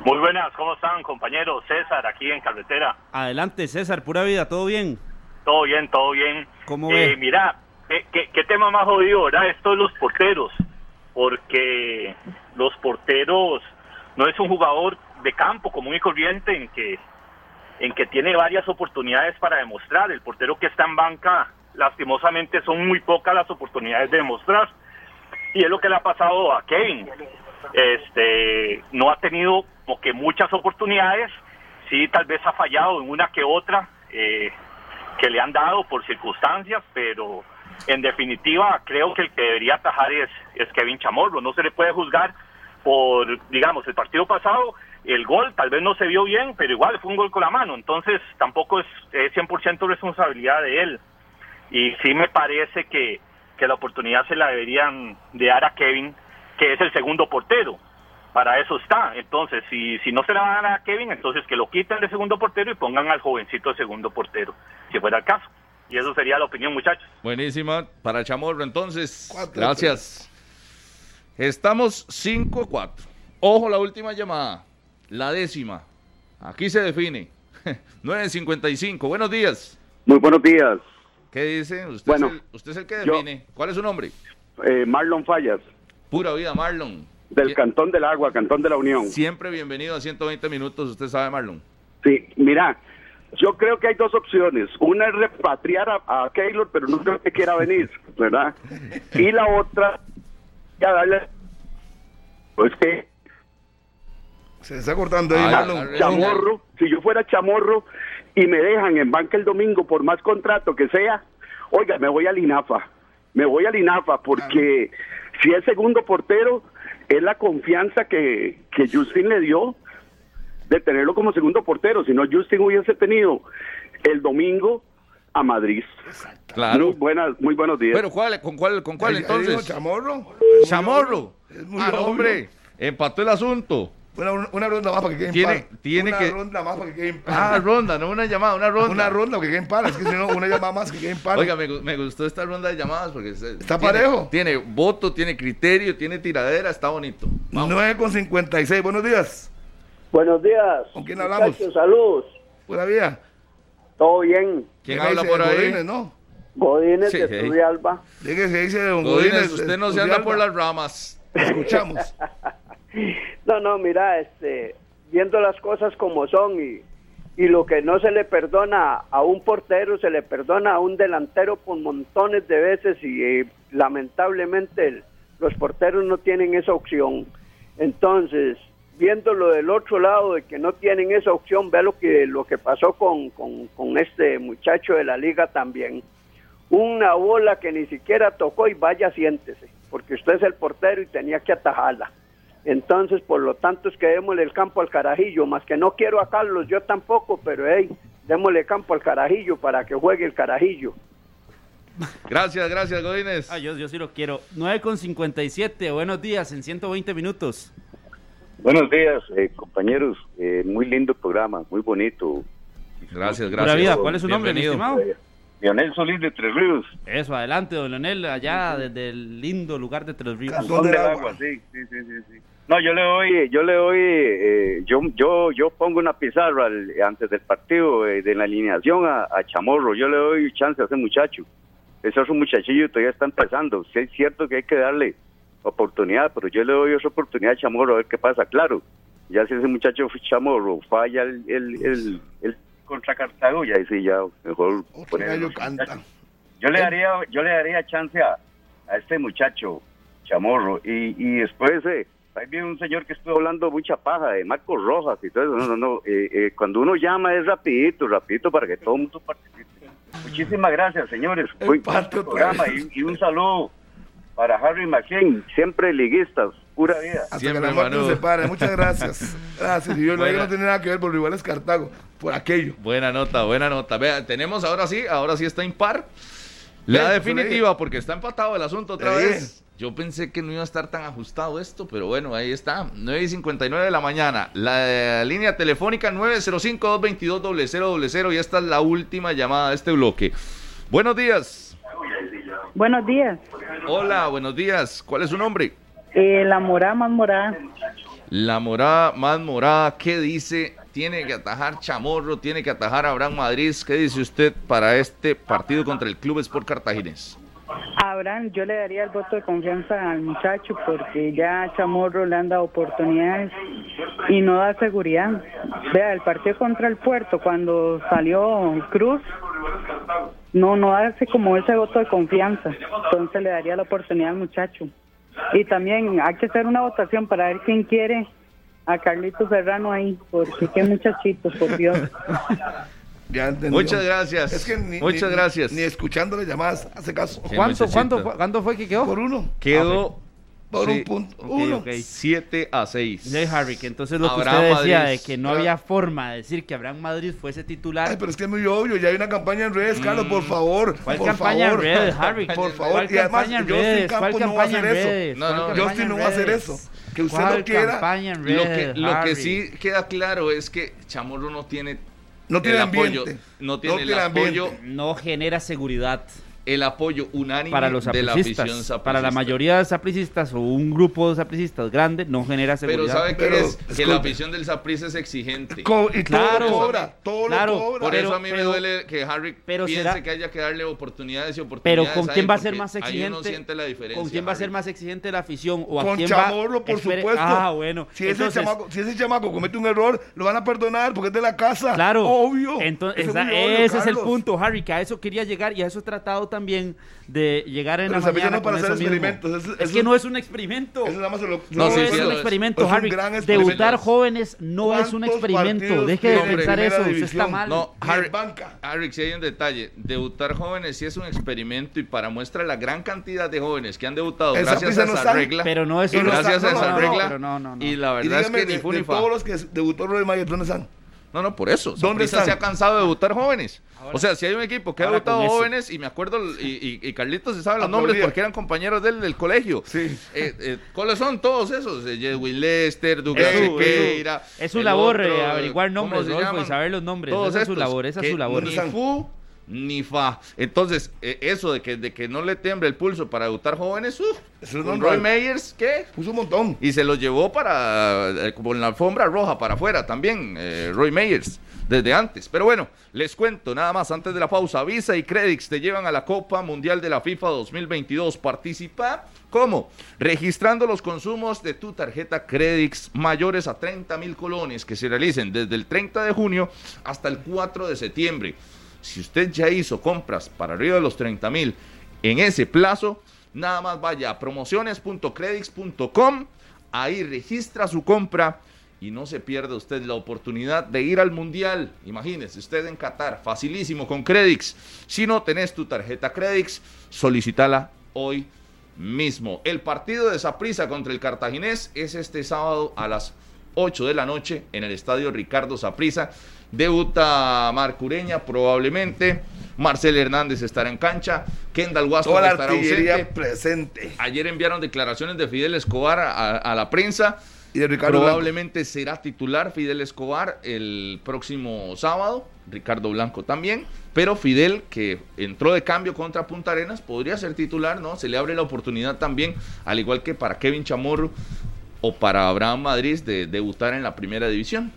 Speaker 12: Muy buenas, ¿cómo están compañeros? César, aquí en Carretera.
Speaker 4: Adelante, César, pura vida, ¿todo bien?
Speaker 12: Todo bien, todo bien.
Speaker 4: ¿Cómo
Speaker 12: Eh,
Speaker 4: ve?
Speaker 12: mira, ¿qué, qué, qué tema más jodido, ¿verdad? Esto de los porteros. Porque los porteros no es un jugador de campo común y corriente en que, en que tiene varias oportunidades para demostrar. El portero que está en banca lastimosamente son muy pocas las oportunidades de demostrar. Y es lo que le ha pasado a Kevin. Este, no ha tenido como que muchas oportunidades, sí, tal vez ha fallado en una que otra eh, que le han dado por circunstancias, pero en definitiva creo que el que debería atajar es, es Kevin Chamorro. No se le puede juzgar por, digamos, el partido pasado, el gol tal vez no se vio bien, pero igual fue un gol con la mano, entonces tampoco es, es 100% responsabilidad de él. Y sí me parece que, que la oportunidad se la deberían de dar a Kevin, que es el segundo portero. Para eso está. Entonces, si, si no se la van a dar a Kevin, entonces que lo quiten de segundo portero y pongan al jovencito de segundo portero, si fuera el caso. Y eso sería la opinión, muchachos.
Speaker 2: Buenísima para Chamorro, entonces. Gracias. Estamos 5-4. Ojo, la última llamada. La décima. Aquí se define. 9.55. Buenos días.
Speaker 13: Muy buenos días.
Speaker 2: ¿Qué dice? Usted,
Speaker 13: Bueno,
Speaker 2: es, el, usted es el que
Speaker 13: yo-
Speaker 2: define. ¿Cuál es su nombre?
Speaker 13: Eh, Marlon Fallas,
Speaker 2: Pura vida, Marlon.
Speaker 13: del Cantón del Agua, Cantón de la Unión.
Speaker 2: Siempre bienvenido a 120 minutos, usted sabe, Marlon.
Speaker 13: Sí, mira, yo creo que hay dos opciones. Una es repatriar a, a Keylor, pero no creo que quiera venir, ¿verdad? Y la otra, ya darle... Pues que
Speaker 3: Se está cortando ahí, Marlon.
Speaker 13: Chamorro, si yo fuera Chamorro y me dejan en banca el domingo por más contrato que sea, oiga, me voy al INAFA. Me voy al INAFA porque si es segundo portero, es la confianza que, que Justin le dio de tenerlo como segundo portero. Si no, Justin hubiese tenido el domingo a Madrid.
Speaker 2: Claro.
Speaker 13: Muy, buenas, muy buenos días.
Speaker 2: Pero ¿cuál, ¿con cuál, con cuál entonces?
Speaker 3: Chamorro.
Speaker 2: Chamorro.
Speaker 3: Es muy
Speaker 2: Ah, hombre. Empató el asunto.
Speaker 3: Una, una ronda más para que quede en
Speaker 2: Tiene-
Speaker 3: par.
Speaker 2: tiene
Speaker 3: una
Speaker 2: que-
Speaker 3: ronda más para que quede en par.
Speaker 2: Ah, ronda, no una llamada, una ronda.
Speaker 3: Una ronda que quede en par. Es que si no, una llamada más que quede en par.
Speaker 2: Oiga, me, me gustó esta ronda de llamadas porque se-
Speaker 3: ¿Está
Speaker 2: tiene-
Speaker 3: parejo?
Speaker 2: Tiene voto, tiene criterio, tiene tiradera, está bonito.
Speaker 3: 9 con 56. Buenos días.
Speaker 14: Buenos días.
Speaker 3: ¿Con quién hablamos?
Speaker 14: Muchachos, Salud.
Speaker 3: Buena vida.
Speaker 14: ¿Todo bien?
Speaker 2: ¿Quién
Speaker 3: ¿Qué
Speaker 2: habla por ahí?
Speaker 3: Godínez, no?
Speaker 14: Godínez
Speaker 2: Sí,
Speaker 14: de
Speaker 2: sí.
Speaker 14: Turrialba.
Speaker 3: Diga que dice don
Speaker 2: Godínez,
Speaker 3: Godínez.
Speaker 2: usted no se anda por las ramas.
Speaker 3: Escuchamos.
Speaker 14: No, no, mira, este, viendo las cosas como son y, y lo que no se le perdona a un portero, se le perdona a un delantero por montones de veces y eh, lamentablemente los porteros no tienen esa opción. Entonces, viéndolo del otro lado de que no tienen esa opción, ve lo que, lo que pasó con, con este muchacho de la liga también. Una bola que ni siquiera tocó y vaya siéntese, porque usted es el portero y tenía que atajarla. Entonces, por lo tanto, es que démosle el campo al carajillo, más que no quiero a Carlos, yo tampoco, pero hey, démosle campo al carajillo para que juegue el carajillo.
Speaker 2: Gracias, gracias, Godínez.
Speaker 4: Ah, yo, yo sí lo quiero. 9 con 57. Buenos días en 120 minutos.
Speaker 15: Buenos días, eh, compañeros. Eh, muy lindo programa, muy bonito.
Speaker 2: Gracias,
Speaker 4: Pura vida, ¿cuál es su nombre, mi
Speaker 2: Bienvenido.
Speaker 4: estimado?
Speaker 15: Leonel Solís de Tres Ríos.
Speaker 4: Eso, adelante, don Leonel, allá desde el lindo lugar de Tres Ríos.
Speaker 15: Cantón del agua, sí, sí, sí. No, yo le doy, yo le doy, eh, yo, yo, yo pongo una pizarra al- antes del partido eh, de la alineación a, a Chamorro. Yo le doy chance a ese muchacho. Ese es un muchachillo todavía está empezando. Sí, es cierto que hay que darle oportunidad, pero yo le doy esa oportunidad a Chamorro a ver qué pasa. Claro, ya si ese muchacho Chamorro falla el, el, el, el contra Cartago, ya sí, ya mejor poner
Speaker 3: gallo
Speaker 15: los
Speaker 3: canta.
Speaker 15: muchachos. Yo le daría, yo le daría chance a, a este muchacho Chamorro y, y después eh, ahí viene un señor que estuvo hablando mucha paja de Marcos Rojas y todo eso. No, no, no. eh, eh, cuando uno llama es rapidito, rapidito para que todo el mundo participe. Muchísimas gracias, señores. Muy buen programa y, y un saludo para Harry McKean, siempre liguistas, pura vida.
Speaker 3: Hasta que la muerte nos separe. Muchas gracias. Gracias. Y yo
Speaker 2: Buena.
Speaker 3: no tiene nada que ver, por igual es Cartago. Por aquello.
Speaker 2: Buena nota, buena nota. Vea, tenemos ahora sí, ahora sí está impar. La definitiva, porque está empatado el asunto otra vez. Yo pensé que no iba a estar tan ajustado esto, pero bueno, ahí está. 9 y 59 de la mañana. La eh, línea telefónica 905-222-0000 y esta es la última llamada de este bloque. Buenos días.
Speaker 16: Buenos días.
Speaker 2: Hola, buenos días. ¿Cuál es su nombre?
Speaker 16: Eh, la morada más morada.
Speaker 2: La morada más morada, ¿qué dice? Tiene que atajar Chamorro, tiene que atajar Abraham Madrid. ¿Qué dice usted para este partido contra el Club Sport Cartaginés?
Speaker 16: Abraham, yo le daría el voto de confianza al muchacho porque ya Chamorro le han dado oportunidades y no da seguridad. Vea, el partido contra el Puerto, cuando salió Cruz, no, no hace como ese voto de confianza. Entonces le daría la oportunidad al muchacho. Y también hay que hacer una votación para ver quién quiere a Carlitos Serrano ahí, porque qué muchachito, por Dios.
Speaker 3: Ya.
Speaker 2: Muchas gracias.
Speaker 3: Es que ni,
Speaker 2: Muchas
Speaker 3: ni-
Speaker 2: gracias.
Speaker 3: Ni escuchándole llamadas hace caso.
Speaker 4: ¿Cuánto, cuánto, fue- ¿Cuánto fue que quedó?
Speaker 3: Por uno.
Speaker 2: Quedó
Speaker 3: Por
Speaker 2: sí,
Speaker 3: un punto.
Speaker 4: Ok,
Speaker 3: uno.
Speaker 4: ok.
Speaker 2: 7 a 6.
Speaker 4: Sí, Harry, que entonces lo que
Speaker 2: Abraham
Speaker 4: usted decía
Speaker 2: Madrid.
Speaker 4: de que no había forma de decir que Abraham Madrid fuese titular.
Speaker 3: Ay, pero es que es muy obvio, ya hay una campaña en redes, Carlos, por favor.
Speaker 4: Mm. ¿Cuál
Speaker 3: por
Speaker 4: campaña
Speaker 3: favor.
Speaker 4: en redes, Harry?
Speaker 3: Por favor,
Speaker 4: ¿Cuál
Speaker 3: y además, Justin
Speaker 4: redes? ¿Cuál
Speaker 3: Campos no va a hacer eso.
Speaker 4: redes?
Speaker 2: No,
Speaker 4: ¿Cuál
Speaker 2: no.
Speaker 3: Justin no va a hacer
Speaker 4: redes?
Speaker 3: eso. Que usted
Speaker 4: ¿Cuál
Speaker 3: lo quiera.
Speaker 4: campaña en
Speaker 2: Lo que,
Speaker 4: redes,
Speaker 2: lo que sí queda claro es que Chamorro no tiene
Speaker 3: No tiene
Speaker 2: el
Speaker 3: ambiente.
Speaker 2: apoyo, no tiene
Speaker 3: No
Speaker 2: el apoyo,
Speaker 3: ambiente.
Speaker 4: no genera seguridad
Speaker 2: el apoyo unánime
Speaker 4: para los
Speaker 2: de la afición sapricista.
Speaker 4: Para la mayoría de sapricistas o un grupo de sapricistas grande no genera seguridad.
Speaker 2: Pero ¿sabe qué
Speaker 3: Pero,
Speaker 2: es? Que la afición del Saprissa es exigente.
Speaker 3: Co- y todo
Speaker 4: Claro.
Speaker 3: lo cobra, todo
Speaker 4: Claro.
Speaker 3: lo cobra.
Speaker 2: Por
Speaker 4: Pero-
Speaker 2: eso a mí
Speaker 4: pero-
Speaker 2: me duele que Harry
Speaker 4: pero
Speaker 2: piense
Speaker 4: será-
Speaker 2: que haya que darle oportunidades y
Speaker 4: Pero
Speaker 2: oportunidades.
Speaker 4: ¿con
Speaker 2: a
Speaker 4: quién va a ser más
Speaker 2: ahí uno
Speaker 4: exigente?
Speaker 2: siente la diferencia.
Speaker 4: ¿Con quién va a ser más exigente la afición? ¿O a
Speaker 3: Con
Speaker 4: quién
Speaker 3: Chamorro,
Speaker 4: va?
Speaker 3: por
Speaker 4: Espere-
Speaker 3: supuesto.
Speaker 4: Ah, bueno.
Speaker 3: Si, ese
Speaker 4: Entonces,
Speaker 3: chamaco, si ese chamaco comete un error, lo van a perdonar porque es de la casa.
Speaker 4: Claro.
Speaker 3: Obvio.
Speaker 4: Entonces,
Speaker 3: Eso es
Speaker 4: esa-
Speaker 3: muy obvio,
Speaker 4: ese es el punto, Harry, que a eso quería llegar y a eso he tratado también de llegar en
Speaker 3: Pero
Speaker 4: la mañana
Speaker 3: no es para
Speaker 4: con
Speaker 3: hacer
Speaker 4: eso mismo.
Speaker 3: experimentos, es-
Speaker 4: Es
Speaker 3: es
Speaker 4: que
Speaker 3: un-
Speaker 4: no es un experimento.
Speaker 3: Eso nada más se lo-
Speaker 4: No,
Speaker 2: No, sí,
Speaker 4: es
Speaker 2: sí,
Speaker 4: un
Speaker 2: es.
Speaker 4: experimento,
Speaker 3: Es un
Speaker 4: Harry.
Speaker 3: gran experimento.
Speaker 4: Debutar jóvenes no es un
Speaker 3: ¿Cuántos
Speaker 4: experimento. Deje de pensar eso. Usted
Speaker 3: División?
Speaker 4: está mal.
Speaker 2: No, Harry,
Speaker 3: banca.
Speaker 2: Harry, sí hay un detalle. Debutar jóvenes sí es un experimento y para muestra la gran cantidad de jóvenes que han debutado gracias a esa regla.
Speaker 4: Pero no es
Speaker 2: gracias a esa regla. Y la verdad es que ni
Speaker 3: de,
Speaker 2: fu ni
Speaker 3: de todos los que debutó Roy Mayer, ¿dónde están?
Speaker 2: No, no, por eso.
Speaker 3: ¿Dónde están?
Speaker 2: se ha cansado de debutar jóvenes. o sea, si hay un equipo que ha debutado jóvenes, y me acuerdo, y, y- y Carlitos se sabe los nombres porque eran compañeros del, del colegio.
Speaker 3: Sí.
Speaker 2: Eh, eh, ¿Cuáles son todos esos? Eh, Jedwin Lester, Douglas
Speaker 4: Es su-
Speaker 2: Sequeira.
Speaker 4: es su- es su
Speaker 2: el
Speaker 4: labor,
Speaker 2: otro,
Speaker 4: eh, averiguar
Speaker 2: ¿cómo
Speaker 4: nombres,
Speaker 2: se
Speaker 4: Rodolfo, y
Speaker 2: llaman?
Speaker 4: saber los nombres.
Speaker 2: Todos
Speaker 4: Esa es su labor, esa es su labor.
Speaker 2: Ni fu ni fa. Entonces, eh, eso de que, de que no le tiemble el pulso para debutar jóvenes, uff,
Speaker 3: es.
Speaker 2: Roy Meyers, ¿qué?
Speaker 3: Puso un montón.
Speaker 2: Y se los llevó para, eh, como en la alfombra roja para afuera también, eh, Roy Meyers, desde antes. Pero bueno, les cuento nada más antes de la pausa. Visa y Credix te llevan a la Copa Mundial de la FIFA 2022. Participa, ¿cómo? Registrando los consumos de tu tarjeta Credix mayores a 30 mil colones que se realicen desde el 30 de junio hasta el 4 de septiembre. Si usted ya hizo compras para arriba de los 30 mil en ese plazo, nada más vaya a promociones.credix.com, ahí registra su compra y no se pierda usted la oportunidad de ir al Mundial. Imagínese, usted en Qatar, facilísimo con Credix. Si no tenés tu tarjeta Credix, solicítala hoy mismo. El partido de Saprissa contra el Cartaginés es este sábado a las 8 de la noche en el estadio Ricardo Saprissa. Debuta Marcureña probablemente. Marcel Hernández estará en cancha. Kendall
Speaker 3: Toda la
Speaker 2: estará ausente.
Speaker 3: presente.
Speaker 2: Ayer enviaron declaraciones de Fidel Escobar a, a la prensa.
Speaker 3: Y de Ricardo
Speaker 2: Probablemente será titular Fidel Escobar el próximo sábado. Ricardo Blanco también. Pero Fidel, que entró de cambio contra Punta Arenas, podría ser titular, ¿no? Se le abre la oportunidad también, al igual que para Kevin Chamorro o para Abraham Madrid, de debutar en la primera división.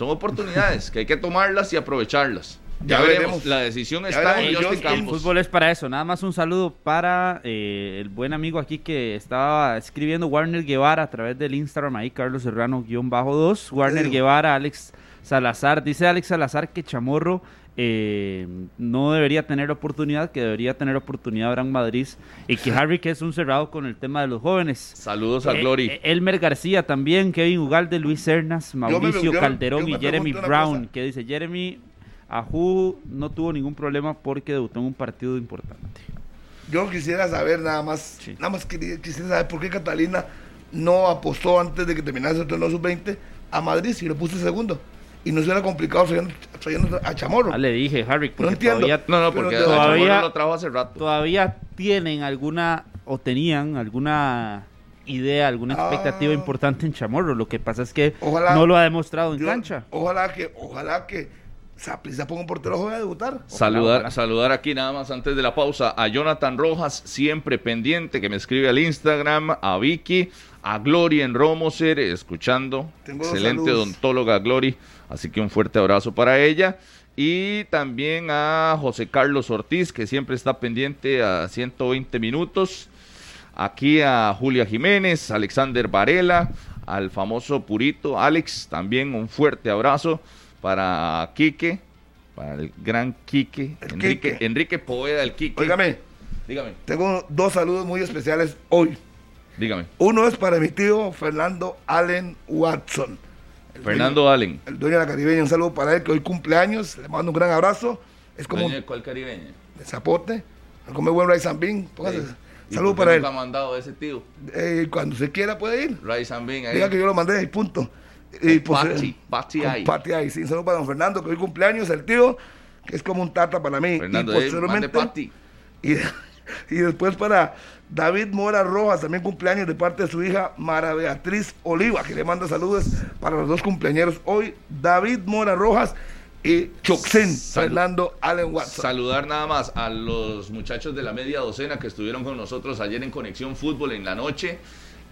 Speaker 2: Son oportunidades que hay que tomarlas y aprovecharlas. Ya,
Speaker 3: Ya
Speaker 2: veremos.
Speaker 3: veremos.
Speaker 2: La decisión
Speaker 3: Ya
Speaker 2: está
Speaker 3: veremos.
Speaker 2: en Justin
Speaker 3: Justin,
Speaker 4: El
Speaker 2: Campos.
Speaker 4: fútbol es para eso. Nada más un saludo para eh, el buen amigo aquí que estaba escribiendo Warner Guevara a través del Instagram ahí, Carlos Serrano-2. Warner? Guevara, Alex Salazar. Dice Alex Salazar que Chamorro eh, no debería tener oportunidad, que debería tener oportunidad Abraham Madrid y que Harry que es un cerrado con el tema de los jóvenes.
Speaker 2: Saludos a
Speaker 4: Eh,
Speaker 2: Glory.
Speaker 4: eh, Elmer García también, Kevin Ugalde, Luis Cernas, Mauricio
Speaker 3: yo me-
Speaker 4: Calderón
Speaker 3: yo
Speaker 4: y Jeremy Brown,
Speaker 3: cosa.
Speaker 4: que dice Jeremy Ajú no tuvo ningún problema porque debutó en un partido importante.
Speaker 3: Yo quisiera saber nada más, nada más quería- quisiera saber por qué Catalina no apostó antes de que terminase el torneo sub-20 a Madrid si lo puso segundo. Y no se hubiera complicado trayendo, trayendo a Chamorro.
Speaker 4: Ah, le dije, Harry,
Speaker 3: No entiendo.
Speaker 4: todavía,
Speaker 2: No, no, porque
Speaker 4: todavía,
Speaker 2: lo trajo hace rato.
Speaker 4: todavía tienen alguna, o tenían alguna idea, alguna expectativa
Speaker 3: Ah.
Speaker 4: importante en Chamorro. Lo que pasa es que
Speaker 3: Ojalá-
Speaker 4: no lo ha demostrado en
Speaker 3: Yo-
Speaker 4: cancha.
Speaker 3: Ojalá que, ojalá que Saprissa ponga un portero joven a debutar.
Speaker 2: Saludar, saludar aquí nada más antes de la pausa a Jonathan Rojas, siempre pendiente, que me escribe al Instagram, a Vicky, a Glory en Romoser, escuchando.
Speaker 3: Tengo
Speaker 2: Excelente odontóloga Glory, así que un fuerte abrazo para ella. Y también a José Carlos Ortiz, que siempre está pendiente a 120 minutos. Aquí a Julia Jiménez, Alexander Varela, al famoso Purito, Alex, también un fuerte abrazo para Quique, para el gran Quique, Enrique,
Speaker 3: Quique.
Speaker 2: Enrique Poveda, el Quique.
Speaker 3: Óigame,
Speaker 2: Dígame,
Speaker 3: tengo dos saludos muy especiales hoy.
Speaker 2: dígame.
Speaker 3: Uno es para mi tío Fernando Allen Watson. El
Speaker 2: Fernando Allen.
Speaker 3: el dueño de la caribeña. Un saludo para él que hoy cumpleaños. Le mando un gran abrazo. Es como
Speaker 2: Dueño de cuál caribeña?
Speaker 3: de zapote. Come buen rice and bean. Póngase.
Speaker 2: Sí. ¿Y
Speaker 3: Saludo
Speaker 2: por qué
Speaker 3: para él.
Speaker 2: ha mandado ese tío?
Speaker 3: Eh, cuando se quiera puede ir.
Speaker 2: Rice and Bean ahí.
Speaker 3: Diga que yo lo mandé y punto. Y pues,
Speaker 2: Pati, Pati
Speaker 3: con
Speaker 2: ahí.
Speaker 3: Pati ahí. Sí, un saludo para don Fernando, que hoy cumpleaños, el tío, que es como un tata para mí.
Speaker 2: Fernando,
Speaker 3: y
Speaker 2: eh,
Speaker 3: posteriormente,
Speaker 2: mande
Speaker 3: y después para David Mora Rojas, también cumpleaños de parte de su hija Mara Beatriz Oliva, que le manda saludos para los dos cumpleaños hoy, David Mora Rojas y Choxen, Fernando Allen Watson.
Speaker 2: Saludar nada más a los muchachos de la media docena que estuvieron con nosotros ayer en Conexión Fútbol en la noche.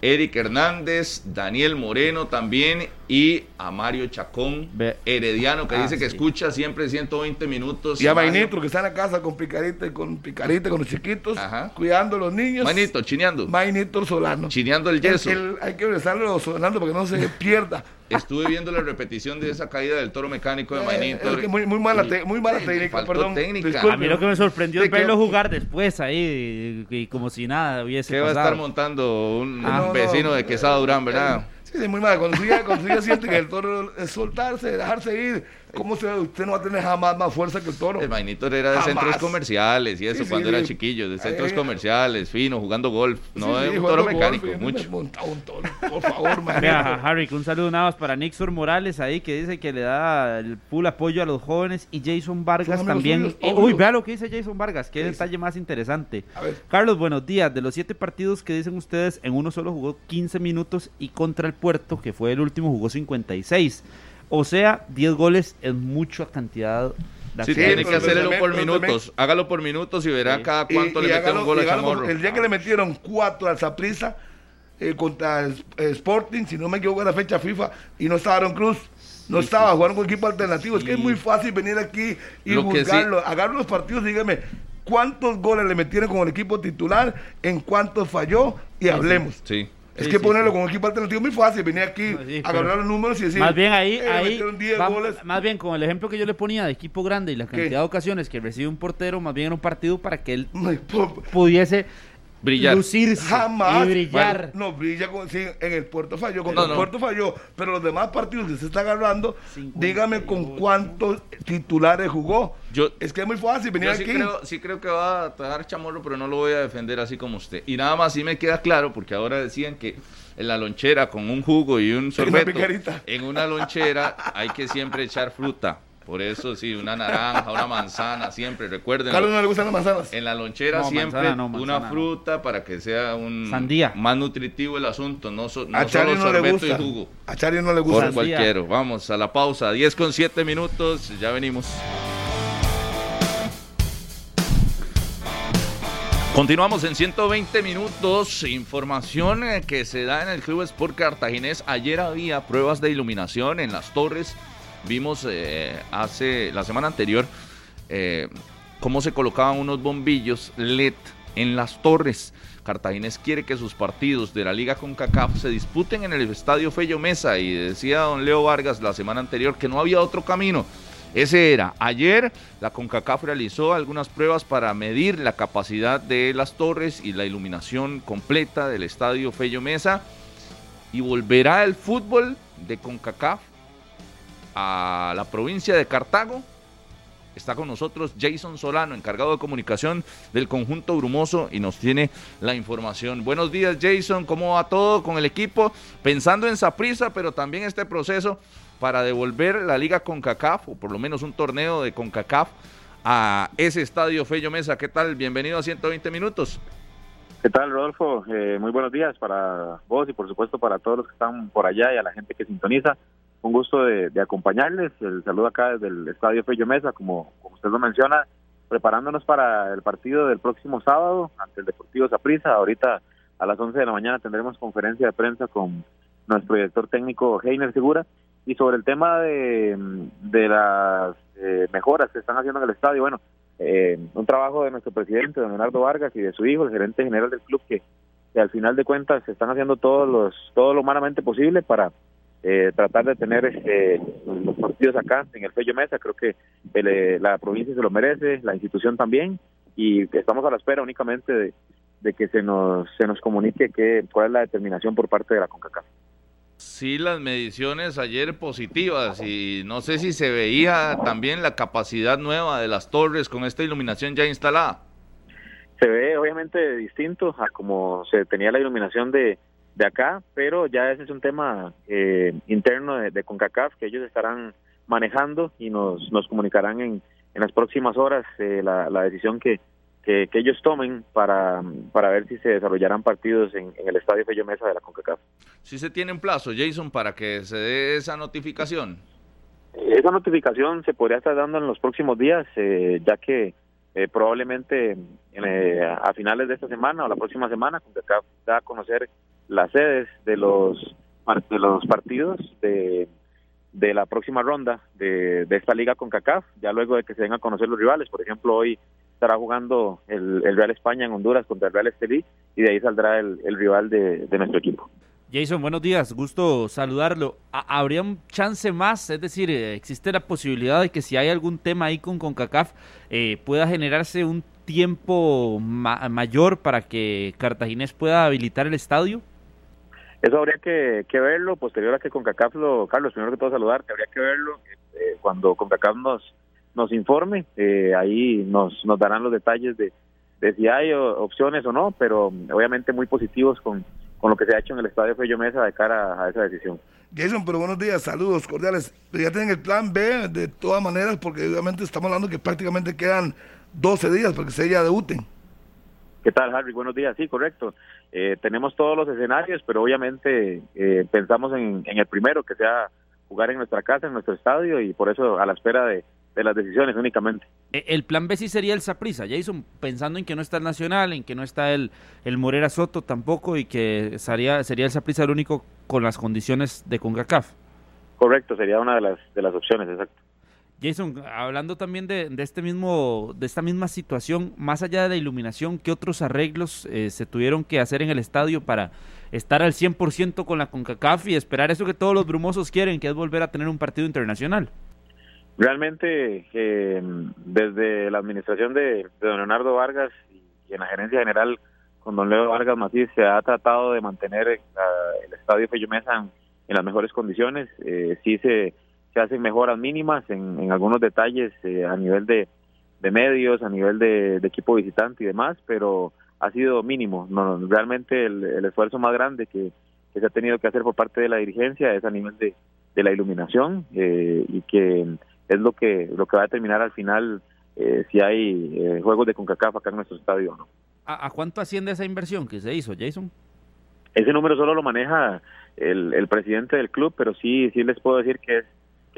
Speaker 2: Eric Hernández, Daniel Moreno también y a Mario Chacón, Herediano, que
Speaker 3: Ah,
Speaker 2: dice que
Speaker 3: sí.
Speaker 2: escucha siempre 120 minutos.
Speaker 3: Y a
Speaker 2: Mario.
Speaker 3: Mainitro, que está en la casa con Picarita y con Picarita, con los chiquitos, cuidando a los niños.
Speaker 2: Mainito, chineando.
Speaker 3: Mainito Solano.
Speaker 2: Chineando el yeso.
Speaker 3: El- el- hay que besarle los Solano para que no se pierda.
Speaker 2: Estuve viendo la repetición de esa caída del toro mecánico de Mainito.
Speaker 3: Eh, que muy, muy mala, te- muy mala técnica,
Speaker 2: faltó
Speaker 3: perdón.
Speaker 2: técnica.
Speaker 3: Disculpe.
Speaker 4: A mí lo que me sorprendió es verlo jugar después ahí y, y como si nada hubiese
Speaker 2: ¿Qué va a
Speaker 4: pasado.
Speaker 2: estar montando un,
Speaker 4: Ah,
Speaker 2: un
Speaker 4: no,
Speaker 2: vecino
Speaker 4: no,
Speaker 2: de Quesada Durán, verdad?
Speaker 3: Sí, sí, muy mal. Cuando tú ya, cuando tú ya sientes que el toro es soltarse, dejarse ir, ¿cómo se, usted no va a tener jamás más fuerza que el toro?
Speaker 2: El Mainito era de
Speaker 3: Jamás.
Speaker 2: centros comerciales y eso
Speaker 3: Sí, sí,
Speaker 2: cuando era
Speaker 3: sí.
Speaker 2: chiquillo, de centros
Speaker 3: Eh,
Speaker 2: comerciales, fino, jugando golf, no
Speaker 3: sí,
Speaker 2: un toro
Speaker 3: golf,
Speaker 2: mecánico, mucho.
Speaker 3: un toro, por favor.
Speaker 4: Vea, Harry, un saludo nada más para Nixon Morales ahí que dice que le da el full apoyo a los jóvenes y Jason Vargas también.
Speaker 3: suyos,
Speaker 4: Eh, uy, vea lo que dice Jason Vargas, qué detalle más interesante. Carlos, buenos días. De los siete partidos que dicen ustedes, en uno solo jugó 15 minutos y contra el Puerto, que fue el último, jugó 56. O sea, 10 goles es mucha cantidad. de
Speaker 2: Sí, tiene que hacerlo por minutos, hágalo por minutos y verá cada cuánto
Speaker 3: y
Speaker 2: le mete
Speaker 3: hágalo-
Speaker 2: un gol a Chamorro.
Speaker 3: El día que le metieron cuatro al Saprissa eh, contra el Sporting, si no me equivoco, era fecha FIFA, y no estaba Aaron Cruz. No estaba, jugaron con equipo alternativo. Es que es muy fácil venir aquí y
Speaker 2: Lo
Speaker 3: juzgarlo. Agarren los partidos, dígame cuántos goles le metieron con el equipo titular, en cuántos falló y hablemos.
Speaker 2: Sí.
Speaker 3: Es que ponerlo con equipo alternativo es muy fácil. Venir aquí,
Speaker 4: sí,
Speaker 3: agarrar los números y decir.
Speaker 4: Más bien ahí,
Speaker 3: eh,
Speaker 4: ahí
Speaker 3: metieron 10
Speaker 4: va-
Speaker 3: goles.
Speaker 4: más bien con el ejemplo que yo le ponía de equipo grande y la cantidad de ocasiones que recibe un portero, más bien era un partido para que él pudiese
Speaker 2: Brillar.
Speaker 4: lucirse
Speaker 3: Jamás.
Speaker 4: y brillar.
Speaker 3: No, brilla con, sí, en el puerto falló, con
Speaker 2: No,
Speaker 3: el
Speaker 2: no.
Speaker 3: puerto falló, pero los demás partidos que se está agarrando, dígame con cuántos titulares jugó.
Speaker 2: Yo,
Speaker 3: es que es muy fácil venir
Speaker 2: Yo sí
Speaker 3: aquí.
Speaker 2: creo, sí creo que va a dar chamorro, pero no lo voy a defender así como usted. Y nada más sí me queda claro, porque ahora decían que en la lonchera con un jugo y un sorbeto,
Speaker 3: picarita.
Speaker 2: en una lonchera hay que siempre echar fruta. Por eso sí, una naranja, una manzana, siempre, recuerden.
Speaker 3: Carlos no le gustan las manzanas.
Speaker 2: En la lonchera
Speaker 4: No,
Speaker 2: siempre
Speaker 4: manzana no, manzana
Speaker 2: una
Speaker 4: no.
Speaker 2: fruta para que sea un
Speaker 4: Sandía.
Speaker 2: más nutritivo el asunto, no, so- no
Speaker 3: A Charlie
Speaker 2: solo
Speaker 3: no le
Speaker 2: sorbeto y
Speaker 3: gusta.
Speaker 2: jugo.
Speaker 3: A Charlie no le
Speaker 2: Por
Speaker 3: gusta.
Speaker 2: cualquiera. Vamos a la pausa. 10 con 7 minutos. Ya venimos. Continuamos en 120 minutos. Información eh, que se da en el Club Sport Cartaginés. Ayer había pruebas de iluminación en las torres. Vimos eh, hace la semana anterior eh, cómo se colocaban unos bombillos LED en las torres. Cartaginés quiere que sus partidos de la Liga con CACAF se disputen en el Estadio Fello Mesa y decía don Leo Vargas la semana anterior que no había otro camino. Ese era. Ayer la CONCACAF realizó algunas pruebas para medir la capacidad de las torres y la iluminación completa del Estadio Fello Mesa y volverá el fútbol de CONCACAF a la provincia de Cartago. Está con nosotros Jason Solano, encargado de comunicación del conjunto Brumoso y nos tiene la información. Buenos días Jason, ¿cómo va todo con el equipo? Pensando en Saprisa, pero también este proceso para devolver la liga CONCACAF, o por lo menos un torneo de CONCACAF, a ese estadio Fello Mesa. ¿Qué tal? Bienvenido a 120 minutos.
Speaker 6: ¿Qué tal, Rodolfo? Eh, muy buenos días para vos y por supuesto para todos los que están por allá y a la gente que sintoniza. Un gusto de, de acompañarles. El saludo acá desde el Estadio Fello Mesa, como, como usted lo menciona, preparándonos para el partido del próximo sábado ante el Deportivo Saprissa. Ahorita a las 11 de la mañana tendremos conferencia de prensa con nuestro director técnico Heiner Segura y sobre el tema de, de las eh, mejoras que están haciendo en el estadio. Bueno, eh, un trabajo de nuestro presidente, don Leonardo Vargas, y de su hijo, el gerente general del club, que, que al final de cuentas están haciendo todos los, todo lo humanamente posible para
Speaker 17: eh, tratar de tener este, los partidos acá en el Fello Mesa. Creo que el, eh, la provincia se lo merece, la institución también, y estamos a la espera únicamente de, de que se nos, se nos comunique que, cuál es la determinación por parte de la CONCACAF.
Speaker 2: Sí, las mediciones ayer positivas y no sé si se veía también la capacidad nueva de las torres con esta iluminación ya instalada.
Speaker 17: Se ve obviamente distinto a como se tenía la iluminación de, de acá, pero ya ese es un tema eh, interno de, de, CONCACAF que ellos estarán manejando y nos, nos comunicarán en, en las próximas horas eh, la, la decisión que, que, que, ellos tomen para, para ver si se desarrollarán partidos en, en el Estadio Fello Mesa de la CONCACAF.
Speaker 2: Si se tiene un plazo, Jason, para que se dé esa notificación.
Speaker 17: Esa notificación se podría estar dando en los próximos días, eh, ya que eh, probablemente eh, a finales de esta semana o la próxima semana CONCACAF da a conocer las sedes de los de los partidos de, de la próxima ronda de, de esta liga con CACAF, ya luego de que se den a conocer los rivales. Por ejemplo, hoy estará jugando el, el Real España en Honduras contra el Real Estelí y de ahí saldrá el, el rival de, de, nuestro equipo.
Speaker 4: Jason, buenos días, gusto saludarlo. ¿Habría un chance más? Es decir, ¿existe la posibilidad de que si hay algún tema ahí con CONCACAF eh, pueda generarse un tiempo ma mayor para que Cartaginés pueda habilitar el estadio?
Speaker 17: Eso habría que, que, verlo, posterior a que CONCACAF lo, Carlos, primero que todo saludarte, habría que verlo eh, cuando CONCACAF nos, nos informe, eh, ahí nos, nos darán los detalles de, de si hay o, opciones o no, pero obviamente muy positivos con, con lo que se ha hecho en el Estadio Fello Mesa de cara a esa decisión.
Speaker 3: Jason, pero buenos días, saludos cordiales. Ya tienen el plan B de todas maneras, porque obviamente estamos hablando que prácticamente quedan 12 días para que se ya debuten.
Speaker 17: ¿Qué tal, Harry? Buenos días, sí, correcto. Eh, tenemos todos los escenarios, pero obviamente eh, pensamos en, en, el primero, que sea jugar en nuestra casa, en nuestro estadio, y por eso a la espera de, de las decisiones únicamente.
Speaker 4: El plan B sí sería el Saprisa, Jason, pensando en que no está el Nacional, en que no está el, el Morera Soto tampoco, y que sería, sería el Saprisa el único con las condiciones de CONCACAF.
Speaker 17: Correcto, sería una de las, de las opciones, exacto.
Speaker 4: Jason, hablando también de, de, este mismo, de esta misma situación, más allá de la iluminación, ¿qué otros arreglos eh, se tuvieron que hacer en el estadio para estar al 100% con la CONCACAF y esperar eso que todos los brumosos quieren, que es volver a tener un partido internacional?
Speaker 17: Realmente, eh, desde la administración de, don Leonardo Vargas y en la gerencia general con don Leo Vargas Matiz se ha tratado de mantener uh, el estadio Fello Mesa en, en, las mejores condiciones. Eh, sí se se hacen mejoras mínimas en, en algunos detalles eh, a nivel de, de, medios, a nivel de, de, equipo visitante y demás, pero ha sido mínimo. No, realmente el, el esfuerzo más grande que, que, se ha tenido que hacer por parte de la dirigencia es a nivel de, de la iluminación eh, y que es lo que lo que va a determinar al final eh, si hay eh, juegos de CONCACAF acá en nuestro estadio o no.
Speaker 4: ¿A, ¿A cuánto asciende esa inversión que se hizo, Jason?
Speaker 17: Ese número solo lo maneja el, el presidente del club, pero sí sí les puedo decir que es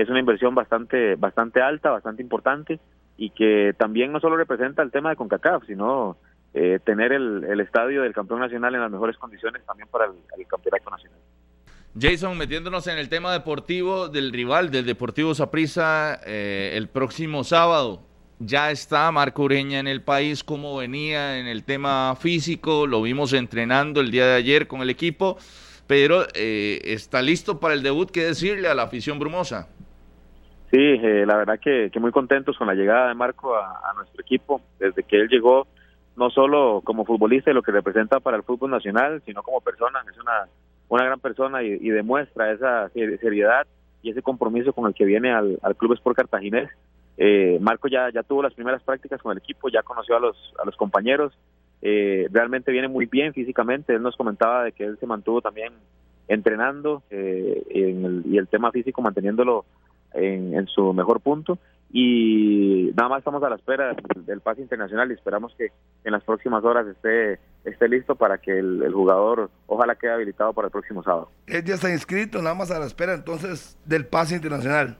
Speaker 17: es una inversión bastante bastante alta, bastante importante y que también no solo representa el tema de CONCACAF, sino eh, tener el, estadio del campeón nacional en las mejores condiciones también para el, campeonato nacional.
Speaker 2: Jason, metiéndonos en el tema deportivo del rival, del Deportivo Saprissa, eh, el próximo sábado. Ya está Marco Ureña en el país, como venía en el tema físico, lo vimos entrenando el día de ayer con el equipo, pero eh, está listo para el debut, ¿qué decirle a la afición brumosa?
Speaker 17: Sí, eh, la verdad que, muy contentos con la llegada de Marco a, nuestro equipo. Desde que él llegó, no solo como futbolista y lo que representa para el fútbol nacional, sino como persona. Es una, una gran persona y, y demuestra esa seriedad y ese compromiso con el que viene al, al Club Sport Cartaginés. Eh, Marco ya, ya tuvo las primeras prácticas con el equipo, ya conoció a los, a los compañeros. Eh, realmente viene muy bien físicamente. Él nos comentaba de que él se mantuvo también entrenando eh, en el, y el tema físico manteniéndolo en, en, su mejor punto y nada más estamos a la espera del, pase internacional y esperamos que en las próximas horas esté esté listo para que el, el, jugador ojalá quede habilitado para el próximo sábado.
Speaker 3: Él ya está inscrito, nada más a la espera entonces del pase internacional.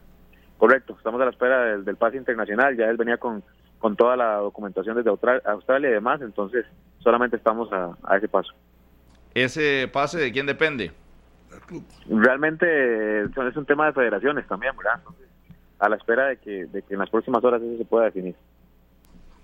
Speaker 17: Correcto, estamos a la espera del, del pase internacional, ya él venía con, con toda la documentación desde Australia y demás, entonces solamente estamos a, a ese paso.
Speaker 2: ¿Ese pase de quién depende?
Speaker 17: Realmente es un tema de federaciones también, ¿verdad? Entonces, a la espera de que, de que en las próximas horas eso se pueda definir.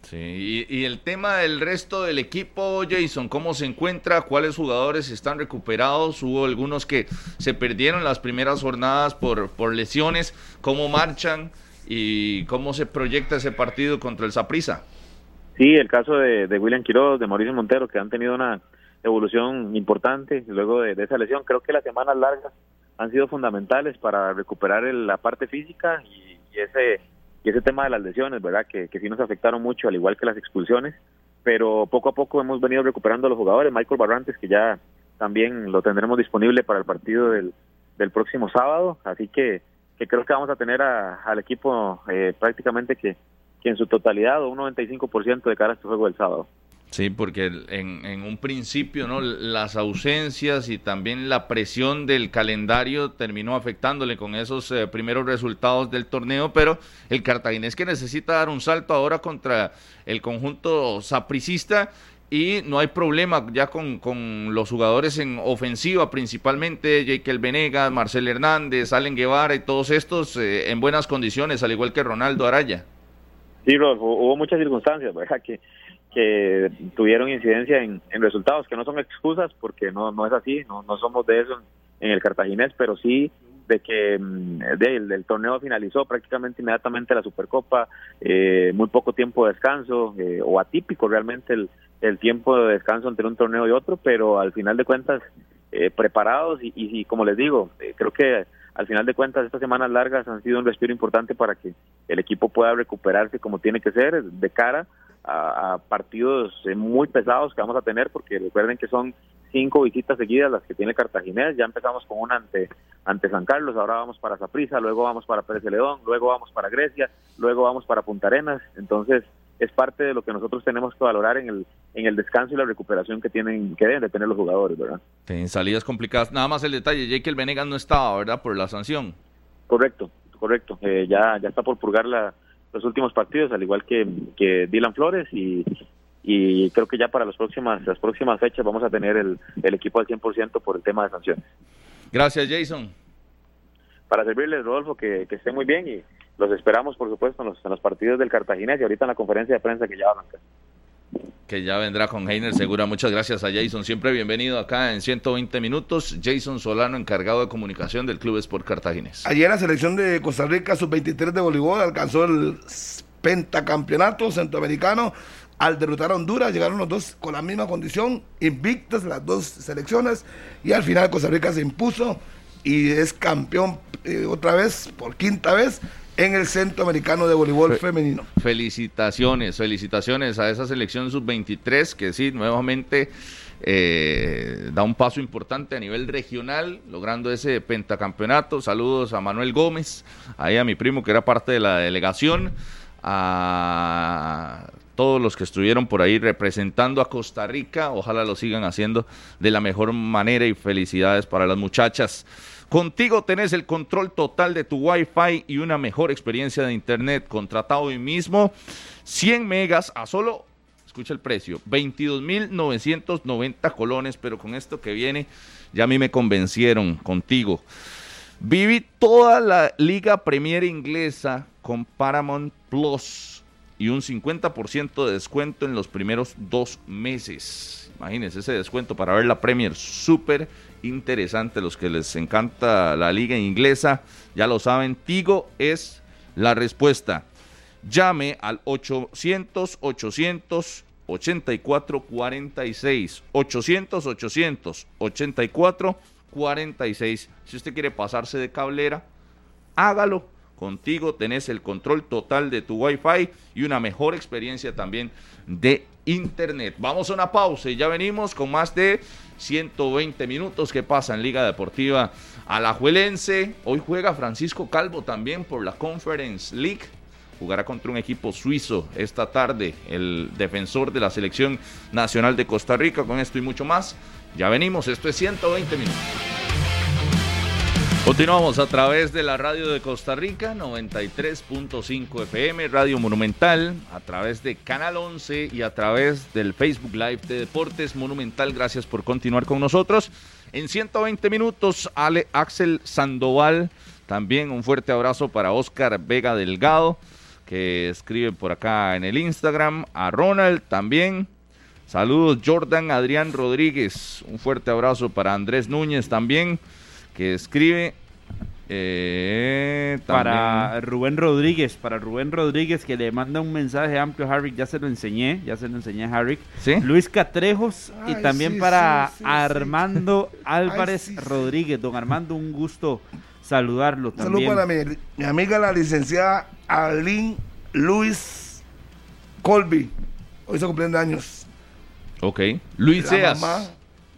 Speaker 2: Sí, y, y, el tema del resto del equipo, Jason, ¿cómo se encuentra? ¿Cuáles jugadores están recuperados? Hubo algunos que se perdieron las primeras jornadas por, por lesiones. ¿Cómo marchan y cómo se proyecta ese partido contra el Saprissa?
Speaker 17: Sí, el caso de, de, William Quiroz, de Mauricio Montero, que han tenido una evolución importante luego de, esa lesión. Creo que las semanas largas han sido fundamentales para recuperar el, la parte física y, ese y ese tema de las lesiones, ¿verdad? Que, sí nos afectaron mucho, al igual que las expulsiones, pero poco a poco hemos venido recuperando a los jugadores. Michael Barrantes, que ya también lo tendremos disponible para el partido del, del próximo sábado, así que, que creo que vamos a tener a, al equipo eh, prácticamente que, que en su totalidad o un 95% de cara a este juego del sábado.
Speaker 2: Sí, porque en, en, un principio, ¿no? Las ausencias y también la presión del calendario terminó afectándole con esos eh, primeros resultados del torneo, pero el cartaginés que necesita dar un salto ahora contra el conjunto sapricista y no hay problema ya con, con los jugadores en ofensiva, principalmente Jekyll Venegas, Marcel Hernández, Allen Guevara y todos estos eh, en buenas condiciones, al igual que Ronaldo Araya.
Speaker 17: Sí, Rolf, hubo muchas circunstancias, ¿verdad? Que que tuvieron incidencia en, resultados, que no son excusas porque no, no es así, no, no somos de eso en, el cartaginés, pero sí de que de, el, el, torneo finalizó prácticamente inmediatamente la Supercopa, eh, muy poco tiempo de descanso, eh, o atípico realmente el, el, tiempo de descanso entre un torneo y otro, pero al final de cuentas eh, preparados y, y, y, como les digo, eh, creo que al final de cuentas estas semanas largas han sido un respiro importante para que el equipo pueda recuperarse como tiene que ser de cara a, a, partidos muy pesados que vamos a tener, porque recuerden que son cinco visitas seguidas las que tiene Cartaginés, ya empezamos con una ante, ante San Carlos, ahora vamos para Saprissa, luego vamos para Pérez de León, luego vamos para Grecia, luego vamos para Punta Arenas, entonces es parte de lo que nosotros tenemos que valorar en el, en el descanso y la recuperación que tienen que deben de tener los jugadores, ¿verdad?
Speaker 2: En salidas complicadas, nada más el detalle, Jekyll Venegas no estaba, ¿verdad? Por la sanción.
Speaker 17: Correcto, correcto, eh, ya, ya está por purgar la los últimos partidos, al igual que, que Dylan Flores y, y creo que ya para las próximas las próximas fechas vamos a tener el, el equipo al 100% por el tema de sanciones.
Speaker 2: Gracias, Jason.
Speaker 17: Para servirles, Rodolfo, que, que esté muy bien y los esperamos, por supuesto, en los, en los partidos del Cartaginés y ahorita en la conferencia de prensa que ya arranca.
Speaker 2: Que ya vendrá con Heiner Segura. Muchas gracias a Jason. Siempre bienvenido acá en 120 minutos. Jason Solano, encargado de comunicación del Club Sport Cartaginés.
Speaker 3: Ayer la selección de Costa Rica, sub-23 de voleibol, alcanzó el pentacampeonato centroamericano. Al derrotar a Honduras, llegaron los dos con la misma condición, invictas las dos selecciones. Y al final Costa Rica se impuso y es campeón eh, otra vez, por quinta vez, en el Centroamericano de Voleibol Fe Femenino.
Speaker 2: Felicitaciones, felicitaciones a esa selección sub-23 que sí, nuevamente eh, da un paso importante a nivel regional, logrando ese pentacampeonato. Saludos a Manuel Gómez, ahí a mi primo que era parte de la delegación, a todos los que estuvieron por ahí representando a Costa Rica. Ojalá lo sigan haciendo de la mejor manera y felicidades para las muchachas. Contigo tenés el control total de tu Wi-Fi y una mejor experiencia de Internet. Contratado hoy mismo 100 megas a solo, escucha el precio, 22.990 colones, pero con esto que viene ya a mí me convencieron contigo. Viví toda la Liga Premier inglesa con Paramount Plus y un 50% de descuento en los primeros dos meses. Imagínense ese descuento para ver la Premier súper interesante. Los que les encanta la liga inglesa, ya lo saben, Tigo es la respuesta. Llame al 800 800 84 46 800 800 84 46. Si usted quiere pasarse de cablera, hágalo. Contigo tenés el control total de tu Wi-Fi y una mejor experiencia también de Internet. Vamos a una pausa y ya venimos con más de 120 minutos que pasa en Liga Deportiva Alajuelense. Hoy juega Francisco Calvo también por la Conference League. Jugará contra un equipo suizo esta tarde, el defensor de la selección nacional de Costa Rica. Con esto y mucho más, ya venimos. Esto es 120 minutos. Continuamos a través de la radio de Costa Rica, 93.5 FM, Radio Monumental, a través de Canal 11 y a través del Facebook Live de Deportes Monumental. Gracias por continuar con nosotros. En 120 minutos, Ale, Axel Sandoval, también un fuerte abrazo para Oscar Vega Delgado. que escribe por acá en el Instagram, a Ronald también. Saludos Jordan Adrián Rodríguez, un fuerte abrazo para Andrés Núñez también, que escribe eh,
Speaker 4: para Rubén Rodríguez, para Rubén Rodríguez que le manda un mensaje amplio a Harry, ya se lo enseñé, ya se lo enseñé a Harry. Luis Catrejos y también para Armando Álvarez Rodríguez. Don Armando, un gusto saludarlo también.
Speaker 3: Saludos para mi, mi, amiga la licenciada Arlene Luis Colby. Hoy se cumplen años.
Speaker 2: Ok. Luis
Speaker 3: la
Speaker 2: Seas.
Speaker 3: mamá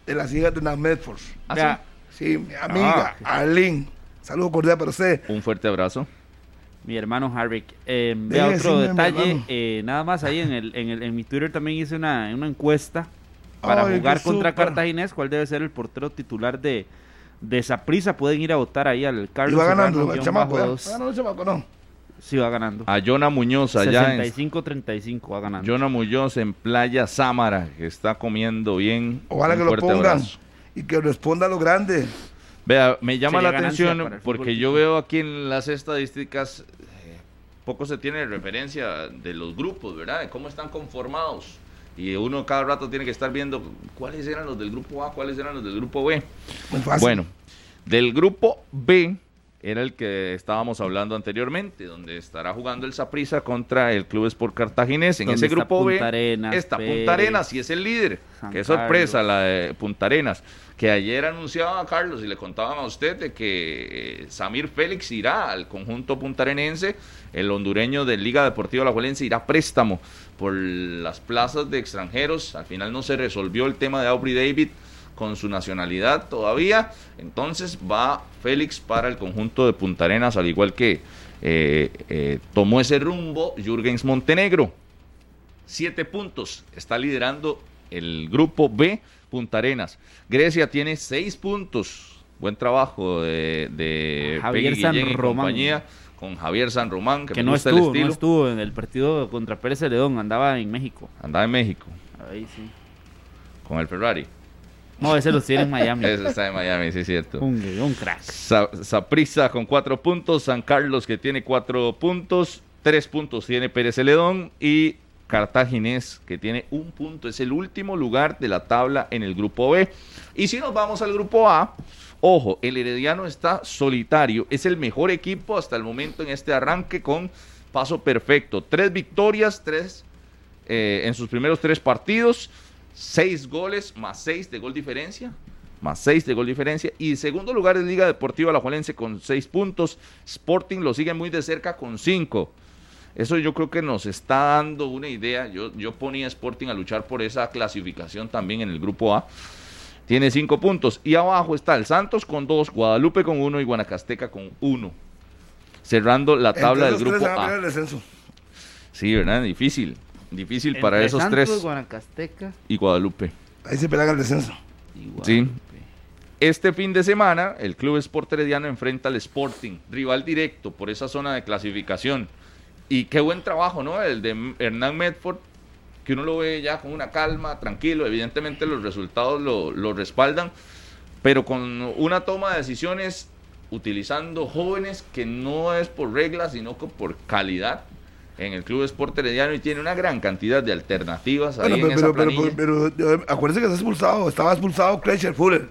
Speaker 3: de las hijas de Nat Medford.
Speaker 2: ¿Ah,
Speaker 3: sí? mi amiga
Speaker 2: Ah.
Speaker 3: Arlene. Saludos cordial para usted.
Speaker 2: Un fuerte abrazo.
Speaker 4: Mi hermano Harry. Eh, vea otro detalle, eh, nada más ahí en, el, en, el, en mi Twitter también hice una, una encuesta para
Speaker 3: Ay,
Speaker 4: jugar contra. Cartaginés, cuál debe ser el portero titular de de Saprissa. Pueden ir a votar ahí al
Speaker 3: Y
Speaker 4: Carlos
Speaker 3: va ganando
Speaker 4: Serrano,
Speaker 3: el chamaco. Va ganando el chamaco, no.
Speaker 4: Sí, va ganando.
Speaker 2: A Jonah Muñoz allá en
Speaker 4: 65-35 va ganando.
Speaker 2: Jonah Muñoz en Playa Sámara, que está comiendo bien.
Speaker 3: Ojalá
Speaker 2: Un
Speaker 3: que lo
Speaker 2: fuerte
Speaker 3: pongan
Speaker 2: abrazo.
Speaker 3: Y que responda a lo grande.
Speaker 2: Vea, me llama
Speaker 4: Sería
Speaker 2: la atención porque yo veo aquí en las estadísticas, eh, poco se tiene referencia de los grupos, ¿verdad? De cómo están conformados. Y uno cada rato tiene que estar viendo cuáles eran los del grupo A, cuáles eran los del grupo B.
Speaker 3: Muy fácil.
Speaker 2: Bueno, del grupo B era el que estábamos hablando anteriormente, donde estará jugando el Saprissa contra el Club Sport Cartaginés. En ese grupo
Speaker 4: Punta
Speaker 2: B
Speaker 4: Arenas,
Speaker 2: está Punta Arenas y es el líder.
Speaker 4: San
Speaker 2: Qué sorpresa
Speaker 4: Carlos.
Speaker 2: la de Punta Arenas. Que ayer anunciaba a Carlos y le contaban a usted de que eh, Samir Félix irá al conjunto puntarenense. El hondureño de Liga Deportiva Alajuelense irá a préstamo por las plazas de extranjeros. Al final no se resolvió el tema de Aubrey David con su nacionalidad todavía. Entonces va Félix para el conjunto de Punta Arenas, al igual que eh, eh, tomó ese rumbo Jürgens Montenegro. Siete puntos. Está liderando el grupo B, Punta Arenas. Grecia tiene seis puntos. Buen trabajo de, de
Speaker 4: Javier
Speaker 2: y
Speaker 4: San Román.
Speaker 2: compañía con Javier San Román, que,
Speaker 4: que
Speaker 2: me
Speaker 4: no
Speaker 2: gusta
Speaker 4: estuvo, no estuvo en el partido contra Pérez Celedón, andaba en México.
Speaker 2: Andaba en México
Speaker 4: Ahí sí.
Speaker 2: con el Ferrari.
Speaker 4: No, ese lo tiene en Miami.
Speaker 2: Ese está en Miami, sí es cierto.
Speaker 4: Un, un crack.
Speaker 2: Sa- Saprissa con cuatro puntos, San Carlos que tiene cuatro puntos, tres puntos tiene Pérez Celedón y Cartaginés que tiene un punto, es el último lugar de la tabla en el grupo B. Y si nos vamos al grupo A, ojo, el Herediano está solitario, es el mejor equipo hasta el momento en este arranque con paso perfecto, tres victorias, tres eh, en sus primeros tres partidos, seis goles más seis de gol diferencia, más seis de gol diferencia. Y segundo lugar es Liga Deportiva Alajuelense con seis puntos. Sporting lo sigue muy de cerca con cinco. Eso yo creo que nos está dando una idea. Yo, yo ponía Sporting a luchar por esa clasificación también en el grupo A. Tiene cinco puntos. Y abajo está el Santos con dos, Guadalupe con uno y Guanacasteca con uno. Cerrando la tabla del grupo
Speaker 3: a pelear
Speaker 2: A.
Speaker 3: el descenso.
Speaker 2: Sí, ¿verdad? Difícil. Difícil para esos
Speaker 4: Santos,
Speaker 2: tres
Speaker 4: Guanacasteca
Speaker 2: y Guadalupe.
Speaker 3: Ahí se pelean el descenso.
Speaker 2: Sí. Este fin de semana, el Club Sport Herediano enfrenta al Sporting, rival directo por esa zona de clasificación. Y qué buen trabajo, ¿no? El de Hernán Medford, que uno lo ve ya con una calma, tranquilo. Evidentemente los resultados lo, lo respaldan, pero con una toma de decisiones utilizando jóvenes que no es por reglas, sino que por calidad en el Club Sport Herediano y tiene una gran cantidad de alternativas ahí
Speaker 3: Bueno,
Speaker 2: en
Speaker 3: pero,
Speaker 2: esa
Speaker 3: pero, pero, pero, pero, acuérdese que está expulsado. Estaba expulsado Kreischer Fuller.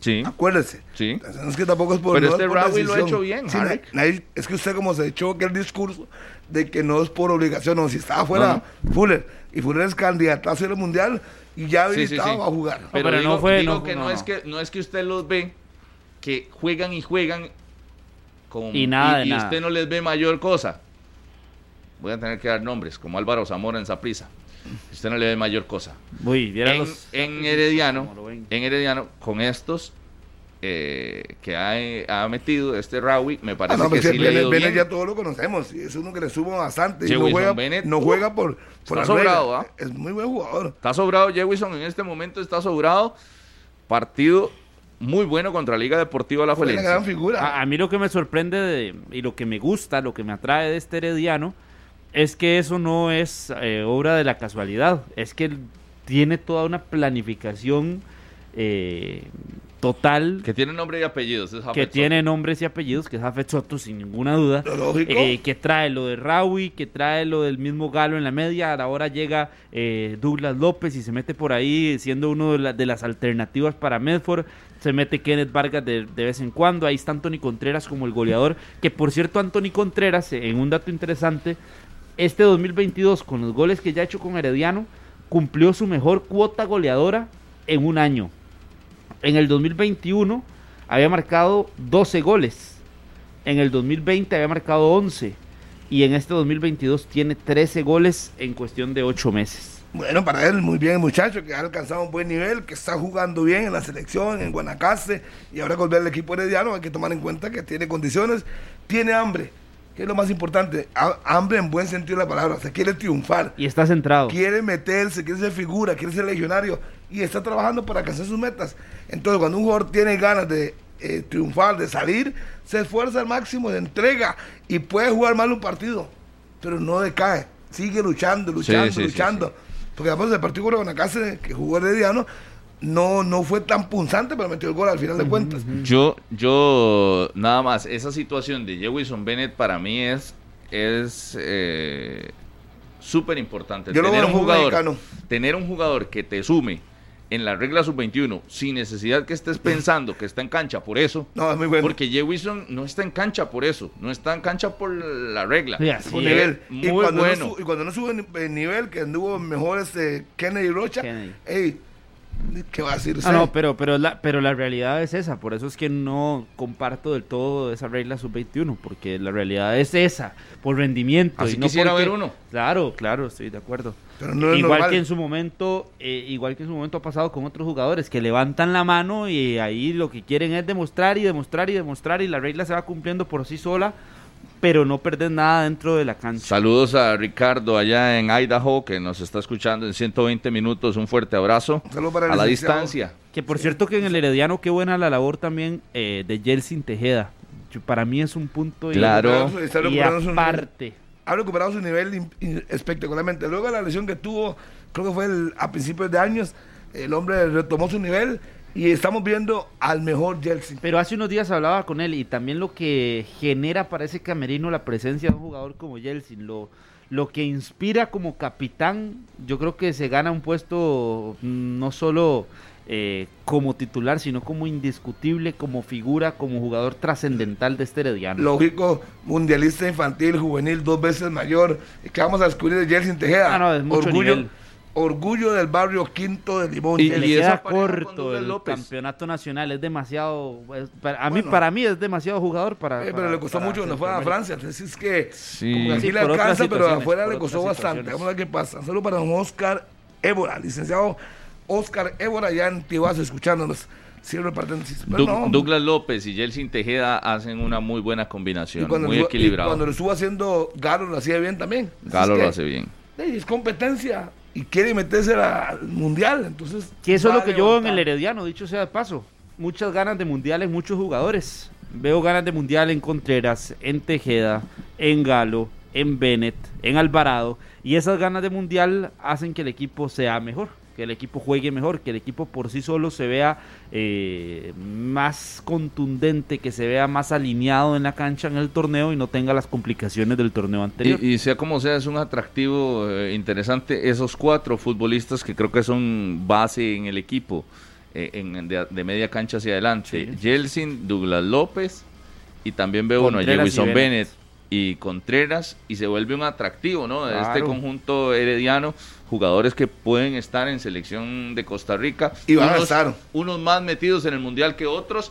Speaker 2: sí,
Speaker 3: Acuérdese.
Speaker 2: sí.
Speaker 3: Es que tampoco es por.
Speaker 2: Pero
Speaker 3: no es
Speaker 2: este
Speaker 3: por
Speaker 2: Rawi lo ha hecho bien,
Speaker 3: Sí,
Speaker 2: Harry.
Speaker 3: na- nadie- es que usted, como se echó aquel discurso de que no es por obligación, o si estaba fuera Fuller, y Fuller es candidato a hacer el mundial y ya
Speaker 2: Sí, sí,
Speaker 3: habilitado
Speaker 2: sí.
Speaker 3: a jugar.
Speaker 2: Pero,
Speaker 4: pero
Speaker 2: digo,
Speaker 4: no fue-
Speaker 2: digo
Speaker 4: no-
Speaker 2: que no,
Speaker 4: no,
Speaker 2: es
Speaker 4: no.
Speaker 2: que no es que usted los ve que juegan y juegan con,
Speaker 4: Y nada de
Speaker 2: y
Speaker 4: nada.
Speaker 2: usted no les ve mayor cosa. Voy a tener que dar nombres, como Álvaro Zamora en Saprisa. Usted no le ve mayor cosa.
Speaker 4: Uy,
Speaker 2: En,
Speaker 4: los-
Speaker 2: en Herediano, en Herediano, con estos eh, que ha, ha metido este Rawi, me
Speaker 3: Ah,
Speaker 2: parece
Speaker 3: no,
Speaker 2: que
Speaker 3: pues
Speaker 2: sí le ha
Speaker 3: Bennett,
Speaker 2: ido
Speaker 3: Bennett
Speaker 2: bien.
Speaker 3: ya todos lo conocemos. Es uno que le suma bastante. Y no
Speaker 2: Jewison
Speaker 3: juega,
Speaker 2: Bennett,
Speaker 3: no juega por, por
Speaker 2: está sobrado, ¿ah?
Speaker 3: Es muy buen jugador.
Speaker 2: Está sobrado Jewison en este momento, está sobrado. Partido muy bueno contra Liga Deportiva La
Speaker 3: una gran
Speaker 2: Juelense.
Speaker 3: figura.
Speaker 4: A, a mí lo que me sorprende de- y lo que me gusta, lo que me atrae de este Herediano, es que eso no es eh, obra de la casualidad, es que él tiene toda una planificación eh, total.
Speaker 2: Que tiene nombre y apellidos. Es
Speaker 4: que tiene nombres y apellidos, que es Jafet Soto, sin ninguna duda. Eh, que trae lo de Rawi, que trae lo del mismo Galo en la media. Ahora llega eh, Douglas López y se mete por ahí, siendo uno de, la- de las alternativas para Medford. Se mete Kenneth Vargas de, de vez en cuando. Ahí está Anthony Contreras como el goleador. Que por cierto, Anthony Contreras, eh, en un dato interesante, este 2022, con los goles que ya ha hecho con Herediano, cumplió su mejor cuota goleadora en un año. En el 2021 había marcado 12 goles. En el 2020 había marcado 11. Y en este 2022 tiene 13 goles en cuestión de 8 meses.
Speaker 3: Bueno, para él muy bien muchacho, que ha alcanzado un buen nivel, que está jugando bien en la selección, en Guanacaste, y ahora con el equipo herediano hay que tomar en cuenta que tiene condiciones, tiene hambre, que es lo más importante, ha- hambre en buen sentido de la palabra, se quiere triunfar,
Speaker 4: Y está centrado.
Speaker 3: quiere meterse, quiere ser figura, quiere ser legionario, y está trabajando para alcanzar sus metas. Entonces, cuando un jugador tiene ganas de eh, triunfar, de salir, se esfuerza al máximo, se entrega, y puede jugar mal un partido, pero no decae, sigue luchando, luchando,
Speaker 2: sí, sí,
Speaker 3: luchando. Porque además el partido con Guanacaste que jugó Herediano no, no fue tan punzante, pero metió el gol al final de cuentas.
Speaker 2: Yo, yo, nada más, esa situación de Jewison Bennett para mí es, es eh, súper importante.
Speaker 3: Yo lo
Speaker 2: Tener
Speaker 3: veo
Speaker 2: un jugador,
Speaker 3: mexicano.
Speaker 2: tener un jugador que te sume en la regla sub-21 sin necesidad que estés pensando que está en cancha por eso.
Speaker 3: No, es muy bueno.
Speaker 2: Porque Jewison no está en cancha por eso, no está en cancha por la regla.
Speaker 4: Sí, así
Speaker 2: Es
Speaker 3: nivel.
Speaker 2: Muy
Speaker 3: y, cuando
Speaker 2: bueno.
Speaker 3: no su- y cuando no sube el nivel, que anduvo mejor este Kennedy Rocha, ey, ¿qué va a decir usted?
Speaker 4: Ah, no, pero, pero, la, pero la realidad es esa. Por eso es que no comparto del todo esa regla sub-21. Porque la realidad es esa. Por rendimiento.
Speaker 2: Así
Speaker 4: y no
Speaker 2: quisiera
Speaker 4: porque-
Speaker 2: ver uno.
Speaker 4: Claro, claro, estoy de acuerdo.
Speaker 3: Pero no
Speaker 4: igual que en su momento, eh, igual que en su momento ha pasado con otros jugadores que levantan la mano y ahí lo que quieren es demostrar y demostrar y demostrar y la regla se va cumpliendo por sí sola, pero no perder nada dentro de la cancha.
Speaker 2: Saludos a Ricardo allá en Idaho que nos está escuchando en 120 minutos. Un fuerte abrazo.
Speaker 3: Saludos para el
Speaker 2: a la distancia.
Speaker 4: Que por cierto que en el Herediano qué buena la labor también eh, de Jelsin Tejeda. Yo- para mí es un punto y-
Speaker 2: Claro.
Speaker 3: Está
Speaker 4: y
Speaker 3: recuperando su nivel.
Speaker 4: aparte.
Speaker 3: Ha recuperado su nivel in- in- espectacularmente. Luego de la lesión que tuvo, creo que fue el- a principios de años, el hombre retomó su nivel y estamos viendo al mejor Jelsin.
Speaker 4: Pero hace unos días hablaba con él y también lo que genera para ese camerino la presencia de un jugador como Jelsin, lo, lo que inspira como capitán, yo creo que se gana un puesto mm, no solo eh, como titular, sino como indiscutible, como figura, como jugador trascendental de este herediano.
Speaker 3: Lógico, mundialista infantil, juvenil, dos veces mayor. que vamos a descubrir de Jelsin Tejeda?
Speaker 4: Ah, no, es mucho
Speaker 3: orgullo,
Speaker 4: nivel.
Speaker 3: Orgullo del barrio Quinto de Limón.
Speaker 2: Y- pareja con
Speaker 4: corto el
Speaker 2: López.
Speaker 4: campeonato nacional, es demasiado, es- para, a mí
Speaker 3: Bueno.
Speaker 4: para mí es demasiado jugador para,
Speaker 3: Eh, pero
Speaker 4: para-
Speaker 3: le costó
Speaker 4: para
Speaker 3: mucho cuando fue a. Francia. Entonces es que
Speaker 2: Sí.
Speaker 3: como que aquí
Speaker 4: Sí,
Speaker 3: le alcanza, pero afuera le costó bastante. Vamos a ver qué pasa. Solo para don Oscar Évora, licenciado Oscar Évora, ya en Tibás escuchándonos. Cierro el paréntesis. Pero
Speaker 2: Doug-
Speaker 3: no,
Speaker 2: Douglas López y Jelsin Tejeda hacen una muy buena
Speaker 3: y
Speaker 2: combinación, muy
Speaker 3: y
Speaker 2: equilibrado.
Speaker 3: cuando lo estuvo haciendo Galo lo hacía bien también.
Speaker 2: Galo
Speaker 3: es
Speaker 2: lo hace bien.
Speaker 3: Es competencia y quiere meterse al mundial. Entonces,
Speaker 4: Que eso es lo que yo veo en el Herediano, dicho sea de paso. Muchas ganas de mundial en muchos jugadores. Veo ganas de mundial en Contreras, en Tejeda, en Galo, en Bennett, en Alvarado. Y esas ganas de mundial hacen que el equipo sea mejor, que el equipo juegue mejor, que el equipo por sí solo se vea eh, más contundente, que se vea más alineado en la cancha en el torneo y no tenga las complicaciones del torneo anterior.
Speaker 2: Y, y sea como sea, es un atractivo eh, interesante esos cuatro futbolistas que creo que son base en el equipo, eh, en, de, de media cancha hacia adelante. Jelsin, Douglas López y también veo uno a
Speaker 4: Bennett.
Speaker 2: Y Contreras y se vuelve un atractivo ¿no? de este conjunto herediano, jugadores que pueden estar en selección de Costa Rica.
Speaker 3: Y van a
Speaker 2: unos,
Speaker 3: estar.
Speaker 2: unos más metidos en el Mundial que otros,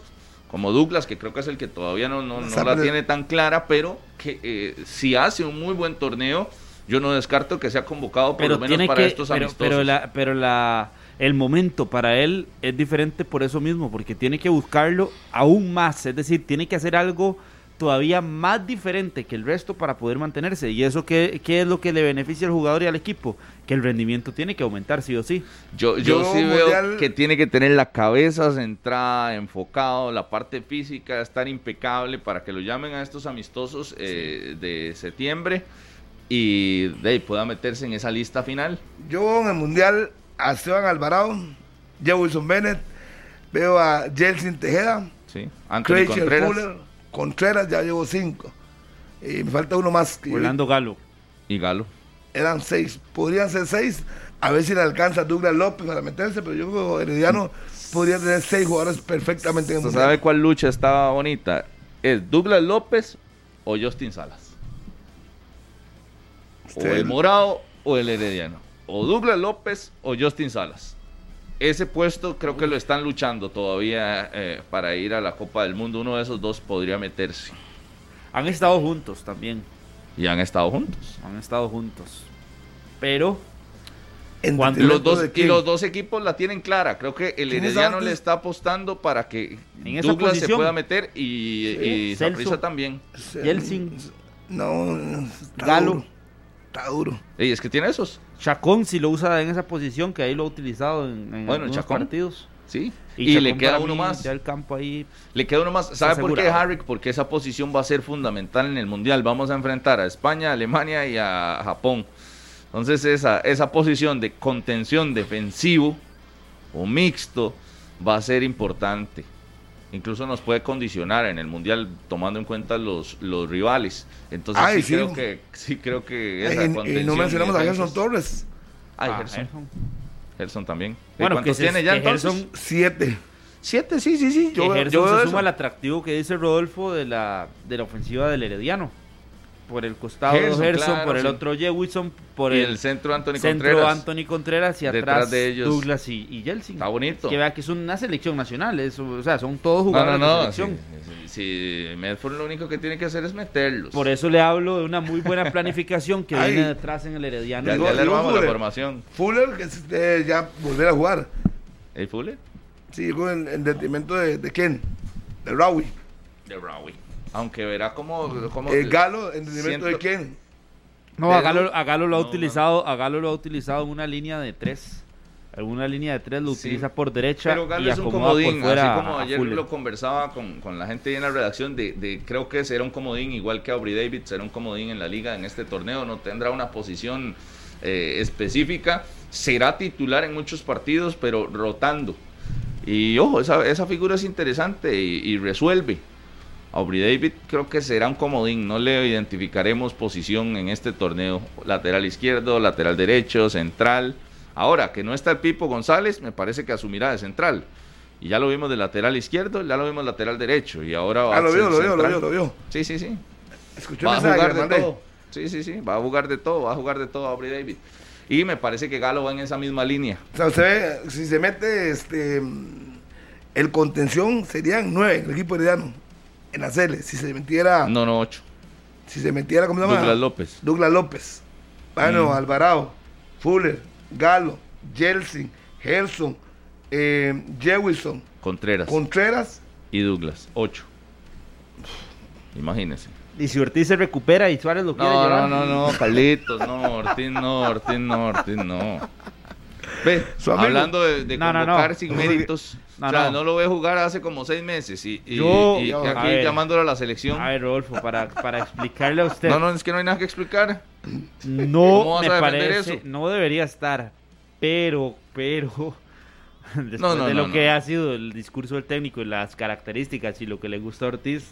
Speaker 2: como Douglas, que creo que es el que todavía no, no, no la tiene tan clara, pero que eh, si hace un muy buen torneo, yo no descarto que sea convocado por
Speaker 4: pero
Speaker 2: lo menos
Speaker 4: tiene
Speaker 2: para
Speaker 4: que
Speaker 2: estos
Speaker 4: pero,
Speaker 2: amistosos.
Speaker 4: pero la pero la el momento para él es diferente por eso mismo porque tiene que buscarlo aún más es decir tiene que hacer algo todavía más diferente que el resto para poder mantenerse y eso qué, qué es lo que le beneficia al jugador y al equipo que el rendimiento tiene que aumentar sí o sí
Speaker 2: Yo, yo,
Speaker 3: Yo
Speaker 2: sí veo que tiene que tener la cabeza centrada, enfocado, la parte física, estar impecable para que lo llamen a estos amistosos eh, de septiembre y de ahí pueda meterse en esa lista final.
Speaker 3: Yo en el mundial a Esteban Alvarado, Joe Wilson Bennett, Veo a Jelsin Tejeda.
Speaker 2: Sí. Anthony
Speaker 3: Craicher
Speaker 2: Contreras.
Speaker 3: Fuller. Contreras ya llevo cinco. Y me falta uno más. que-
Speaker 4: Orlando Galo.
Speaker 2: Y Galo.
Speaker 3: Eran seis. Podrían ser seis. A ver si le alcanza Douglas López para meterse, pero yo creo que Herediano podría tener seis jugadores perfectamente en el
Speaker 2: ¿Usted
Speaker 3: mundial.
Speaker 2: sabe cuál lucha estaba bonita? ¿Es Douglas López o Justin Salas? O el Morado o el Herediano. O Douglas López o Justin Salas. Ese puesto creo que lo están luchando todavía eh, para ir a la Copa del Mundo. Uno de esos dos podría meterse.
Speaker 4: Han estado juntos también.
Speaker 2: Y han estado juntos.
Speaker 4: Han estado juntos. Pero.
Speaker 3: Entre
Speaker 2: Los dos,
Speaker 3: de
Speaker 2: y los dos equipos la tienen clara. Creo que el
Speaker 3: ¿Quién es
Speaker 2: Herediano le está apostando para que
Speaker 4: En esa
Speaker 2: Douglas se pueda meter y, y. Saprissa también.
Speaker 4: Yeltsin.
Speaker 3: No, está
Speaker 4: Galo.
Speaker 3: duro. Está duro.
Speaker 2: Ey, es que tiene esos.
Speaker 4: Chacón si lo usa en esa posición, que ahí lo ha utilizado en, en
Speaker 2: Bueno,
Speaker 4: algunos
Speaker 2: Chacón.
Speaker 4: partidos.
Speaker 2: Sí.
Speaker 4: Y,
Speaker 2: le queda uno
Speaker 4: mí,
Speaker 2: más.
Speaker 4: Ya el campo ahí.
Speaker 2: Le queda uno más. ¿Sabe por qué. Harrick? Porque esa posición va a ser fundamental en el Mundial. Vamos a enfrentar a España, a Alemania y a Japón. Entonces esa, esa posición de contención defensivo o mixto va a ser importante. Incluso nos puede condicionar en el Mundial tomando en cuenta los, los rivales. Entonces
Speaker 3: Ay,
Speaker 2: sí,
Speaker 3: sí.
Speaker 2: creo que sí creo que esa
Speaker 3: Y- y, no mencionamos a Gerson Torres.
Speaker 2: Ay,
Speaker 4: Ah,
Speaker 2: Gerson.
Speaker 4: Gerson.
Speaker 2: Gerson también.
Speaker 4: Bueno,
Speaker 2: ¿Cuántos
Speaker 4: que
Speaker 2: tiene ya entonces?
Speaker 4: Gerson-
Speaker 3: Siete.
Speaker 2: Siete, sí, sí, sí. Yo,
Speaker 4: que
Speaker 2: veo-
Speaker 4: Gerson
Speaker 2: yo
Speaker 4: se suma al atractivo que dice Rodolfo de la, de la ofensiva del Herediano. Por el costado
Speaker 2: Gerson,
Speaker 4: Gerson,
Speaker 2: claro,
Speaker 4: por el
Speaker 2: sí.
Speaker 4: otro Jewison, por
Speaker 2: Y
Speaker 4: el,
Speaker 2: el centro Anthony
Speaker 4: centro
Speaker 2: Contreras.
Speaker 4: Anthony Contreras y
Speaker 2: Detrás
Speaker 4: atrás
Speaker 2: de ellos.
Speaker 4: Douglas y, y Yeltsin.
Speaker 2: Está bonito.
Speaker 4: Que vea que es una selección nacional, es- o sea, son todos
Speaker 2: No,
Speaker 4: jugadores
Speaker 2: no,
Speaker 4: de
Speaker 2: no.
Speaker 4: selección.
Speaker 2: Si, si- si Medford lo único que tiene que hacer es meterlos.
Speaker 4: Por eso le hablo de una muy buena planificación que viene detrás en el Herediano.
Speaker 2: Ya, le armamos la
Speaker 3: Fuller.
Speaker 2: formación.
Speaker 3: Fuller, que es de ya volver a jugar.
Speaker 2: ¿El Fuller?
Speaker 3: Sí, llegó en, en detrimento de, de quién? De Rawi.
Speaker 2: De Rawi. Aunque verá cómo. cómo
Speaker 3: Eh, Galo, en detrimento de
Speaker 2: siento-
Speaker 3: quién?
Speaker 4: No, a
Speaker 3: de
Speaker 4: Galo,
Speaker 3: Edu.
Speaker 4: a Galo lo ha
Speaker 2: No,
Speaker 4: utilizado, a Galo lo ha utilizado en una línea de tres. En una línea de tres lo
Speaker 2: Sí.
Speaker 4: utiliza por derecha
Speaker 2: Pero Galo
Speaker 4: y
Speaker 2: es un comodín,
Speaker 4: por fuera
Speaker 2: así como ayer
Speaker 4: Fuller.
Speaker 2: lo conversaba con, con la gente ahí en la redacción, de, de- creo que será un comodín igual que Aubrey David, será un comodín en la liga en este torneo, no tendrá una posición eh, específica, será titular en muchos partidos, pero rotando. Y ojo, esa, esa figura es interesante y, y resuelve. Aubrey David creo que será un comodín, no le identificaremos posición en este torneo, lateral izquierdo, lateral derecho, central. Ahora que no está el Pipo González, me parece que asumirá de central. Y ya lo vimos de lateral izquierdo, ya lo vimos lateral derecho. Y ahora va
Speaker 3: Ah, lo
Speaker 2: a ser
Speaker 3: vio, lo vio, lo vio, lo vio.
Speaker 2: Sí, sí, sí. Va a jugar de todo. Sí, sí, sí. Va a jugar de todo, va a jugar de todo Aubrey David. Y me parece que Galo va en esa misma línea.
Speaker 3: O sea, usted ve, si se mete este el contención serían nueve en el equipo herediano. En la Cele. Si se metiera.
Speaker 2: No, no, ocho.
Speaker 3: Si se metiera, ¿cómo se llama?
Speaker 2: Douglas López.
Speaker 3: Douglas López. Bueno,
Speaker 2: Mm.
Speaker 3: Alvarado, Fuller, Galo, Jelsin, Gerson, eh, Jewison,
Speaker 2: Contreras
Speaker 3: Contreras.
Speaker 2: y Douglas. Ocho. Imagínense.
Speaker 4: Y si Ortiz se recupera y Suárez lo quiere
Speaker 2: No,
Speaker 4: llevar.
Speaker 2: no, no, no, Carlitos, no, Ortiz no, Ortiz no, Ortiz no. Ve,
Speaker 3: Su amigo.
Speaker 2: hablando de, de
Speaker 4: No, no, no.
Speaker 2: convocar sin méritos,
Speaker 4: No,
Speaker 2: o sea,
Speaker 4: no.
Speaker 2: no lo ve jugar hace como seis meses y, y-
Speaker 4: Yo-
Speaker 2: y aquí
Speaker 4: ver.
Speaker 2: llamándolo a la selección.
Speaker 4: A ver, Rodolfo, para, para explicarle a usted.
Speaker 2: No, no, es que no hay nada que explicar.
Speaker 4: No
Speaker 2: ¿Cómo vas
Speaker 4: me parece,
Speaker 2: eso?
Speaker 4: no debería estar, pero, pero, después
Speaker 2: No, no,
Speaker 4: de lo
Speaker 2: no,
Speaker 4: que
Speaker 2: no.
Speaker 4: ha sido el discurso del técnico y las características y lo que le gusta a Ortiz,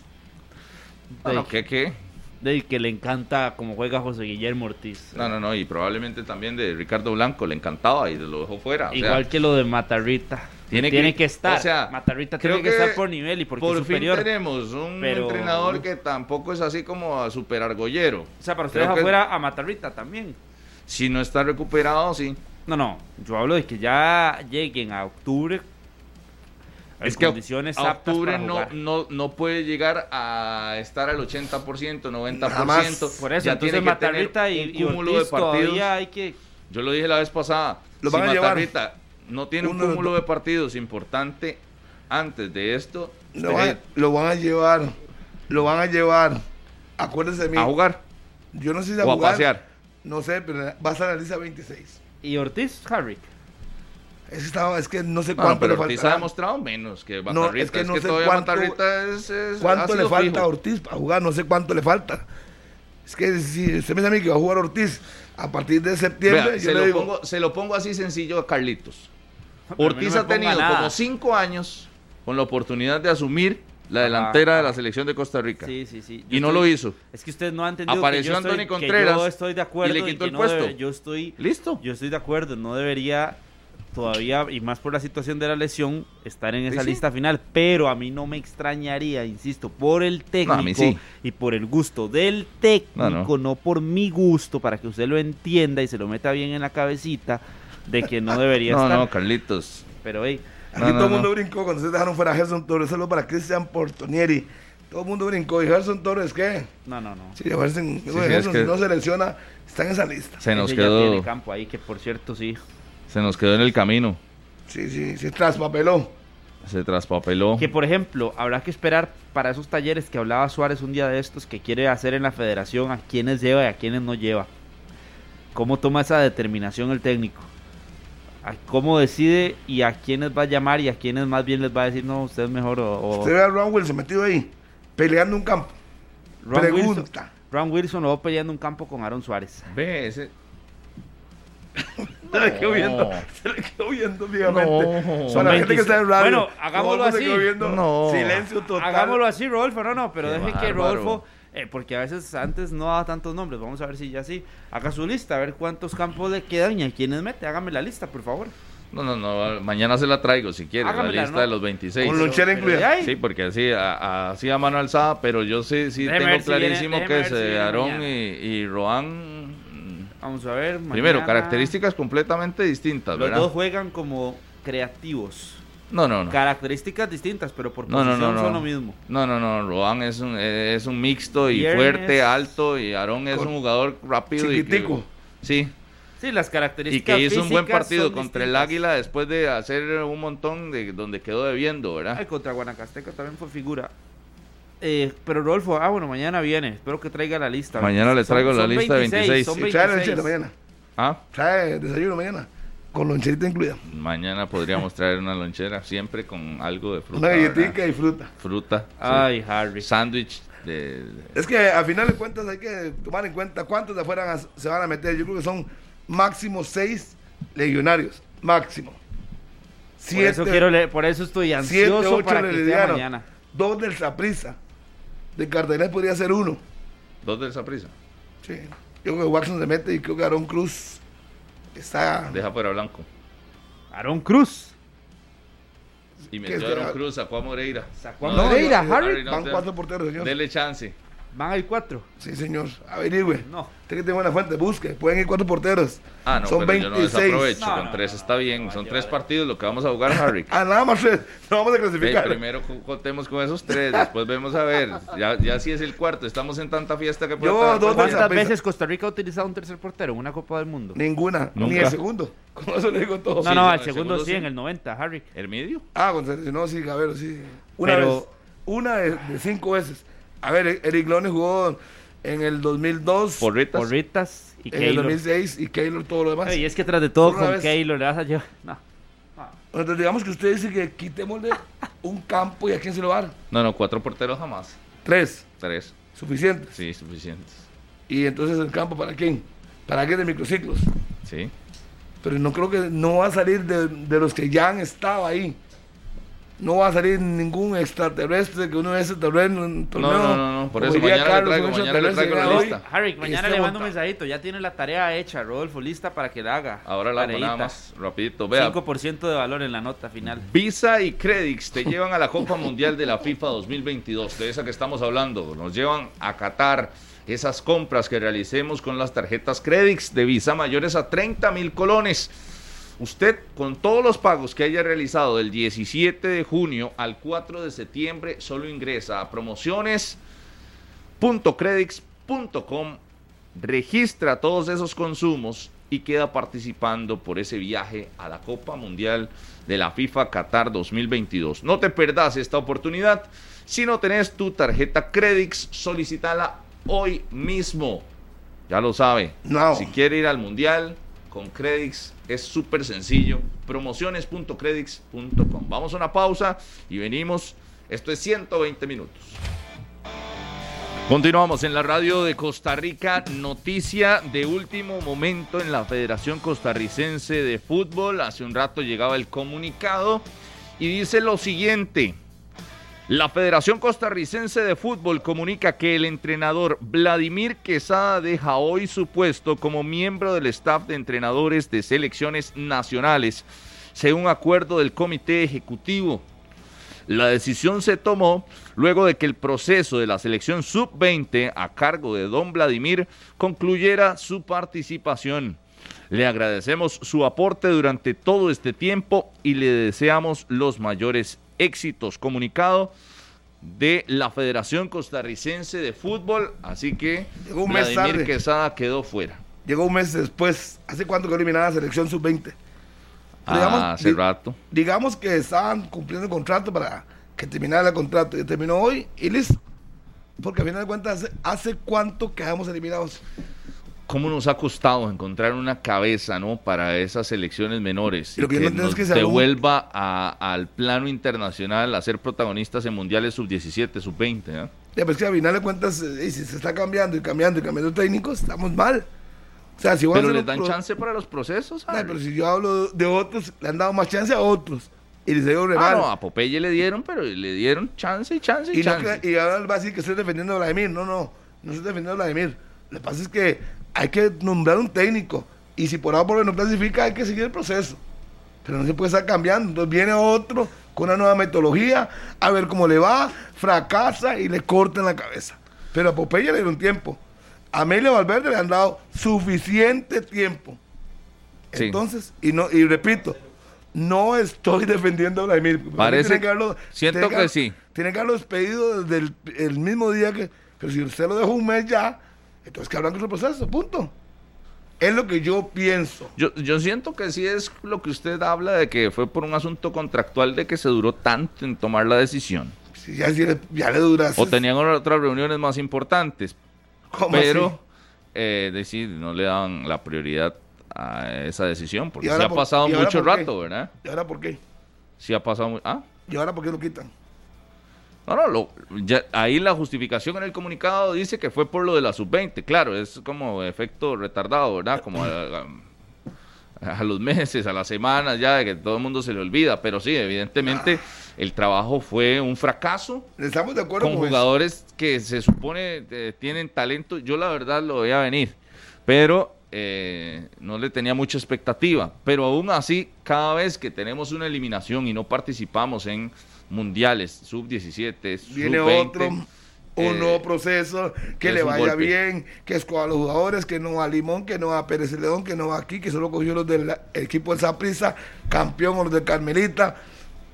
Speaker 4: de,
Speaker 2: ¿qué, qué?
Speaker 4: De que le encanta como juega José Guillermo Ortiz.
Speaker 2: No, no, no, y probablemente también de Ricardo Blanco, le encantaba y lo dejó fuera. o sea,
Speaker 4: Igual que lo de Matarrita.
Speaker 2: Tiene
Speaker 4: Tiene,
Speaker 2: que-
Speaker 4: que, estar.
Speaker 2: o sea,
Speaker 4: Matarrita
Speaker 2: creo
Speaker 4: tiene que,
Speaker 2: que
Speaker 4: estar por nivel y porque
Speaker 2: por
Speaker 4: es superior.
Speaker 2: fin tenemos un
Speaker 4: pero-
Speaker 2: entrenador que tampoco es así como a super argollero.
Speaker 4: O sea, para usted deja
Speaker 2: que
Speaker 4: fuera a Matarrita también.
Speaker 2: Si no está recuperado, sí.
Speaker 4: No, no. Yo hablo de que ya lleguen a octubre. En
Speaker 2: Es que a-
Speaker 4: condiciones
Speaker 2: a
Speaker 4: aptas
Speaker 2: octubre
Speaker 4: para
Speaker 2: no,
Speaker 4: jugar.
Speaker 2: no, no puede llegar a estar al 80%, 90%.
Speaker 3: Jamás.
Speaker 4: Por eso,
Speaker 2: Ya
Speaker 4: entonces Matarrita y,
Speaker 2: un
Speaker 4: y
Speaker 2: cúmulo
Speaker 4: Ortiz
Speaker 2: de partidos.
Speaker 4: todavía hay que...
Speaker 2: Yo lo dije la vez pasada.
Speaker 3: Lo
Speaker 2: si
Speaker 3: van a llevar.
Speaker 2: Matarrita no tiene un
Speaker 3: Uno los
Speaker 2: cúmulo de partidos importante antes de esto,
Speaker 3: Lo van, lo van a llevar. Lo van a llevar. Acuérdense de mí.
Speaker 2: a jugar
Speaker 3: Yo no sé si a
Speaker 2: o a
Speaker 3: jugar.
Speaker 2: pasear.
Speaker 3: No sé, pero va a estar en la lista 26.
Speaker 4: ¿Y Ortiz, Harry?
Speaker 3: Es que, estaba, es que no sé
Speaker 2: No,
Speaker 3: cuánto
Speaker 2: pero
Speaker 3: le
Speaker 2: Ortiz
Speaker 3: falta.
Speaker 2: ha demostrado menos que
Speaker 3: No,
Speaker 2: Matarrita.
Speaker 3: es que no sé
Speaker 2: todavía
Speaker 3: cuánto-
Speaker 2: Matarrita es, es-
Speaker 3: ¿Cuánto le falta
Speaker 2: fijo.
Speaker 3: a Ortiz para jugar? No sé cuánto le falta. Es que si usted me dice a mí que va a jugar Ortiz a partir de septiembre,
Speaker 2: Vea,
Speaker 3: yo
Speaker 2: se,
Speaker 3: le
Speaker 2: lo
Speaker 3: digo,
Speaker 2: pongo, se lo pongo así sencillo a Carlitos.
Speaker 4: Pero
Speaker 2: Ortiz
Speaker 4: no
Speaker 2: ha tenido
Speaker 4: nada.
Speaker 2: como cinco años con la oportunidad de asumir la delantera de la selección de Costa Rica.
Speaker 4: Sí, sí, sí.
Speaker 2: Y
Speaker 4: Yo
Speaker 2: no lo hizo.
Speaker 4: Es que usted no ha entendido
Speaker 2: Apareció
Speaker 4: que estoy,
Speaker 2: Anthony
Speaker 4: que
Speaker 2: Contreras
Speaker 4: yo estoy de acuerdo
Speaker 2: y le quitó
Speaker 4: que
Speaker 2: el
Speaker 4: no
Speaker 2: puesto.
Speaker 4: debe- yo estoy
Speaker 2: listo.
Speaker 4: Yo estoy de acuerdo, no debería todavía y más por la situación de la lesión estar en esa
Speaker 2: sí.
Speaker 4: lista final, pero a mí no me extrañaría, insisto, por el técnico
Speaker 2: No, sí.
Speaker 4: y por el gusto del técnico,
Speaker 2: No,
Speaker 4: no,
Speaker 2: no.
Speaker 4: por mi gusto, para que usted lo entienda y se lo meta bien en la cabecita de que no debería
Speaker 2: No,
Speaker 4: estar.
Speaker 2: no, Carlitos.
Speaker 4: Pero hey,
Speaker 3: Aquí todo el mundo brincó cuando ustedes dejaron fuera a Gerson Torres, solo para Cristian Portonieri. Todo el mundo brincó. ¿Y Gerson Torres qué?
Speaker 4: No, no, no.
Speaker 3: Sí, Gerson,
Speaker 2: Sí, sí,
Speaker 3: Gerson,
Speaker 2: es que-
Speaker 3: si no selecciona, está en esa lista.
Speaker 2: Se nos
Speaker 4: ese ya
Speaker 2: quedó,
Speaker 4: tiene campo ahí que por cierto sí.
Speaker 2: Se nos quedó en el camino.
Speaker 3: Sí, sí, se traspapeló.
Speaker 2: Se traspapeló.
Speaker 4: Que por ejemplo, habrá que esperar para esos talleres que hablaba Suárez un día de estos que quiere hacer en la federación a quienes lleva y a quienes no lleva. ¿Cómo toma esa determinación el técnico? A ¿Cómo decide y a quiénes va a llamar y a quiénes más bien les va a decir no, usted es mejor o... o-
Speaker 3: Usted ve a Ron Wilson metido ahí, peleando un campo.
Speaker 4: Ron
Speaker 3: Pregunta.
Speaker 4: Wilson, Ron Wilson lo va peleando un campo con Aaron Suárez.
Speaker 2: Ve, ese...
Speaker 3: Se le quedó viendo, se le quedó viendo fijamente.
Speaker 2: No.
Speaker 3: Son la gente que está en radio.
Speaker 4: Bueno, hagámoslo
Speaker 3: se
Speaker 4: así.
Speaker 3: viendo
Speaker 2: No.
Speaker 3: Silencio total.
Speaker 4: Hagámoslo así, Rodolfo. No, no, pero
Speaker 2: Qué
Speaker 4: deje que
Speaker 2: bárbaro.
Speaker 4: Rodolfo, eh, porque a veces antes no daba tantos nombres. Vamos a ver si ya sí. Haga su lista, a ver cuántos campos le quedan y a quiénes mete. Hágame la lista, por favor.
Speaker 2: No, no, no, mañana se la traigo si quiere, la lista
Speaker 4: ¿no?
Speaker 2: de los 26.
Speaker 3: Con lonchera
Speaker 4: Pero
Speaker 3: incluida.
Speaker 4: de ahí,
Speaker 2: Sí, porque así, a, a- así a mano alzada, pero yo sí, sí
Speaker 4: Déjeme
Speaker 2: tengo
Speaker 4: si viene-
Speaker 2: clarísimo
Speaker 4: déjeme
Speaker 2: que
Speaker 4: ver si viene
Speaker 2: Aarón
Speaker 4: mañana.
Speaker 2: y, y Roan,
Speaker 4: Vamos a ver.
Speaker 2: primero, características completamente distintas,
Speaker 4: Los
Speaker 2: ¿verdad?
Speaker 4: dos juegan como creativos.
Speaker 2: No, no, no.
Speaker 4: Características distintas, pero por
Speaker 2: No,
Speaker 4: posición
Speaker 2: no, no, no.
Speaker 4: son lo mismo.
Speaker 2: No, no, no, Roan es un, es un mixto y
Speaker 4: Viernes.
Speaker 2: fuerte, alto, y Aarón es un jugador rápido. y que-
Speaker 3: Chiquitico.
Speaker 2: sí,
Speaker 4: Sí, las
Speaker 2: y
Speaker 4: características
Speaker 2: que hizo un buen partido contra el. Águila después de hacer un montón de donde quedó debiendo, ¿verdad?
Speaker 4: Ay, contra Guanacasteca también fue figura. Eh, pero Rodolfo, ah, bueno, mañana viene. Espero que traiga la lista.
Speaker 2: Mañana le
Speaker 4: Son-
Speaker 2: traigo la
Speaker 4: son
Speaker 2: lista de 26.
Speaker 4: Son
Speaker 3: Sí, trae
Speaker 4: 26.
Speaker 3: lonchera mañana.
Speaker 2: Ah,
Speaker 3: Trae desayuno mañana. Con loncherita incluida.
Speaker 2: mañana podríamos traer una lonchera, siempre con algo de fruta.
Speaker 3: Una galletita
Speaker 2: ¿verdad?
Speaker 3: y fruta.
Speaker 2: Fruta. sí.
Speaker 4: Ay, Harry.
Speaker 2: Sándwich de,
Speaker 3: Es que a final de cuentas hay que tomar en cuenta cuántos de afuera se van a meter. Yo creo que son máximo seis legionarios. Máximo.
Speaker 4: Por eso, quiero leer- por eso estoy
Speaker 3: siete,
Speaker 4: ansioso
Speaker 3: ocho
Speaker 4: para que sea mañana.
Speaker 3: Dos del Saprissa. De Cardenal podría ser uno.
Speaker 2: dos del Saprissa.
Speaker 3: Sí. Yo creo que Watson se mete y creo que Aaron Cruz está.
Speaker 2: Deja fuera Blanco.
Speaker 4: Aaron Cruz.
Speaker 2: Y
Speaker 3: ¿Qué
Speaker 2: metió a? Aaron Cruz, sacó a Moreira.
Speaker 4: Sacó a
Speaker 2: No,
Speaker 4: Moreira,
Speaker 2: no,
Speaker 4: Harry.
Speaker 3: Van cuatro porteros, señor.
Speaker 2: Dele chance.
Speaker 4: Van a ir cuatro.
Speaker 3: Sí, señor. Averigüe.
Speaker 4: No.
Speaker 3: Usted que tiene buena fuente, busque. Pueden ir cuatro porteros.
Speaker 2: Ah, no,
Speaker 3: Son
Speaker 2: pero yo no
Speaker 3: 26.
Speaker 2: desaprovecho.
Speaker 4: No,
Speaker 2: con
Speaker 4: no,
Speaker 2: tres
Speaker 4: no,
Speaker 2: está bien. Son tres partidos lo que vamos a jugar, Harry.
Speaker 3: Ah, nada más tres. No vamos a clasificar.
Speaker 2: primero co- contemos con esos tres, después vemos a ver. Ya, ya si es el cuarto, estamos en tanta fiesta que puede
Speaker 3: Yo,
Speaker 2: estar-
Speaker 3: dos veces-
Speaker 4: ¿Cuántas veces Costa Rica ha utilizado un tercer portero en una Copa del Mundo?
Speaker 3: Ninguna. Ni
Speaker 2: Nunca.
Speaker 3: el segundo. Con eso le digo todo.
Speaker 4: No,
Speaker 2: Sí,
Speaker 4: no,
Speaker 2: no,
Speaker 4: el
Speaker 2: el
Speaker 4: segundo,
Speaker 2: segundo
Speaker 4: sí,
Speaker 2: sí.
Speaker 4: en el 90, Harry.
Speaker 2: ¿El medio?
Speaker 3: Ah, con no, sí, Gabero, sí. Una
Speaker 4: Pero-
Speaker 3: vez. Una de, de cinco veces. A ver, Eric Lone jugó en el 2002,
Speaker 2: Porritas.
Speaker 4: Porritas y
Speaker 3: en el
Speaker 4: Keylor.
Speaker 3: 2006 y Keylor todo lo demás.
Speaker 4: Ey, es que tras de todo con
Speaker 3: vez-
Speaker 4: Keylor le vas a llevar... No.
Speaker 3: Entonces, digamos que usted dice que quitémosle un campo y a quién se lo va a dar.
Speaker 2: No, no, cuatro porteros jamás.
Speaker 3: Tres,
Speaker 2: Tres.
Speaker 3: suficientes.
Speaker 2: Sí, suficientes.
Speaker 3: Y entonces el campo para quién? Para qué de microciclos.
Speaker 2: Sí.
Speaker 3: Pero no creo que no va a salir de, de los que ya han estado ahí. No va a salir ningún extraterrestre que uno de ese terreno. torneo,
Speaker 2: no, no, no, por eso mañana le
Speaker 3: Carlos,
Speaker 2: traigo, mañana le traigo la lista.
Speaker 4: Harry, mañana
Speaker 3: esté
Speaker 4: le mando un mensajito. Ya tiene la tarea hecha, Rodolfo, lista para que la haga.
Speaker 2: Ahora la hago nada más, rapidito. Vea,
Speaker 4: 5% de valor en la nota final.
Speaker 2: Visa y Credix te llevan a la Copa Mundial de la FIFA 2022, de esa que estamos hablando. Nos llevan a Qatar esas compras que realicemos con las tarjetas Credix de Visa mayores a 30 mil colones. Usted, con todos los pagos que haya realizado del 17 de junio al 4 de septiembre, solo ingresa a promociones.credix.com, registra todos esos consumos y queda participando por ese viaje a la Copa Mundial de la FIFA Qatar 2022. No te perdás esta oportunidad. Si no tenés tu tarjeta Credix, solicitala hoy mismo. Ya lo sabe.
Speaker 3: No.
Speaker 2: Si quiere ir al Mundial con Credix, es súper sencillo. Promociones.credix.com. Vamos a una pausa y venimos. Esto es 120 minutos. Continuamos en la radio de Costa Rica. Noticia de último momento en la Federación Costarricense de Fútbol. Hace un rato llegaba el comunicado y dice lo siguiente. La Federación Costarricense de Fútbol comunica que el entrenador Vladimir Quesada deja hoy su puesto como miembro del staff de entrenadores de selecciones nacionales, según acuerdo del Comité Ejecutivo. La decisión se tomó luego de que el proceso de la selección sub-20 a cargo de don Vladimir concluyera su participación. Le agradecemos su aporte durante todo este tiempo y le deseamos los mayores éxitos. Comunicado de la Federación Costarricense de Fútbol, así que
Speaker 3: Llegó un mes
Speaker 2: Vladimir
Speaker 3: tarde.
Speaker 2: Quesada quedó fuera.
Speaker 3: Llegó un mes después. ¿Hace cuánto que eliminada la selección sub-20?
Speaker 2: Ah,
Speaker 3: Digamos,
Speaker 2: hace
Speaker 3: di-
Speaker 2: rato.
Speaker 3: Digamos que estaban cumpliendo el contrato para que terminara el contrato. Y terminó hoy y listo. Porque al final de cuentas, ¿hace, hace cuánto quedamos eliminados?
Speaker 2: ¿Cómo nos ha costado encontrar una cabeza ¿no? para esas elecciones menores?
Speaker 3: Y lo que
Speaker 2: que
Speaker 3: no
Speaker 2: nos
Speaker 3: que
Speaker 2: devuelva a- al plano internacional a ser protagonistas en mundiales sub-17, sub-20. ¿eh?
Speaker 3: Ya, pues que al final de cuentas, eh, y si se está cambiando y cambiando y cambiando técnicos, estamos mal. O sea, si
Speaker 2: Pero les dan chance para los procesos. Harry.
Speaker 3: pero si yo hablo de otros, le han dado más chance a otros. Y les digo
Speaker 2: Ah, no, a Popeye le dieron, pero le dieron chance y chance y,
Speaker 3: Y, no
Speaker 2: chance.
Speaker 3: y ahora va a decir que estoy defendiendo a Vladimir. No, no, no estoy defendiendo a Vladimir. Lo que pasa es que hay que nombrar un técnico. Y si por ahora por no clasifica, hay que seguir el proceso. Pero no se puede estar cambiando. Entonces viene otro con una nueva metodología, a ver cómo le va, fracasa y le cortan la cabeza. Pero a Popeye le dieron tiempo. A Amelio Valverde le han dado suficiente tiempo.
Speaker 2: Sí.
Speaker 3: Entonces, y no y repito, no estoy defendiendo a Vladimir.
Speaker 2: Parece-
Speaker 3: que haberlo-
Speaker 2: siento que sí.
Speaker 3: Tiene que haberlo despedido desde el, el mismo día que. Pero si usted lo dejó un mes ya, entonces que habrán con el proceso, punto. Es lo que yo pienso.
Speaker 2: Yo, yo siento que sí es lo que usted habla de que fue por un asunto contractual de que se duró tanto en tomar la decisión.
Speaker 3: Si ya, le- ya le dura.
Speaker 2: O tenían otras reuniones más importantes.
Speaker 3: ¿Cómo
Speaker 2: Pero,
Speaker 3: así?
Speaker 2: eh, decir, no le dan la prioridad a esa decisión, porque
Speaker 3: ¿Y
Speaker 2: sí
Speaker 3: ahora
Speaker 2: ha
Speaker 3: por-
Speaker 2: pasado mucho rato, ¿verdad?
Speaker 3: ¿Y ahora por qué?
Speaker 2: Sí ha pasado Ah,
Speaker 3: ¿Y ahora por qué lo quitan?
Speaker 2: No, no, lo- ya- ahí la justificación en el comunicado dice que fue por lo de la sub-20. Claro, es como efecto retardado, ¿verdad? Como a, a- a los meses, a las semanas ya, de que todo el mundo se le olvida. Pero sí, evidentemente el trabajo fue un fracaso.
Speaker 3: Estamos de acuerdo
Speaker 2: con
Speaker 3: con eso.
Speaker 2: jugadores que se supone eh, tienen talento. Yo la verdad lo veía venir, pero eh, no le tenía mucha expectativa. Pero aún así, cada vez que tenemos una eliminación y no participamos en mundiales sub-17,
Speaker 3: Viene
Speaker 2: sub-20,
Speaker 3: otro, un
Speaker 2: eh,
Speaker 3: nuevo proceso, que le vaya bien, que escoja a los jugadores, que no a Limón, que no a Pérez León, que no va aquí, que solo cogió los del equipo del Saprissa, campeón o los del Carmelita.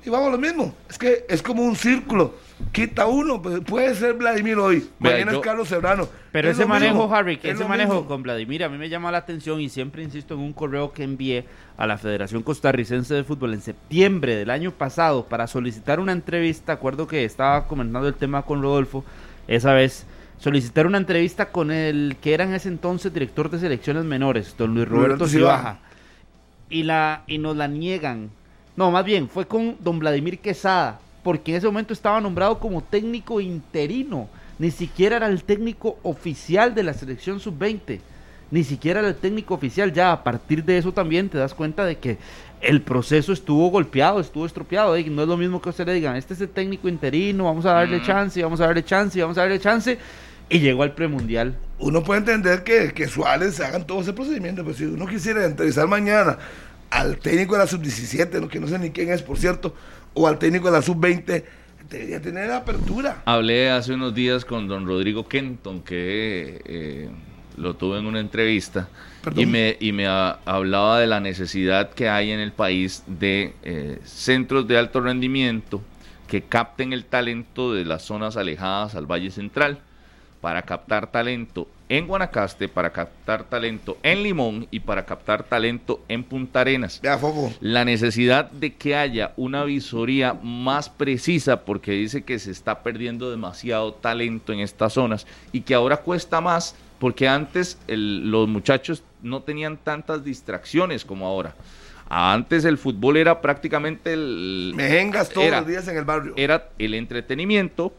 Speaker 3: Y vamos a lo mismo. Es que es como un círculo. Quita uno, pues, puede ser Vladimir hoy, mañana
Speaker 4: yo-
Speaker 3: es Carlos Serrano.
Speaker 4: Pero
Speaker 3: Es
Speaker 4: ese manejo,
Speaker 3: mismo,
Speaker 4: Harry, que
Speaker 3: es
Speaker 4: ese manejo
Speaker 3: mismo.
Speaker 4: con Vladimir a mí me llama la atención y siempre insisto en un correo que envié a la Federación Costarricense de Fútbol en septiembre del año pasado para solicitar una entrevista. Acuerdo que estaba comentando el tema con Rodolfo esa vez. Solicitar una entrevista con el que era en ese entonces director de selecciones menores, don Luis Roberto. Cibaja. Y, la, y nos la niegan. No, más bien, fue con don Vladimir Quesada, porque en ese momento estaba nombrado como técnico interino. Ni siquiera era el técnico oficial de la selección sub-20. Ni siquiera era el técnico oficial. Ya a partir de eso también te das cuenta de que el proceso estuvo golpeado, estuvo estropeado. No es lo mismo que usted le digan, este es el técnico interino, vamos a darle chance, vamos a darle chance, vamos a darle chance. Y llegó al premundial.
Speaker 3: Uno puede entender que, que Suárez hagan todo ese procedimiento, pero si uno quisiera entrevistar mañana al técnico de la sub-17, no, que no sé ni quién es, por cierto, o al técnico de la sub-20, debería tener apertura.
Speaker 2: Hablé hace unos días con don Rodrigo Kenton, que eh, lo tuve en una entrevista,
Speaker 3: Perdón.
Speaker 2: y me, y me ha- hablaba de la necesidad que hay en el país de eh, centros de alto rendimiento que capten el talento de las zonas alejadas al Valle Central, para captar talento en Guanacaste, para captar talento en Limón y para captar talento en Punta Arenas. La necesidad de que haya una visoría más precisa porque dice que se está perdiendo demasiado talento en estas zonas y que ahora cuesta más porque antes el- los muchachos no tenían tantas distracciones como ahora. Antes el fútbol era prácticamente el...
Speaker 3: Mejengas todos
Speaker 2: era-
Speaker 3: los días en el barrio.
Speaker 2: Era el entretenimiento,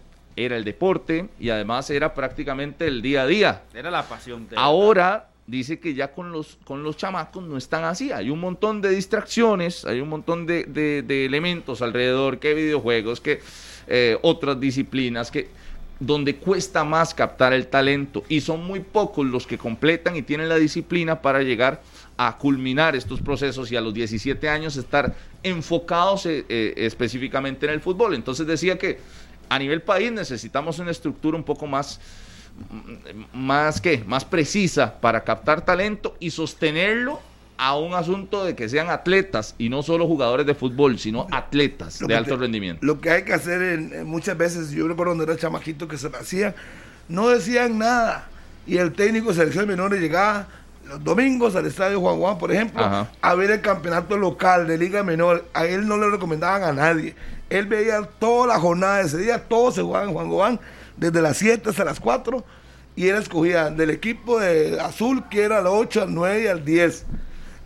Speaker 2: era el deporte y además era prácticamente el día a día.
Speaker 4: Era la pasión.
Speaker 2: Ahora dice que ya con los, con los chamacos no están así. Hay un montón de distracciones, hay un montón de, de- de elementos alrededor, que videojuegos, que eh, otras disciplinas, que donde cuesta más captar el talento y son muy pocos los que completan y tienen la disciplina para llegar a culminar estos procesos y a los 17 años estar enfocados eh, eh, específicamente en el fútbol. Entonces decía que a nivel país necesitamos una estructura un poco más más que más precisa para captar talento y sostenerlo a un asunto de que sean atletas y no solo jugadores de fútbol, sino atletas
Speaker 3: Lo
Speaker 2: de alto
Speaker 3: te-
Speaker 2: rendimiento.
Speaker 3: Lo que hay que hacer en muchas veces, yo recuerdo cuando era chamaquito que se lo hacían, no decían nada. Y el técnico de selección menores llegaba los domingos al estadio Juan Juan, por ejemplo,
Speaker 2: Ajá.
Speaker 3: a ver el campeonato local de Liga Menor. A él no le recomendaban a nadie. Él veía toda la jornada de ese día, todos se jugaban en Juan Juan, desde las 7 hasta las 4. Y él escogía del equipo de azul, que era al 8, al 9 y al 10.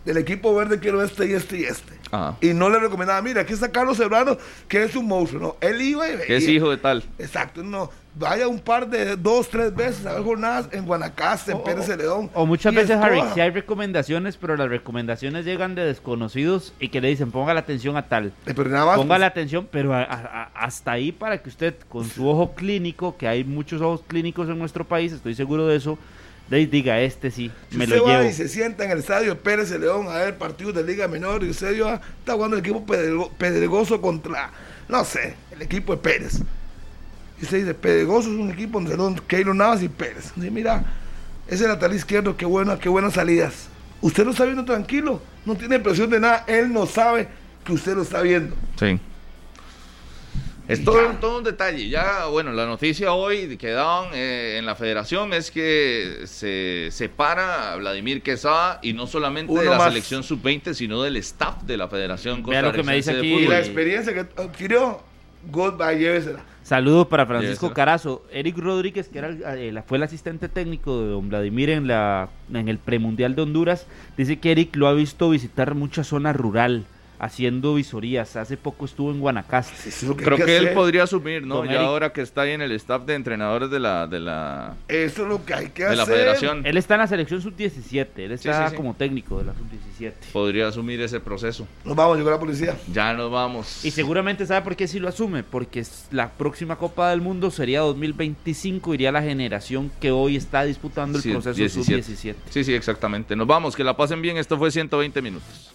Speaker 3: Del equipo verde quiero este y este y este.
Speaker 2: Ajá.
Speaker 3: Y no le recomendaba, mira, aquí está Carlos Serrano, que es un monstruo. No, él iba y veía.
Speaker 2: Que es hijo de tal.
Speaker 3: Exacto, no. Vaya un par de, dos, tres veces a ver jornadas en Guanacaste, en Pérez Celedón.
Speaker 4: O muchas veces, Harry, sí hay recomendaciones, pero las recomendaciones llegan de desconocidos y que le dicen ponga la atención a tal.
Speaker 3: pero nada más,
Speaker 4: ponga
Speaker 3: pues.
Speaker 4: la atención, pero a- a- a- hasta ahí para que usted, con su ojo clínico, que hay muchos ojos clínicos en nuestro país, estoy seguro de eso, de- diga este sí, me
Speaker 3: usted
Speaker 4: lo
Speaker 3: va
Speaker 4: llevo.
Speaker 3: y se sienta en el estadio Pérez Celedón a ver partidos de Liga Menor y usted yo, ah, está jugando el equipo pedrego- pedregoso contra, no sé, el equipo de Pérez. Dice, Pedregoso es un equipo donde son Keylor Navas y Pérez. Y mira, ese lateral izquierdo, qué bueno, qué buenas salidas. Usted lo está viendo tranquilo, no tiene presión de nada, él no sabe que usted lo está viendo.
Speaker 2: Sí. Es todo, todo un detalle. Ya, bueno, la noticia hoy que daban eh, en la federación es que se separa a Vladimir Quesada y no solamente de la
Speaker 3: más.
Speaker 2: selección sub-20, sino del staff de la Federación
Speaker 4: Vea lo que me dice aquí.
Speaker 3: Y la experiencia que adquirió, goodbye, llévesela.
Speaker 4: Saludo para Francisco. Carazo. Eric Rodríguez, que era el- eh, fue el asistente técnico de don Vladimir en, la, en el premundial de Honduras, dice que Eric lo ha visto visitar mucha zona rural, haciendo visorías. Hace poco estuvo en Guanacaste.
Speaker 2: Creo que, él podría asumir, ¿no?
Speaker 4: Don
Speaker 2: Ya
Speaker 4: Eric.
Speaker 2: ahora que está ahí en el staff de entrenadores de la, de la,
Speaker 3: Eso es lo que hay que
Speaker 2: de la federación.
Speaker 4: Él está en la selección sub-17, él está
Speaker 2: sí, sí.
Speaker 4: como técnico de la sub-17.
Speaker 2: Podría asumir ese proceso.
Speaker 3: Nos vamos, llegó la policía.
Speaker 2: Ya nos vamos.
Speaker 4: Y seguramente sabe por qué sí lo asume, porque la próxima Copa del Mundo sería 2025, iría la generación que hoy está disputando el
Speaker 2: Sí,
Speaker 4: proceso
Speaker 2: 17.
Speaker 4: sub-17.
Speaker 2: Sí, sí, exactamente. Nos vamos, que la pasen bien. Esto fue 120 minutos.